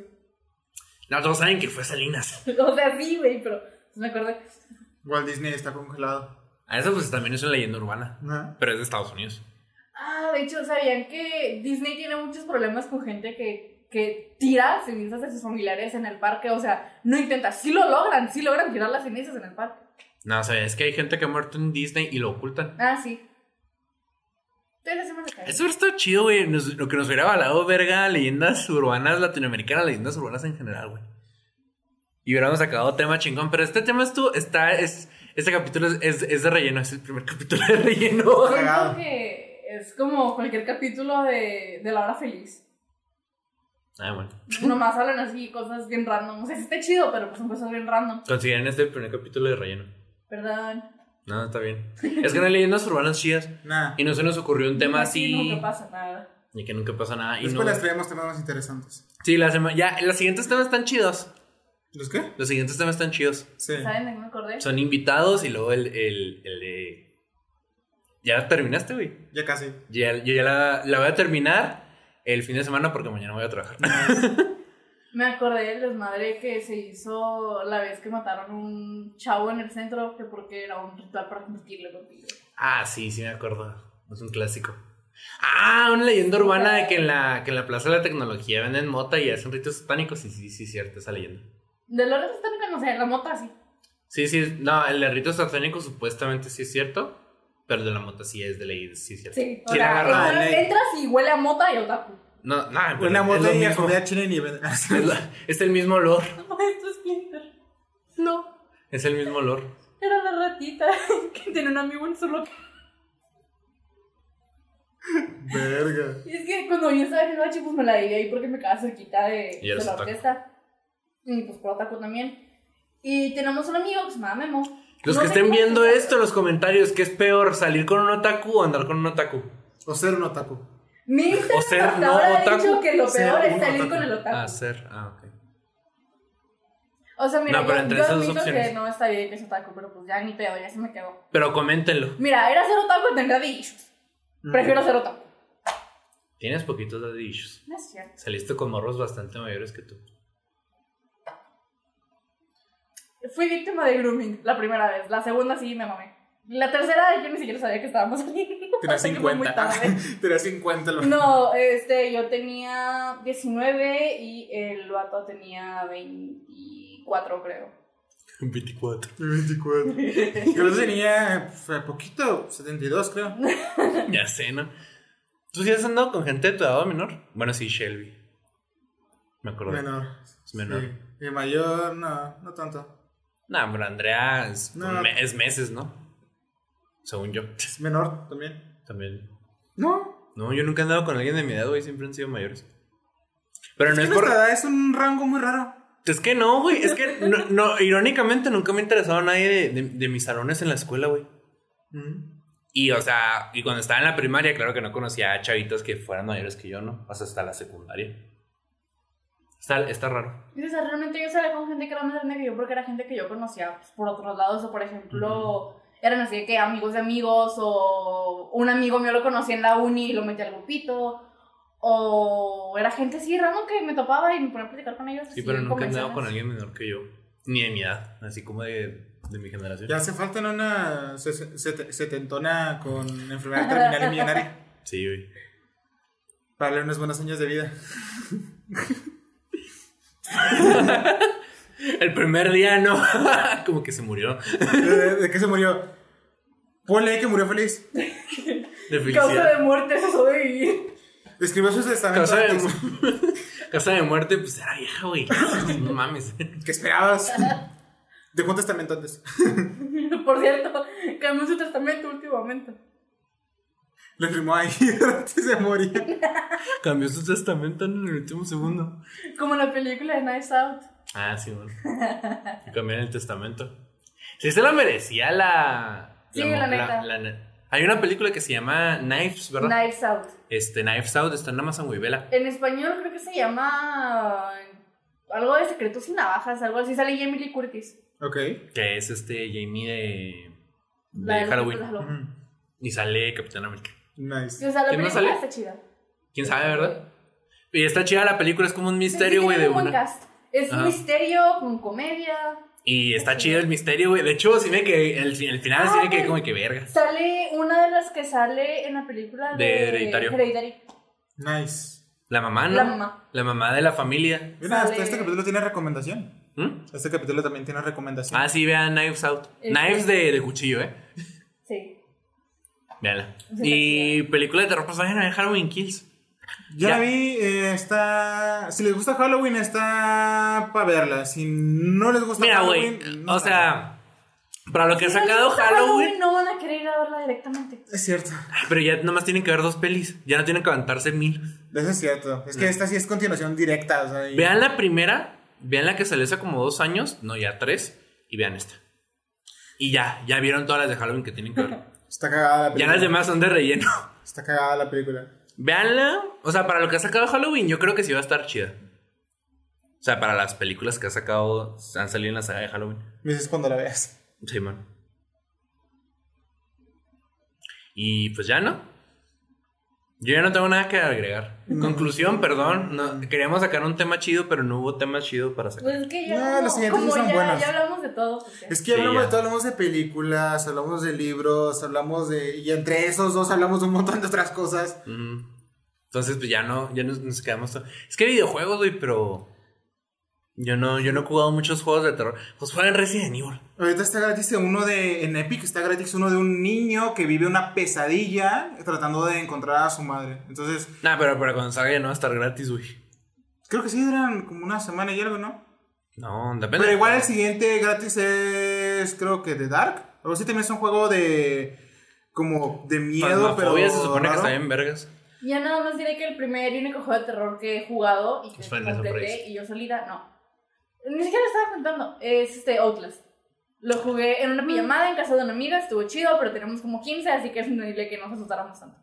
[SPEAKER 1] No, todos saben que fue Salinas.
[SPEAKER 2] O sea, sí, güey, pero me acordé.
[SPEAKER 3] Walt Disney está congelado.
[SPEAKER 1] A eso pues también es una leyenda urbana.
[SPEAKER 3] Ajá.
[SPEAKER 1] Pero es de Estados Unidos.
[SPEAKER 2] Ah, de hecho, ¿sabían que Disney tiene muchos problemas con gente que, que tira cenizas de sus familiares en el parque? O sea, no intenta, sí lo logran, sí logran tirar las cenizas en el parque.
[SPEAKER 1] No, o sea, es que hay gente que ha muerto en Disney y lo ocultan.
[SPEAKER 2] Ah, sí. Entonces, me cae.
[SPEAKER 1] Eso está chido, güey. Nos- lo que nos hubiera avalado, verga, leyendas urbanas latinoamericanas, leyendas urbanas en general, güey. Y hubiéramos sacado tema chingón. Pero este tema es tú, está, es, este capítulo es, es, es de relleno, es el primer capítulo de relleno.
[SPEAKER 3] Cagado.
[SPEAKER 2] Siento que es como cualquier capítulo de, de La Hora Feliz.
[SPEAKER 1] Ah, bueno.
[SPEAKER 2] Nomás hablan así, cosas bien random. O sea, sí está chido, pero pues son cosas bien random.
[SPEAKER 1] Consideren este el primer capítulo de relleno.
[SPEAKER 2] Perdón.
[SPEAKER 1] No, está bien. Es que no hay leyendas urbanas chidas.
[SPEAKER 3] Nah.
[SPEAKER 1] Y no se nos ocurrió un tema así.
[SPEAKER 2] Nunca pasa nada.
[SPEAKER 1] Y que nunca pasa nada. Y
[SPEAKER 3] Después
[SPEAKER 1] no...
[SPEAKER 3] les traemos temas más interesantes.
[SPEAKER 1] Sí, la sema- ya, los siguientes temas están chidos.
[SPEAKER 3] ¿Los qué?
[SPEAKER 1] Los siguientes temas están chidos.
[SPEAKER 3] Sí.
[SPEAKER 2] ¿Saben de qué me acordé?
[SPEAKER 1] Son invitados y luego el, el, el de. Ya terminaste, güey.
[SPEAKER 3] Ya casi.
[SPEAKER 1] Ya, yo ya la, la voy a terminar el fin de semana porque mañana voy a trabajar.
[SPEAKER 2] Me acordé del desmadre que se hizo la vez que mataron un chavo en el centro, que porque era un ritual para convertirle contigo.
[SPEAKER 1] ah, sí, sí me acuerdo. Es un clásico. Ah, una leyenda urbana de que en la, que en la Plaza de la Tecnología venden mota y hacen ritos satánicos. Sí, sí, sí, cierto, esa leyenda.
[SPEAKER 2] De los retos satánicos, no sé, la mota sí.
[SPEAKER 1] Sí, sí, no, el de ritos satánicos supuestamente sí es cierto, pero de la mota sí es de ley, sí es cierto.
[SPEAKER 2] Sí, o sea, entras, y huele a mota y a otaku.
[SPEAKER 1] No, no, pero
[SPEAKER 3] Una
[SPEAKER 1] es
[SPEAKER 3] moto
[SPEAKER 1] lo
[SPEAKER 3] y a
[SPEAKER 1] mismo.
[SPEAKER 3] comida china y nivel.
[SPEAKER 1] Es, la- es el mismo olor.
[SPEAKER 2] Esto es Splinter.
[SPEAKER 1] No. Es el mismo olor.
[SPEAKER 2] Era la ratita que tiene un amigo en su loca.
[SPEAKER 3] Verga.
[SPEAKER 2] Y es que cuando yo estaba en el bache, pues me la di ahí porque me quedaba cerquita de,
[SPEAKER 1] Y
[SPEAKER 2] de
[SPEAKER 1] eres
[SPEAKER 2] la
[SPEAKER 1] otaku.
[SPEAKER 2] orquesta. Y pues por otaku también. Y tenemos un amigo que se llama Memo.
[SPEAKER 1] Los
[SPEAKER 2] No
[SPEAKER 1] que
[SPEAKER 2] sé
[SPEAKER 1] estén
[SPEAKER 2] cómo
[SPEAKER 1] viendo
[SPEAKER 2] se
[SPEAKER 1] esto en los comentarios, ¿qué es peor? ¿Salir con un otaku o andar con un otaku?
[SPEAKER 3] O ser un otaku.
[SPEAKER 2] Mi Instagram
[SPEAKER 1] O ser
[SPEAKER 2] hasta
[SPEAKER 1] no
[SPEAKER 2] ahora ha
[SPEAKER 1] otaku.
[SPEAKER 2] dicho que lo peor es salir
[SPEAKER 3] otaku.
[SPEAKER 2] con el otaku.
[SPEAKER 1] Ah, ser. Ah, ok.
[SPEAKER 2] O sea, mira,
[SPEAKER 1] No, pero
[SPEAKER 2] yo,
[SPEAKER 1] entre
[SPEAKER 2] yo
[SPEAKER 1] esas opciones.
[SPEAKER 2] que no está bien que es otaku, pero pues ya ni pedo, ya se me quedó.
[SPEAKER 1] Pero coméntenlo.
[SPEAKER 2] Mira, era ser otaku tener de issues. Prefiero ser otaku.
[SPEAKER 1] Tienes poquitos de issues.
[SPEAKER 2] No es cierto.
[SPEAKER 1] Saliste con morros bastante mayores que tú.
[SPEAKER 2] Fui víctima de grooming la primera vez. La segunda sí me mamé. La tercera yo ni siquiera sabía que estábamos saliendo.
[SPEAKER 3] Tenía
[SPEAKER 2] Hasta que fue muy
[SPEAKER 3] 50.
[SPEAKER 2] tarde.
[SPEAKER 3] Tenía 50. lo-
[SPEAKER 2] No, este, yo tenía 19 y el vato tenía 24, creo.
[SPEAKER 1] 24.
[SPEAKER 3] 24. Yo los tenía pues, poquito, 72 creo.
[SPEAKER 1] Ya sé, ¿no? ¿Tú sí has andado con gente de tu edad o menor? Bueno, sí, Shelby. Me acuerdo.
[SPEAKER 3] Menor.
[SPEAKER 1] Es menor.
[SPEAKER 3] Sí. Y mayor, no, no tanto.
[SPEAKER 1] No, pero Andrea es,
[SPEAKER 3] No.
[SPEAKER 1] es meses, ¿no? Según yo.
[SPEAKER 3] Es menor también.
[SPEAKER 1] También.
[SPEAKER 3] No.
[SPEAKER 1] No, yo nunca he andado con alguien de mi edad, güey. Siempre han sido mayores. Pero no
[SPEAKER 3] es
[SPEAKER 1] es
[SPEAKER 3] que
[SPEAKER 1] por.
[SPEAKER 3] nuestra edad es un rango muy raro.
[SPEAKER 1] Es que no, güey. Es que, no, no, irónicamente, nunca me ha interesado nadie de, de- de mis salones en la escuela, güey.
[SPEAKER 3] Mm.
[SPEAKER 1] Y, o sea, y cuando estaba en la primaria, claro que no conocía a chavitos que fueran mayores que yo, ¿no? O sea, hasta la secundaria. Está, está raro.
[SPEAKER 2] Y, o sea, realmente yo salía con gente que era más grande que yo porque era gente que yo conocía pues, por otros lados. O, por ejemplo, eran así de que amigos de amigos. O un amigo mío lo conocía en la uni y lo metí al grupito. O era gente así random que me topaba y me ponía a platicar con ellos.
[SPEAKER 1] Sí,
[SPEAKER 2] así
[SPEAKER 1] pero nunca he andado con alguien menor que yo. Ni de mi edad. Así como de, de mi generación.
[SPEAKER 3] Ya hace falta una se- se- setentona con enfermedad terminal y millonaria.
[SPEAKER 1] Sí, güey.
[SPEAKER 3] Para darle unos buenos años de vida.
[SPEAKER 1] El primer día, no. como que se murió.
[SPEAKER 3] ¿De, de qué se murió? Ponle ahí que murió feliz.
[SPEAKER 1] De
[SPEAKER 2] Causa
[SPEAKER 1] felicidad.
[SPEAKER 2] de muerte, eso de vivir.
[SPEAKER 3] Escribió su testamento
[SPEAKER 1] Casa de, Casa de muerte, pues era vieja, güey. No mames.
[SPEAKER 3] ¿Qué esperabas? Dejó un testamento antes.
[SPEAKER 2] Por cierto, cambió su testamento últimamente.
[SPEAKER 3] Le firmó ahí antes de morir.
[SPEAKER 1] Cambió su testamento en el último segundo.
[SPEAKER 2] Como en la película de Nice Out.
[SPEAKER 1] Ah, sí, bueno. Y cambiar el testamento. Sí, se lo merecía la.
[SPEAKER 2] Sí, la neta.
[SPEAKER 1] ne- hay una película que se llama Knives, ¿verdad?
[SPEAKER 2] Knives Out.
[SPEAKER 1] Este, Knives Out está en Amazon, vela.
[SPEAKER 2] En español creo que se llama algo de secretos y navajas, algo así. Sale Jamie Lee Curtis.
[SPEAKER 3] Ok.
[SPEAKER 1] Que es este Jamie de.
[SPEAKER 2] La
[SPEAKER 1] de Halloween. Y sale Capitán América.
[SPEAKER 3] Nice.
[SPEAKER 2] Y, o sea, la
[SPEAKER 1] ¿Quién más
[SPEAKER 2] película
[SPEAKER 1] sale?
[SPEAKER 2] está chida.
[SPEAKER 1] ¿Quién sabe, verdad? Y está chida la película, es como un
[SPEAKER 2] Sí,
[SPEAKER 1] misterio,
[SPEAKER 2] sí,
[SPEAKER 1] güey,
[SPEAKER 2] tiene
[SPEAKER 1] de
[SPEAKER 2] un
[SPEAKER 1] una.
[SPEAKER 2] cast. Es
[SPEAKER 1] Ajá.
[SPEAKER 2] un misterio con comedia.
[SPEAKER 1] Y está chido el misterio, güey. De hecho, sí me que el, el final sí
[SPEAKER 2] Ah,
[SPEAKER 1] me que
[SPEAKER 2] pues.
[SPEAKER 1] como que verga.
[SPEAKER 2] Sale una de las que sale en la película de,
[SPEAKER 1] De Hereditario.
[SPEAKER 2] Hereditary.
[SPEAKER 3] Nice.
[SPEAKER 1] La mamá, ¿no?
[SPEAKER 2] La mamá.
[SPEAKER 1] La mamá de la familia.
[SPEAKER 3] Mira,
[SPEAKER 2] Sale-
[SPEAKER 3] este, capítulo tiene recomendación.
[SPEAKER 1] ¿Mm?
[SPEAKER 3] Este capítulo también tiene recomendación.
[SPEAKER 1] Ah, sí, vean Knives Out. Knives de, de cuchillo, ¿eh?
[SPEAKER 2] Sí.
[SPEAKER 1] Veanla.
[SPEAKER 2] Sí,
[SPEAKER 1] Y película de terror, pues vayan a ver Halloween Kills.
[SPEAKER 3] Ya,
[SPEAKER 1] Ya.
[SPEAKER 3] la vi, eh, está... Si les gusta Halloween, está para verla. Si no les gusta
[SPEAKER 1] Mira, güey.
[SPEAKER 3] Halloween... no
[SPEAKER 1] O sea, para lo que ha
[SPEAKER 2] Si
[SPEAKER 1] sacado Halloween.
[SPEAKER 2] No van a querer ir a verla directamente.
[SPEAKER 3] Es cierto.
[SPEAKER 1] Pero ya nomás tienen que ver dos pelis. Ya no tienen que aventarse mil.
[SPEAKER 3] Eso es cierto. Es que esta sí es continuación directa. O sea, y-
[SPEAKER 1] Vean la primera. Vean la que salió hace como dos años. No, ya tres. Y vean esta. Y ya, ya vieron todas las de Halloween que tienen que ver.
[SPEAKER 3] Está cagada la
[SPEAKER 1] Ya
[SPEAKER 3] película.
[SPEAKER 1] las demás son de relleno.
[SPEAKER 3] Está cagada la película.
[SPEAKER 1] Veanla. O sea, para lo que ha sacado Halloween, yo creo que sí va a estar chida. O sea, para las películas que ha sacado, han salido en la saga de Halloween.
[SPEAKER 3] Me dices cuando la veas.
[SPEAKER 1] Sí, man. Y pues ya no. Yo ya no tengo nada que agregar. Conclusión, perdón. No, queríamos sacar un tema chido, pero no hubo tema chido para sacar.
[SPEAKER 2] Pues es que ya,
[SPEAKER 3] No, los siguientes
[SPEAKER 2] como
[SPEAKER 3] son
[SPEAKER 2] ya,
[SPEAKER 3] buenos.
[SPEAKER 2] ya hablamos de todo. pues.
[SPEAKER 3] Es que
[SPEAKER 1] Sí,
[SPEAKER 3] hablamos
[SPEAKER 1] ya.
[SPEAKER 3] de todo, hablamos de películas, hablamos de libros, hablamos de... Y entre esos dos hablamos de un montón de otras cosas.
[SPEAKER 1] Entonces, pues ya no, ya nos, nos quedamos. Es que hay videojuegos, güey, pero. Yo no, yo no he jugado muchos juegos de terror. Pues juegan Resident Evil.
[SPEAKER 3] Ahorita está gratis uno de... En Epic está gratis uno de un niño que vive una pesadilla tratando de encontrar a su madre. Entonces,
[SPEAKER 1] Nah, pero para cuando salga ya no va a estar gratis, güey.
[SPEAKER 3] creo que sí duran como una semana y algo, ¿no?
[SPEAKER 1] No, depende.
[SPEAKER 3] Pero igual el siguiente gratis es, creo que de Dark. O sí también es un juego de... Como de miedo, pero...
[SPEAKER 1] Phasmophobia se supone que está bien vergas.
[SPEAKER 2] Ya nada más diré que el primer y único juego de terror que he jugado y que completé y yo solita, no. Ni siquiera lo estaba contando. Es este Outlast. Lo jugué en una pijamada en casa de una amiga, estuvo chido, pero tenemos como 15, así que es entendible que no nos asustáramos tanto.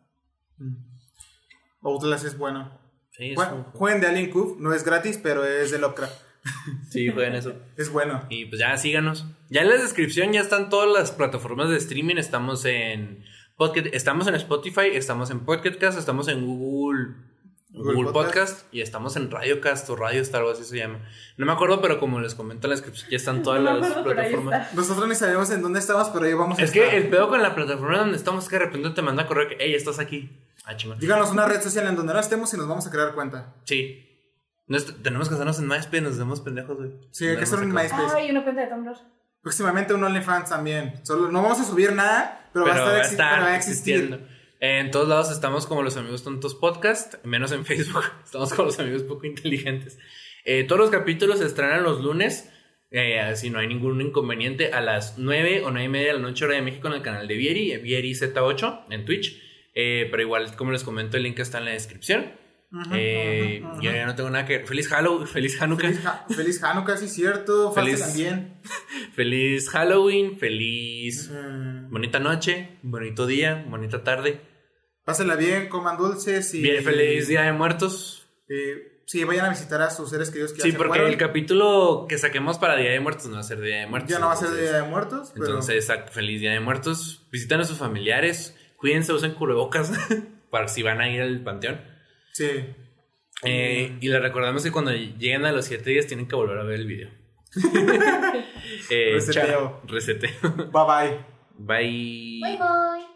[SPEAKER 3] Outlast es bueno.
[SPEAKER 1] Sí, es
[SPEAKER 3] Jue-
[SPEAKER 1] un-
[SPEAKER 3] Jueguen de Alien Cube, no es gratis, pero es de Lovecraft.
[SPEAKER 1] sí, jueguen eso.
[SPEAKER 3] Es bueno.
[SPEAKER 1] Y pues ya síganos. Ya en la descripción ya están todas las plataformas de streaming. Estamos en Pocket, estamos en Spotify, estamos en Pocket Cast, estamos en Google,
[SPEAKER 3] Google
[SPEAKER 1] Google,
[SPEAKER 3] Podcast.
[SPEAKER 1] Podcast. y estamos en Radiocast o Radio Star, algo así se llama. No me acuerdo, pero como les comento en la descripción, ya están todas
[SPEAKER 2] No
[SPEAKER 1] las plataformas.
[SPEAKER 3] Nosotros ni sabemos en dónde estamos, pero ahí vamos a
[SPEAKER 1] Es
[SPEAKER 3] estar.
[SPEAKER 1] que el pedo con la plataforma donde estamos es que de repente te manda correo que, hey, estás aquí. Ah, chingón.
[SPEAKER 3] Díganos una red social en donde no estemos y nos vamos a crear cuenta.
[SPEAKER 1] Sí. Tenemos que hacernos en MySpace, nos hacemos pendejos, güey.
[SPEAKER 3] Sí, hay que hacer un
[SPEAKER 1] Nos sacamos.
[SPEAKER 3] MySpace.
[SPEAKER 2] Ay, una cuenta de Tumblr.
[SPEAKER 3] Próximamente un OnlyFans también. Solo, no vamos a subir nada, pero,
[SPEAKER 1] Pero
[SPEAKER 3] va a estar,
[SPEAKER 1] va a
[SPEAKER 3] exi-
[SPEAKER 1] estar
[SPEAKER 3] pero va a existir.
[SPEAKER 1] existiendo. En todos lados estamos como los amigos tontos podcast, menos en Facebook. Estamos como los amigos poco inteligentes. Eh, todos los capítulos se estrenan los lunes, eh, si no hay ningún inconveniente, a las 9 o 9 y media de la noche hora de México en el canal de Vieri, Vieri Z8 en Twitch. Eh, pero igual, como les comento, el link está en la descripción. Eh, Yo ya no tengo nada que... Feliz Halloween, feliz Hanukkah.
[SPEAKER 3] Feliz, Ha- feliz Hanukkah, sí, cierto.
[SPEAKER 1] Feliz-
[SPEAKER 3] Feliz también.
[SPEAKER 1] Feliz Halloween, feliz...
[SPEAKER 3] Mm,
[SPEAKER 1] Bonita noche, bonito día, bonita tarde.
[SPEAKER 3] Pásenla bien, coman dulces y.
[SPEAKER 1] Bien, feliz Día de Muertos.
[SPEAKER 3] eh, sí, vayan a visitar a sus seres queridos que ya
[SPEAKER 1] Sí,
[SPEAKER 3] se
[SPEAKER 1] porque el capítulo que saquemos para Día de Muertos no va a ser Día de Muertos.
[SPEAKER 3] Ya no va a ser
[SPEAKER 1] entonces-
[SPEAKER 3] Día de Muertos, pero.
[SPEAKER 1] Entonces, feliz Día de Muertos. Visiten a sus familiares, cuídense, usen cubrebocas para si van a ir al panteón.
[SPEAKER 3] Sí.
[SPEAKER 1] Eh, y les recordamos que cuando lleguen a los 7 días tienen que volver a ver el video. eh,
[SPEAKER 3] Reseteo.
[SPEAKER 1] Reseteo.
[SPEAKER 3] Bye bye.
[SPEAKER 1] Bye.
[SPEAKER 2] Bye bye.